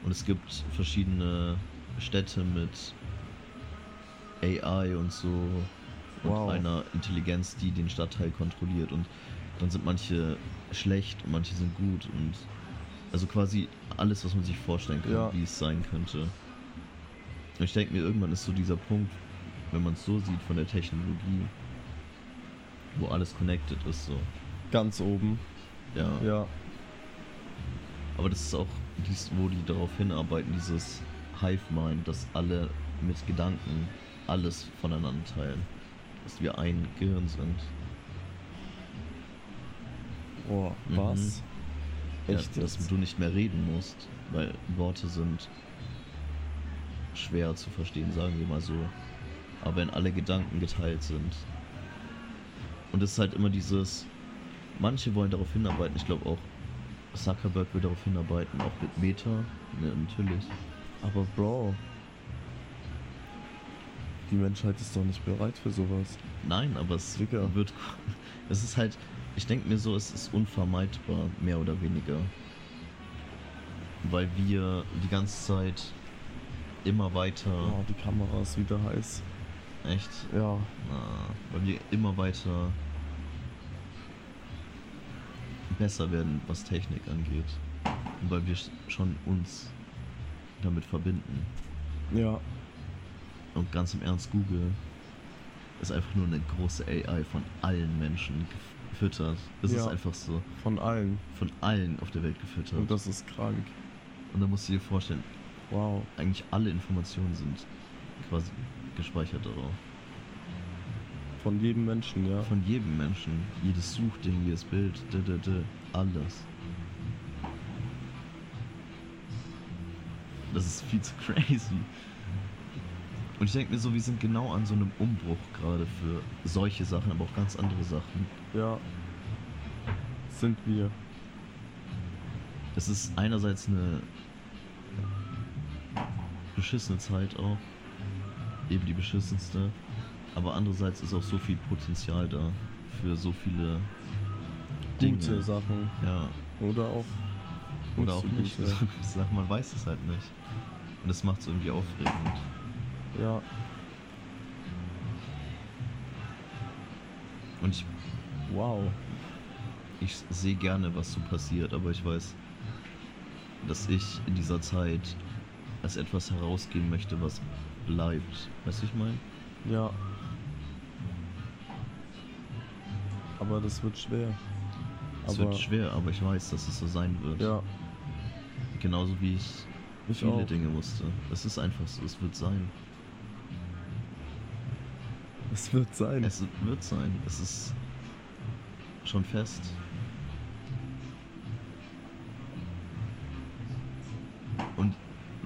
Und es gibt verschiedene Städte mit AI und so und Wow. einer Intelligenz, die den Stadtteil kontrolliert. Und dann sind manche schlecht und manche sind gut und also quasi alles, was man sich vorstellen kann, Ja. wie es sein könnte. Ich denke mir, irgendwann ist so dieser Punkt, wenn man es so sieht von der Technologie, wo alles connected ist, so. Ganz oben. Ja. Ja. Aber das ist auch dies, wo die darauf hinarbeiten, dieses Hive-Mind, dass alle mit Gedanken alles voneinander teilen. Dass wir ein Gehirn sind. Boah, Mhm. Echt ja, dass du nicht mehr reden musst, weil Worte sind schwer zu verstehen, sagen wir mal so. Aber wenn alle Gedanken geteilt sind. Und es ist halt immer dieses, manche wollen darauf hinarbeiten, ich glaube auch Zuckerberg will darauf hinarbeiten, auch mit Meta, ne, natürlich. Aber Bro. Die Menschheit ist doch nicht bereit für sowas. Nein, aber es Digga. wird. [laughs] Es ist halt. Ich denke mir so, es ist unvermeidbar, mehr oder weniger. Weil wir die ganze Zeit immer weiter. Oh, die Kamera ist wieder heiß. Echt? Ja. Na, weil wir immer weiter besser werden, was Technik angeht. Und weil wir sch- schon uns damit verbinden. Ja. Und ganz im Ernst, Google ist einfach nur eine große AI von allen Menschen gefüttert. Das ist Ja. einfach so. Von allen. Von allen auf der Welt gefüttert. Und das ist krank. Und da musst du dir vorstellen, Wow. eigentlich alle Informationen sind quasi gespeichert darauf. Von jedem Menschen, ja. Von jedem Menschen. Jedes Suchding, jedes Bild, d -d -d, alles. Das ist viel zu [laughs] crazy. Und ich denke mir so, wir sind genau an so einem Umbruch gerade für solche Sachen, aber auch ganz andere Sachen. Ja. Sind wir. Es ist einerseits eine beschissene Zeit auch. Eben die beschissenste. Aber andererseits ist auch so viel Potenzial da für so viele Dinge. Gute Sachen. Ja, Oder auch. oder auch nicht. [laughs] gute. Man weiß es halt nicht. Und das macht es irgendwie aufregend. Ja. Und ich, Wow. ich sehe gerne, was so passiert, aber ich weiß, dass ich in dieser Zeit als etwas herausgehen möchte, was bleibt. Weißt du, ich meine? Ja. Aber das wird schwer. Es wird schwer, aber ich weiß, dass es so sein wird. ja, Genauso wie ich, ich viele auch. Dinge musste. Es ist einfach so, es wird sein. Es wird sein. Es wird sein. Es ist schon fest. Und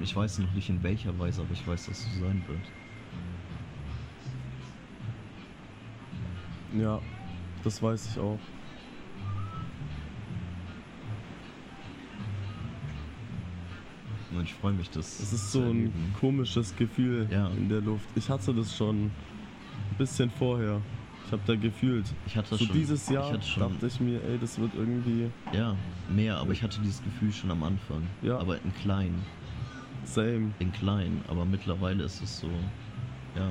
ich weiß noch nicht in welcher Weise, aber ich weiß, dass es so sein wird. Ja, das weiß ich auch. Und ich freue mich, das Es ist so ein erleben. komisches Gefühl Ja. in der Luft. Ich hatte das schon bisschen vorher. Ich habe da gefühlt. Ich hatte das so schon, dieses Jahr ich schon, dachte ich mir, ey, das wird irgendwie ja, mehr, aber ich hatte dieses Gefühl schon am Anfang. Ja. Aber in klein, same. in klein. Aber mittlerweile ist es so, ja.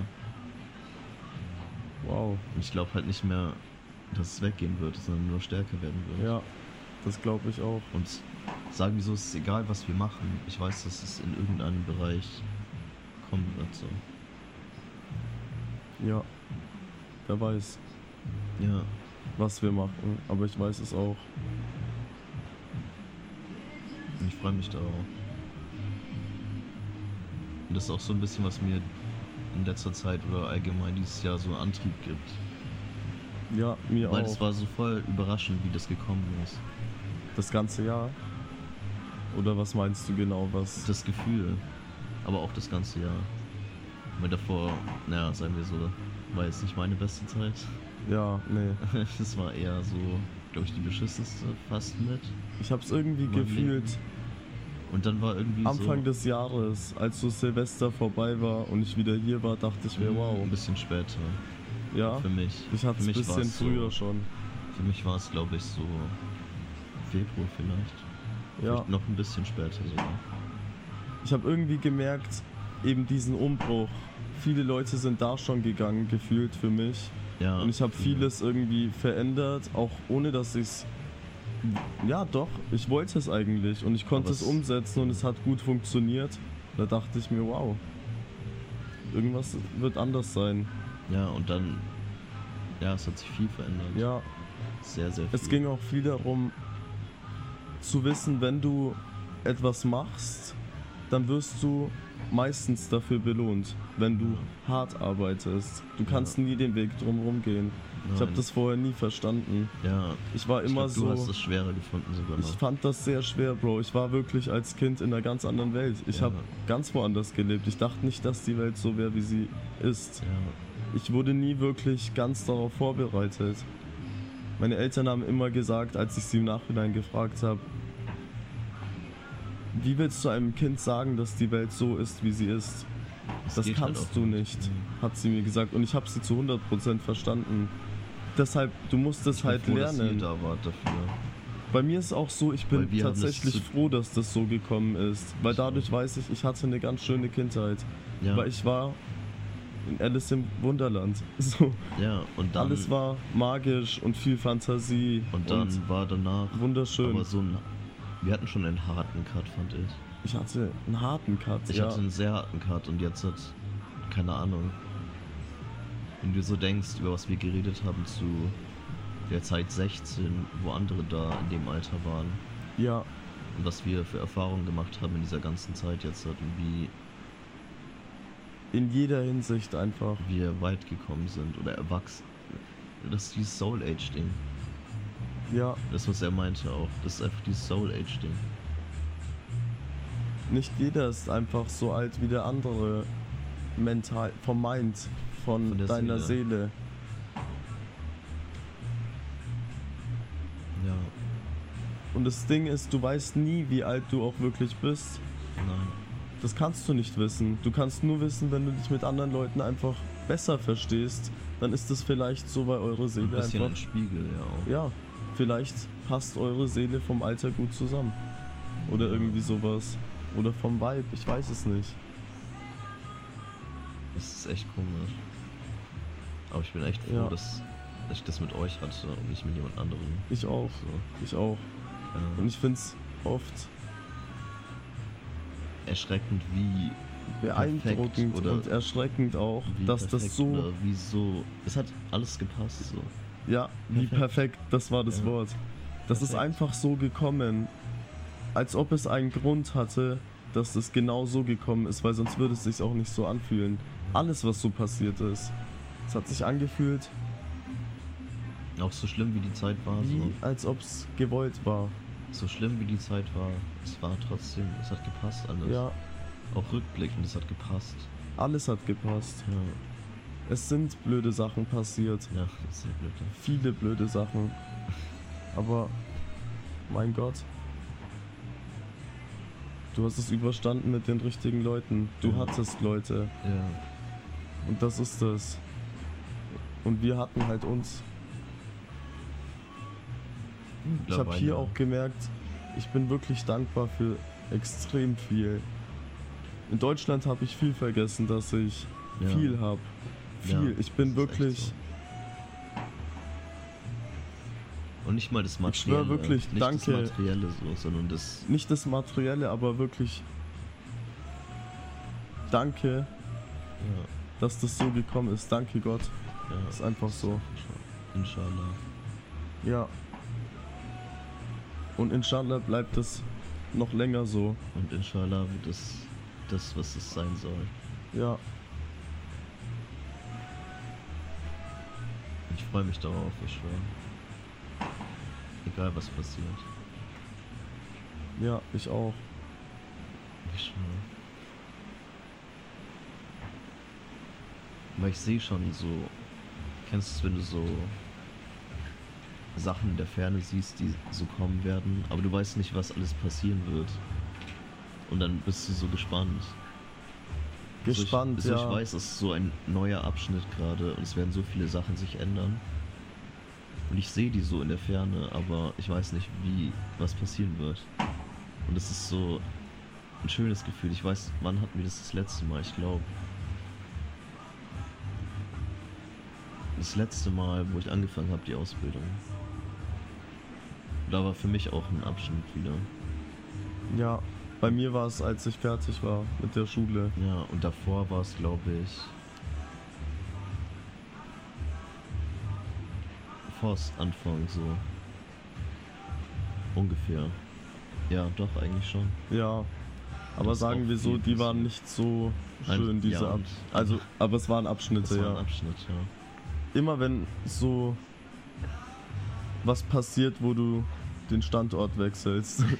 Wow. Und ich glaube halt nicht mehr, dass es weggehen wird, sondern nur stärker werden wird. Ja, das glaube ich auch. Und sagen wir so, es ist egal, was wir machen. Ich weiß, dass es in irgendeinem Bereich kommen wird. So. Ja. Wer weiß, Ja, was wir machen. Aber ich weiß es auch. und ich freue mich darauf. Und das ist auch so ein bisschen, was mir in letzter Zeit oder allgemein dieses Jahr so Antrieb gibt. Ja, mir Weil auch. es war so voll überraschend, wie das gekommen ist. das ganze Jahr. Oder was meinst du genau, was? Das Gefühl, aber auch das ganze Jahr. Weil davor, naja, sagen wir so, war jetzt nicht meine beste Zeit. Ja, nee. [laughs] Es war eher so, glaube ich, die beschissenste fast mit. Ich habe es irgendwie Mein gefühlt Leben. Und dann war irgendwie Anfang so, des Jahres, als so Silvester vorbei war und ich wieder hier war, dachte ich mir, wow. ein bisschen später. Ja, Für mich. ich hatte es ein war bisschen es so, früher schon. Für mich war es, glaube ich, so Februar vielleicht. Ja, Vielleicht noch ein bisschen später sogar. ich habe irgendwie gemerkt, eben diesen Umbruch. Viele Leute sind da schon gegangen, gefühlt für mich. Ja. Und ich habe viele. vieles irgendwie verändert, auch ohne dass ich es. Ja, doch, ich wollte es eigentlich und ich konnte es- umsetzen und es hat gut funktioniert. Da dachte ich mir, wow, irgendwas wird anders sein. Ja, und dann, ja, es hat sich viel verändert. Ja, Sehr, sehr viel. es ging auch viel darum, zu wissen, wenn du etwas machst, dann wirst du meistens dafür belohnt, wenn du hart arbeitest. Du kannst nie den Weg drumherum gehen. Ich habe Nein. das vorher nie verstanden. Ja, Ich war ich immer glaub, so. Du hast es schwerer gefunden sogar Ich noch. fand das sehr schwer, Bro. Ich war wirklich als Kind in einer ganz anderen Welt. Ich Ja. habe ganz woanders gelebt. Ich dachte nicht, dass die Welt so wäre, wie sie ist. Ja, Ich wurde nie wirklich ganz darauf vorbereitet. Meine Eltern haben immer gesagt, als ich sie im Nachhinein gefragt habe, wie willst du einem Kind sagen, dass die Welt so ist, wie sie ist? Das geht halt kannst auch du nicht, hat sie mir gesagt. Und ich habe sie zu 100% verstanden. deshalb, du musst es halt froh, dass lernen. da wart dafür. Bei mir ist auch so, ich bin das tatsächlich froh, dass das so gekommen ist. Weil dadurch weiß ich, ich hatte eine ganz schöne Kindheit. Ja, Weil ich war in Alice im Wunderland. [laughs] So, ja und dann, alles war magisch und viel Fantasie. und dann war danach wunderschön. aber so ein, wir hatten schon einen harten Cut, fand ich. ich hatte einen harten Cut. Ich ja. hatte einen sehr harten Cut und jetzt hat, keine Ahnung, wenn du so denkst, über was wir geredet haben zu der Zeit 16, wo andere da in dem Alter waren ja, und was wir für Erfahrungen gemacht haben in dieser ganzen Zeit jetzt hat und wie in jeder Hinsicht einfach. wir weit gekommen sind oder erwachsen. Das ist dieses Soul Age Ding. Ja, Das, was er meinte auch. Das ist einfach dieses Soul Age Ding. nicht jeder ist einfach so alt wie der andere. Mental, vom Mind, von, Von deiner Seele. Seele. Ja, Und das Ding ist, du weißt nie, wie alt du auch wirklich bist. nein. Das kannst du nicht wissen. Du kannst nur wissen, wenn du dich mit anderen Leuten einfach besser verstehst. Dann ist das vielleicht so, weil eure Ein Seele bisschen ein einfach. Spiegel, ja auch. Ja, vielleicht passt eure Seele vom Alter gut zusammen. Oder irgendwie sowas. Oder vom Vibe, ich weiß es nicht. Das ist echt komisch. Aber ich bin echt froh, Ja. dass, dass ich das mit euch hatte und nicht mit jemand anderem. Ich auch. So, Ich auch. ja. Und ich find's oft erschreckend, wie beeindruckend oder und erschreckend auch, dass das so. oder wie so. Es hat alles gepasst so. Ja, wie Perfekt. das war das Ja. Wort. Das ist Perfekt. einfach so gekommen, als ob es einen Grund hatte, dass das genau so gekommen ist, weil sonst würde es sich auch nicht so anfühlen. Alles, was so passiert ist, es hat sich angefühlt, Auch so schlimm wie die Zeit war, wie so, als ob es gewollt war. so schlimm wie die Zeit war, es war trotzdem, es hat gepasst alles. Ja, Auch rückblickend, es hat gepasst. alles hat gepasst. Ja, Es sind blöde Sachen passiert. ja sehr blöd. Viele blöde Sachen. Aber, mein Gott. Du hast es überstanden mit den richtigen Leuten. Du Ja. hattest Leute. Ja, Und das ist das. Und wir hatten halt uns. Ich habe hier auch gemerkt, ich bin wirklich dankbar für extrem viel. In Deutschland habe ich viel vergessen, dass ich Ja. viel habe. Viel. Ja, ich bin das wirklich. so. Und nicht mal das schwör Materielle. wirklich, nicht danke. das Materielle so, sondern das. Nicht das Materielle, aber wirklich. Danke, Ja, dass das so gekommen ist. Danke Gott. ja. Ist einfach so. Inshallah. Ja. Und inshallah bleibt es noch länger so. Und inshallah wird es das, was es sein soll. Ja. Freue mich darauf, ich schwöre. Egal was passiert. Ja, ich auch. Ich schwöre. Weil ich sehe schon so. Kennst du es, wenn du so Sachen in der Ferne siehst, die so kommen werden, aber du weißt nicht, was alles passieren wird. Und dann bist du so gespannt. Gespannt, so ich, ja. ich weiß, es ist so ein neuer Abschnitt gerade und es werden so viele Sachen sich ändern. Und ich sehe die so in der Ferne, aber ich weiß nicht, wie was passieren wird. Und es ist so ein schönes Gefühl. Ich weiß, wann hatten wir das das letzte Mal? Ich glaube. Das letzte Mal, wo ich angefangen habe, die Ausbildung. Da war für mich auch ein Abschnitt wieder. Ja. Bei mir war es, als ich fertig war mit der Schule. Ja, und davor war es, glaube ich. Vors Anfang so. Ungefähr. Ja, doch, eigentlich schon. Ja. Aber Das sagen wir so, die waren nicht so Ein- schön, diese ja, Ab Also, aber es waren Abschnitte, Das war ja. ein Abschnitt, ja. Immer wenn so was passiert, wo du den Standort wechselst. [laughs]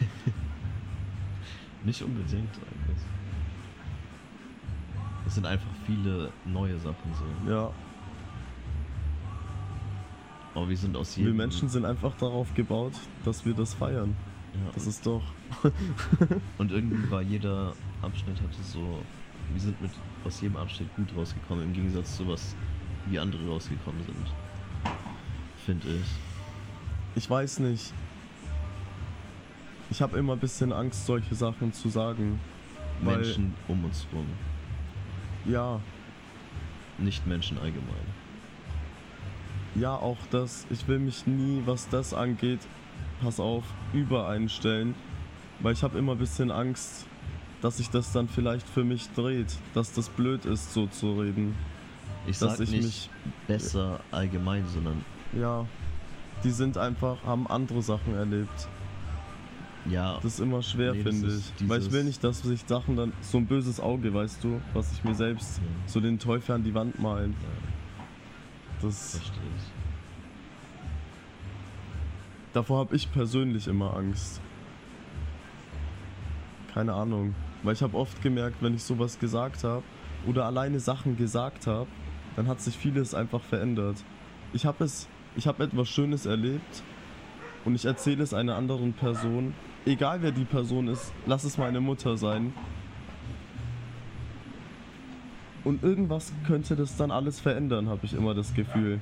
Nicht unbedingt eigentlich. Es sind einfach viele neue Sachen so. ja. Aber wir sind aus Wir jedem. Menschen sind einfach darauf gebaut, dass wir das feiern. Ja, Das ist doch. [laughs] und irgendwie war jeder Abschnitt hatte so. Wir sind mit aus jedem Abschnitt gut rausgekommen, im Gegensatz zu was wie andere rausgekommen sind. finde ich. Ich weiß nicht. Ich habe immer ein bisschen Angst, solche Sachen zu sagen. Weil, Menschen um uns rum, Ja, nicht Menschen allgemein. ja, auch das. Ich will mich nie, was das angeht, pass auf, übereinstellen. Weil ich habe immer ein bisschen Angst, dass sich das dann vielleicht für mich dreht. Dass das blöd ist, so zu reden. Ich Dass sag ich nicht mich- besser allgemein, sondern Ja, die sind einfach, haben andere Sachen erlebt. Ja, Das ist immer schwer, Nee, finde ich. Weil ich will nicht, dass sich Sachen dann so ein böses Auge, weißt du, was ich mir selbst Ja. so den Teufel an die Wand malen. ja, Das, verstehe ich. davor habe ich persönlich immer Angst. Keine Ahnung. Weil ich habe oft gemerkt, wenn ich sowas gesagt habe oder alleine Sachen gesagt habe, dann hat sich vieles einfach verändert. Ich habe es, ich habe etwas Schönes erlebt und ich erzähle es einer anderen Person, egal wer die Person ist, lass es meine Mutter sein. Und irgendwas könnte das dann alles verändern, habe ich immer das Gefühl.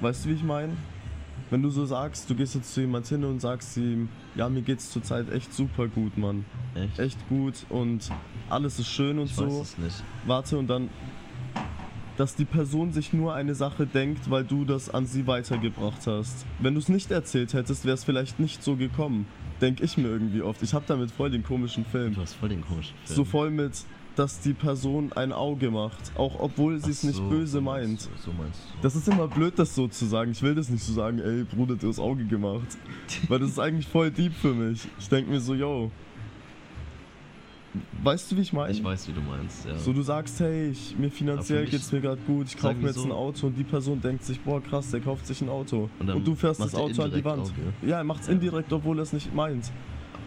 Weißt du, wie ich meine? Wenn du so sagst, du gehst jetzt zu jemand hin und sagst ihm, ja, mir geht's zurzeit echt super gut, Mann. Echt? Echt gut und alles ist schön und Ich so. weiß es nicht. Warte und dann, dass die Person sich nur eine Sache denkt, weil du das an sie weitergebracht hast. Wenn du es nicht erzählt hättest, wäre es vielleicht nicht so gekommen. Denk ich mir irgendwie oft. Ich habe damit voll den komischen Film. Du hast voll den komischen Film. So voll mit, dass die Person ein Auge macht. Auch obwohl sie es Ach nicht so, böse so meint. du, So. Das ist immer blöd, das so zu sagen. Ich will das nicht so sagen, ey Bruder, du hast Auge gemacht. Weil das ist eigentlich voll deep für mich. Ich denke mir so, yo. Weißt du, wie ich meine? ich weiß, wie du meinst, ja. So, du sagst, hey, ich, mir finanziell geht's mir gerade gut, ich kaufe mir jetzt so- ein Auto und die Person denkt sich, boah krass, der kauft sich ein Auto. Und Und, du fährst das Auto an die Wand. Auge. Ja, er macht's Ja. indirekt, obwohl er es nicht meint.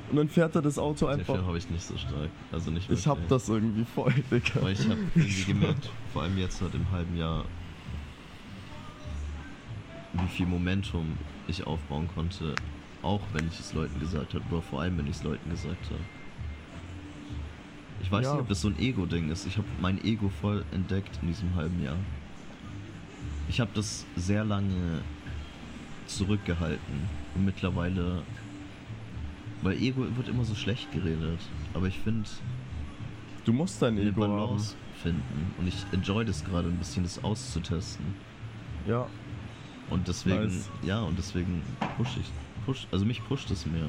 Und dann fährt er das Auto einfach. Film habe ich nicht so stark. Also nicht Ich hab wirklich. das irgendwie voll, Digga. Weil ich habe irgendwie gemerkt, vor allem jetzt seit dem halben Jahr, wie viel Momentum ich aufbauen konnte, auch wenn ich es Leuten gesagt habe, oder vor allem wenn ich es Leuten gesagt habe. Ich weiß Ja. nicht, ob das so ein Ego-Ding ist. Ich habe mein Ego voll entdeckt in diesem halben Jahr. Ich habe das sehr lange zurückgehalten und mittlerweile, weil Ego wird immer so schlecht geredet, aber ich finde, Du musst dein Ego haben. Balance finden. Und ich enjoy das gerade ein bisschen, das auszutesten. Ja, Und deswegen, Nice. ja, und deswegen push ich, push, also mich pusht es mehr.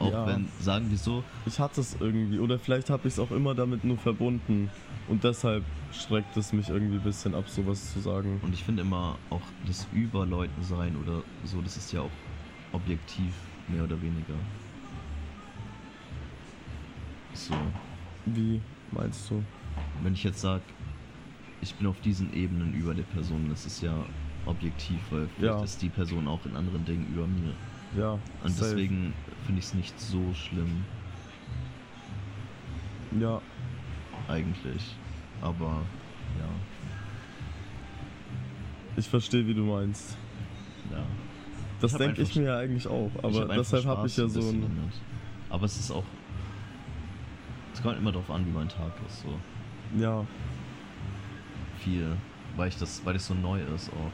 Auch Ja. wenn, sagen wir so, ich hatte es irgendwie. Oder vielleicht habe ich es auch immer damit nur verbunden. Und deshalb schreckt es mich irgendwie ein bisschen ab, sowas zu sagen. und ich finde immer auch das über Leuten sein oder so, das ist ja auch objektiv, mehr oder weniger. So, Wie meinst du? wenn ich jetzt sage, ich bin auf diesen Ebenen über der Person, das ist ja objektiv, weil vielleicht Ja. ist die Person auch in anderen Dingen über mir. Ja, Und deswegen finde ich es nicht so schlimm, Ja, eigentlich. Aber ja, ich verstehe, wie du meinst. ja. Das denke ich mir ja eigentlich auch. Aber hab deshalb habe ich ja so ein. damit. Aber es ist auch. Es kommt immer darauf an, wie mein Tag ist. So Ja, viel. Weil ich das, weil das so neu ist auch.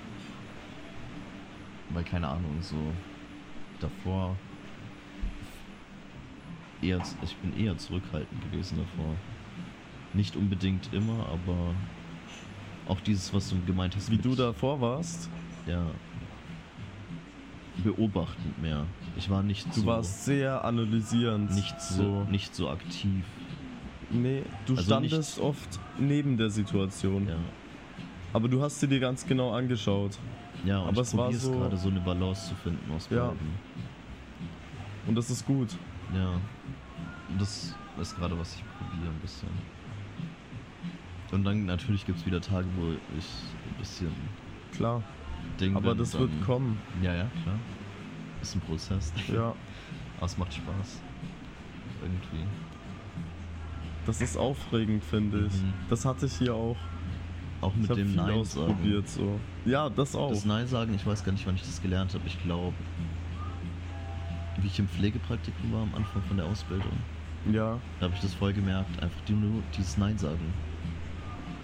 Weil keine Ahnung, so davor. Eher, ich bin eher zurückhaltend gewesen davor. Nicht unbedingt immer, aber auch dieses, was du gemeint hast. wie du davor warst. Ja. Beobachtend mehr. Ich war nicht Du so. warst sehr analysierend. nicht so, nicht so aktiv. Nee, du Also standest oft neben der Situation. Ja. Aber du hast sie dir ganz genau angeschaut. Ja, und Aber es war so- gerade so eine Balance zu finden aus Ja. beiden. Und das ist gut. Ja. Und das ist gerade, was ich probiere ein bisschen. Und dann natürlich gibt es wieder Tage, wo ich ein bisschen Klar. Ding Aber bin, das dann, wird kommen. Ja, ja, klar. Ist ein Prozess. [laughs] Ja. Aber es macht Spaß. Irgendwie. Das ist aufregend, finde ich. Mhm. Das hatte ich hier auch. Auch mit dem Nein sagen. ausprobiert. So. Ja, das auch. Das Nein sagen, ich weiß gar nicht, wann ich das gelernt habe. Ich glaube, wie ich im Pflegepraktikum war am Anfang von der Ausbildung, Ja, da habe ich das voll gemerkt. Einfach die, nur dieses Nein sagen.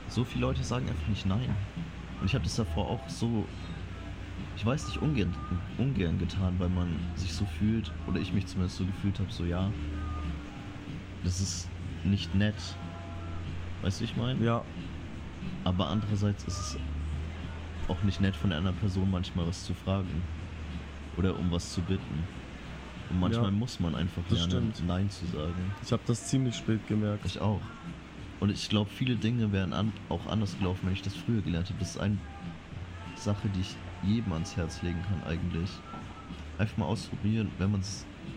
so viele Leute sagen einfach nicht nein. Und ich habe das davor auch so, ich weiß nicht, ungern, ungern getan, weil man sich so fühlt, oder ich mich zumindest so gefühlt habe, so ja, das ist nicht nett. Weißt du, wie ich meine? Ja, Aber andererseits ist es auch nicht nett von einer Person manchmal was zu fragen. Oder um was zu bitten. Und manchmal Ja, muss man einfach lernen, stimmt. Nein zu sagen. ich habe das ziemlich spät gemerkt. Ich auch. Und ich glaube, viele Dinge wären an, auch anders gelaufen, wenn ich das früher gelernt hätte. Das ist eine Sache, die ich jedem ans Herz legen kann eigentlich. Einfach mal ausprobieren, wenn man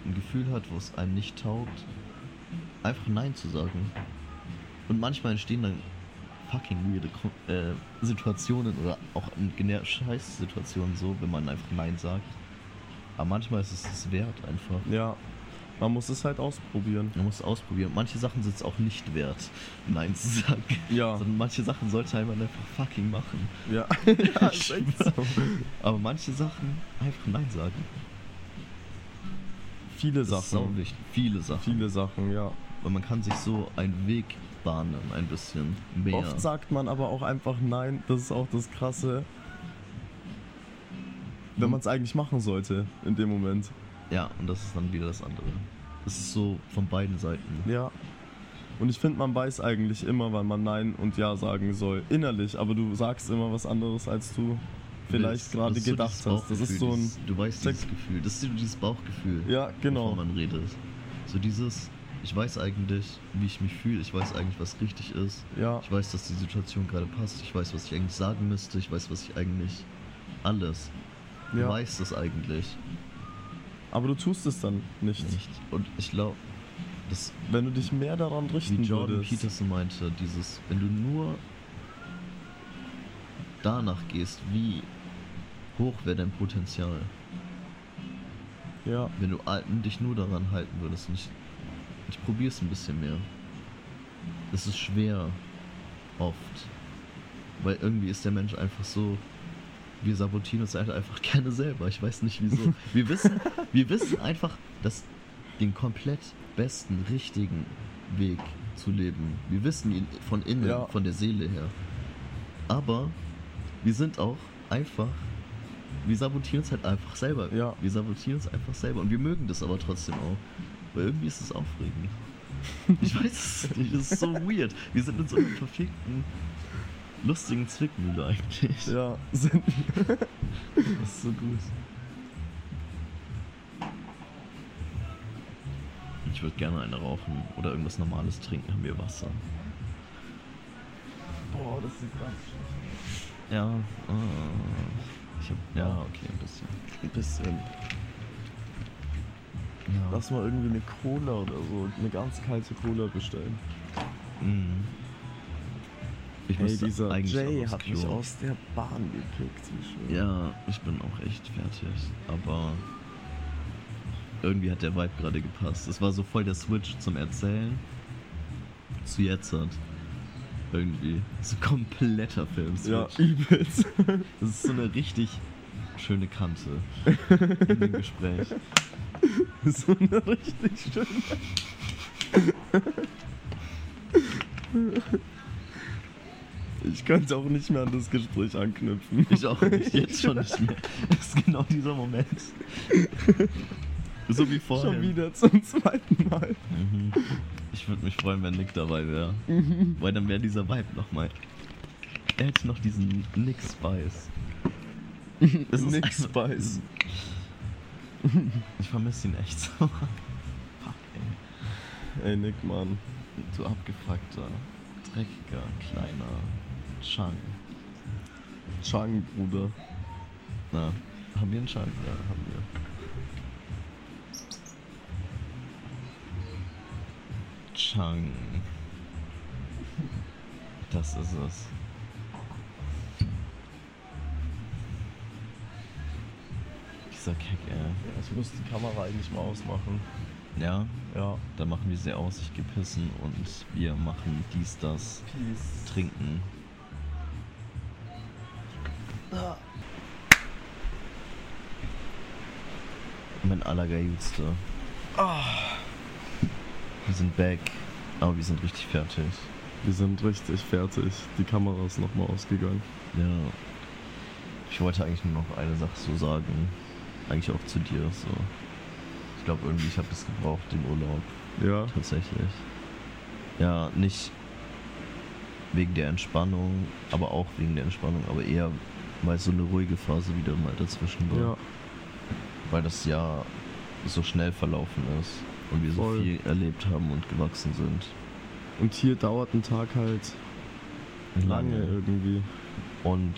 ein Gefühl hat, wo es einem nicht taugt, einfach Nein zu sagen. Und manchmal entstehen dann fucking weirde äh, Situationen oder auch in Scheiß-Situationen so, wenn man einfach Nein sagt. Aber manchmal ist es es wert einfach. Ja, man muss es halt ausprobieren. Man muss es ausprobieren. Manche Sachen sind es auch nicht wert, Nein zu sagen. Ja. [laughs] Sondern manche Sachen sollte man einfach fucking machen. Ja, [laughs] ja Ich ist echt so. Aber manche Sachen einfach Nein sagen. Viele Das ist sau Sachen. wichtig. Viele Sachen. Viele Sachen, ja. Weil man kann sich so einen Weg bahnen, ein bisschen mehr. Oft sagt man aber auch einfach nein. Das ist auch das Krasse. Wenn Hm. man es eigentlich machen sollte in dem Moment. Ja, und das ist dann wieder das andere. Das ist so von beiden Seiten. Ja. Und ich finde, man weiß eigentlich immer, wann man Nein und Ja sagen soll. Innerlich, aber du sagst immer was anderes, als du vielleicht gerade so gedacht dieses hast. Das ist so ein. Dieses- Du weißt Check. dieses Gefühl. Das ist so dieses Bauchgefühl. Ja, genau. Bevor man redet. So dieses, ich weiß eigentlich, wie ich mich fühle. Ich weiß eigentlich, was richtig ist. Ja, Ich weiß, dass die Situation gerade passt. Ich weiß, was ich eigentlich sagen müsste. Ich weiß, was ich eigentlich. Alles. Du ja. weißt es eigentlich Aber du tust es dann nicht. nicht. Und ich glaube, das, Wenn du dich mehr daran wie richten Jordan würdest. Peterson meinte, dieses, wenn du nur danach gehst, wie hoch wäre dein Potenzial, Ja, wenn du dich nur daran halten würdest. Und ich, ich probiere es ein bisschen mehr. Es ist schwer, oft. Weil irgendwie ist der Mensch einfach so. Wir sabotieren uns halt einfach [laughs] gerne selber. Ich weiß nicht wieso. Wir wissen, [laughs] wir wissen einfach, dass den komplett besten, richtigen Weg zu leben. Wir wissen ihn von innen, Ja. von der Seele her. Aber wir sind auch einfach. Wir sabotieren uns halt einfach selber. Ja. Wir sabotieren uns einfach selber. Und wir mögen das aber trotzdem auch. Weil irgendwie ist es aufregend. Ich weiß es nicht. Das ist so weird. Wir sind in so einer verfickten, lustigen Zwickmühle eigentlich. ja, sind. Das ist so gut. Ich würde gerne eine rauchen oder irgendwas Normales trinken. Haben wir Wasser? Boah, das sieht ganz schlecht Ja. äh, ich hab, ja, okay, ein bisschen. Ein bisschen. Ja. Lass mal irgendwie eine Cola oder so. Eine ganz kalte Cola bestellen. Mhm. Ich Hey, dieser Jay hat mich aus der Bahn gepickt. Wie schön. Ja, ich bin auch echt fertig. Aber irgendwie hat der Vibe gerade gepasst. Es war so voll der Switch zum Erzählen zu jetzt hat. Irgendwie. So kompletter Film-Switch. Ja, übelst. Das ist so eine richtig schöne Kante in dem [laughs] Gespräch. [laughs] so eine richtig schöne. Ich könnte auch nicht mehr an das Gespräch anknüpfen. Ich auch nicht, jetzt schon nicht mehr. [laughs] Das ist genau dieser Moment. So wie vorher. Schon wieder zum zweiten Mal. Mhm. Ich würde mich freuen, wenn Nick dabei wäre. Weil dann wäre dieser Vibe nochmal. Er hätte noch diesen Nick Spice. [laughs] Nick Spice. Ich vermisse ihn echt so. Fuck, ey. Ey, Nick, Mann. Du abgefuckter, dreckiger, kleiner Chang. Chang, Bruder. Na, haben wir einen Chang? Ja, haben wir. Chang. Das ist es. Dieser Keck, ey. Ich muss die Kamera eigentlich mal ausmachen. Ja, Ja. dann machen wir sie aus. Ich geh pissen und wir machen dies, das, Peace. trinken. Mein Allergeilste. Wir sind back, aber wir sind richtig fertig. Wir sind richtig fertig. Die Kamera ist nochmal ausgegangen. Ja. Ich wollte eigentlich nur noch eine Sache so sagen. Eigentlich auch zu dir. So. Ich glaube irgendwie, ich habe es gebraucht, den Urlaub. Ja, Tatsächlich. Ja, nicht wegen der Entspannung, aber auch wegen der Entspannung, aber eher, weil so eine ruhige Phase wieder mal dazwischen war. ja, Weil das Jahr so schnell verlaufen ist und wir so Voll. viel erlebt haben und gewachsen sind. und hier dauert ein Tag halt lange irgendwie. Und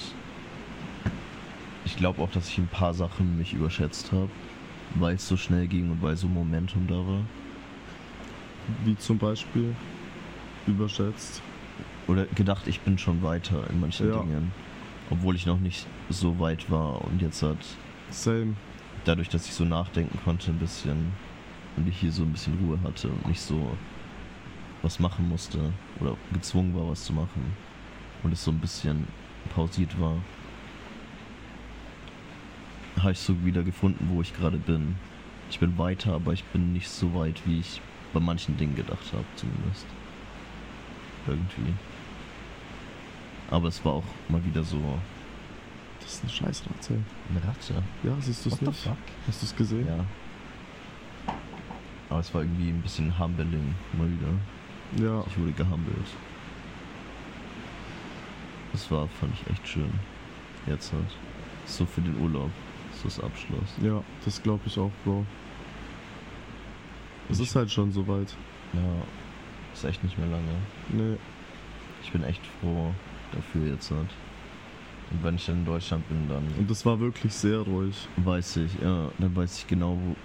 ich glaube auch, dass ich ein paar Sachen mich überschätzt habe, weil es so schnell ging und weil so Momentum da war. Wie zum Beispiel überschätzt. Oder gedacht, ich bin schon weiter in manchen Ja. Dingen. Obwohl ich noch nicht so weit war und jetzt hat, Same. dadurch, dass ich so nachdenken konnte ein bisschen und ich hier so ein bisschen Ruhe hatte und nicht so was machen musste oder gezwungen war, was zu machen und es so ein bisschen pausiert war, habe ich so wieder gefunden, wo ich gerade bin. Ich bin weiter, aber ich bin nicht so weit, wie ich bei manchen Dingen gedacht habe, zumindest. Irgendwie. Aber es war auch mal wieder so Das ist eine Scheißratze. eine Ratte. Ja, siehst du es nicht? fuck? Hast du es gesehen? Ja. Aber es war irgendwie ein bisschen humbling mal wieder. Ja. Ich wurde gehumbelt. Das war, fand ich echt schön. Jetzt halt. So für den Urlaub. So das Abschluss. Ja, das glaube ich auch, Bro. Es ist halt schon soweit. Ja. Ist echt nicht mehr lange. Nee, Ich bin echt froh dafür jetzt halt. Und wenn ich dann in Deutschland bin, dann und es war wirklich sehr ruhig. weiß ich, ja, dann weiß ich genau, wo,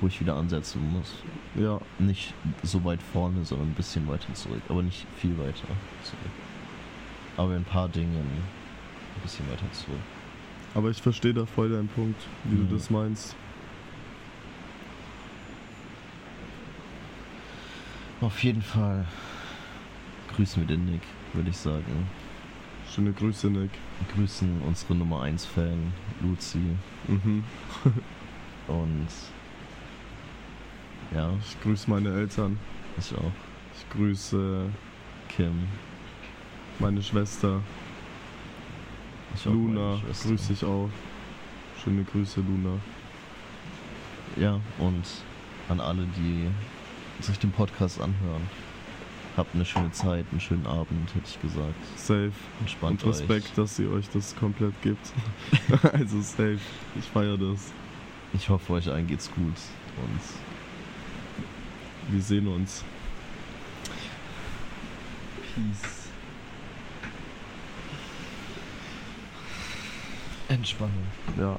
wo ich wieder ansetzen muss. Ja, Nicht so weit vorne, sondern ein bisschen weiter zurück. Aber nicht viel weiter zurück. Aber in ein paar Dingen ein bisschen weiter zurück. Aber ich verstehe da voll deinen Punkt, wie Mhm. du das meinst. Auf jeden Fall grüßen wir den Nick, würde ich sagen. Schöne Grüße, Nick. Grüßen unsere Nummer 1 Fan, Luzi. Mhm. [laughs] Und ja, Ich grüße meine Eltern. ich auch. Ich grüße Kim. meine Schwester. Ich Luna grüße ich auch. Schöne Grüße, Luna. Ja, und an alle, die sich den Podcast anhören. Habt eine schöne Zeit, einen schönen Abend, hätte ich gesagt. Safe. Entspannt Und Respekt, euch. dass ihr euch das komplett gibt. [laughs] also safe. Ich feiere das. Ich hoffe, euch allen geht's gut. Und Wir sehen uns. Peace. Entspannung. Ja.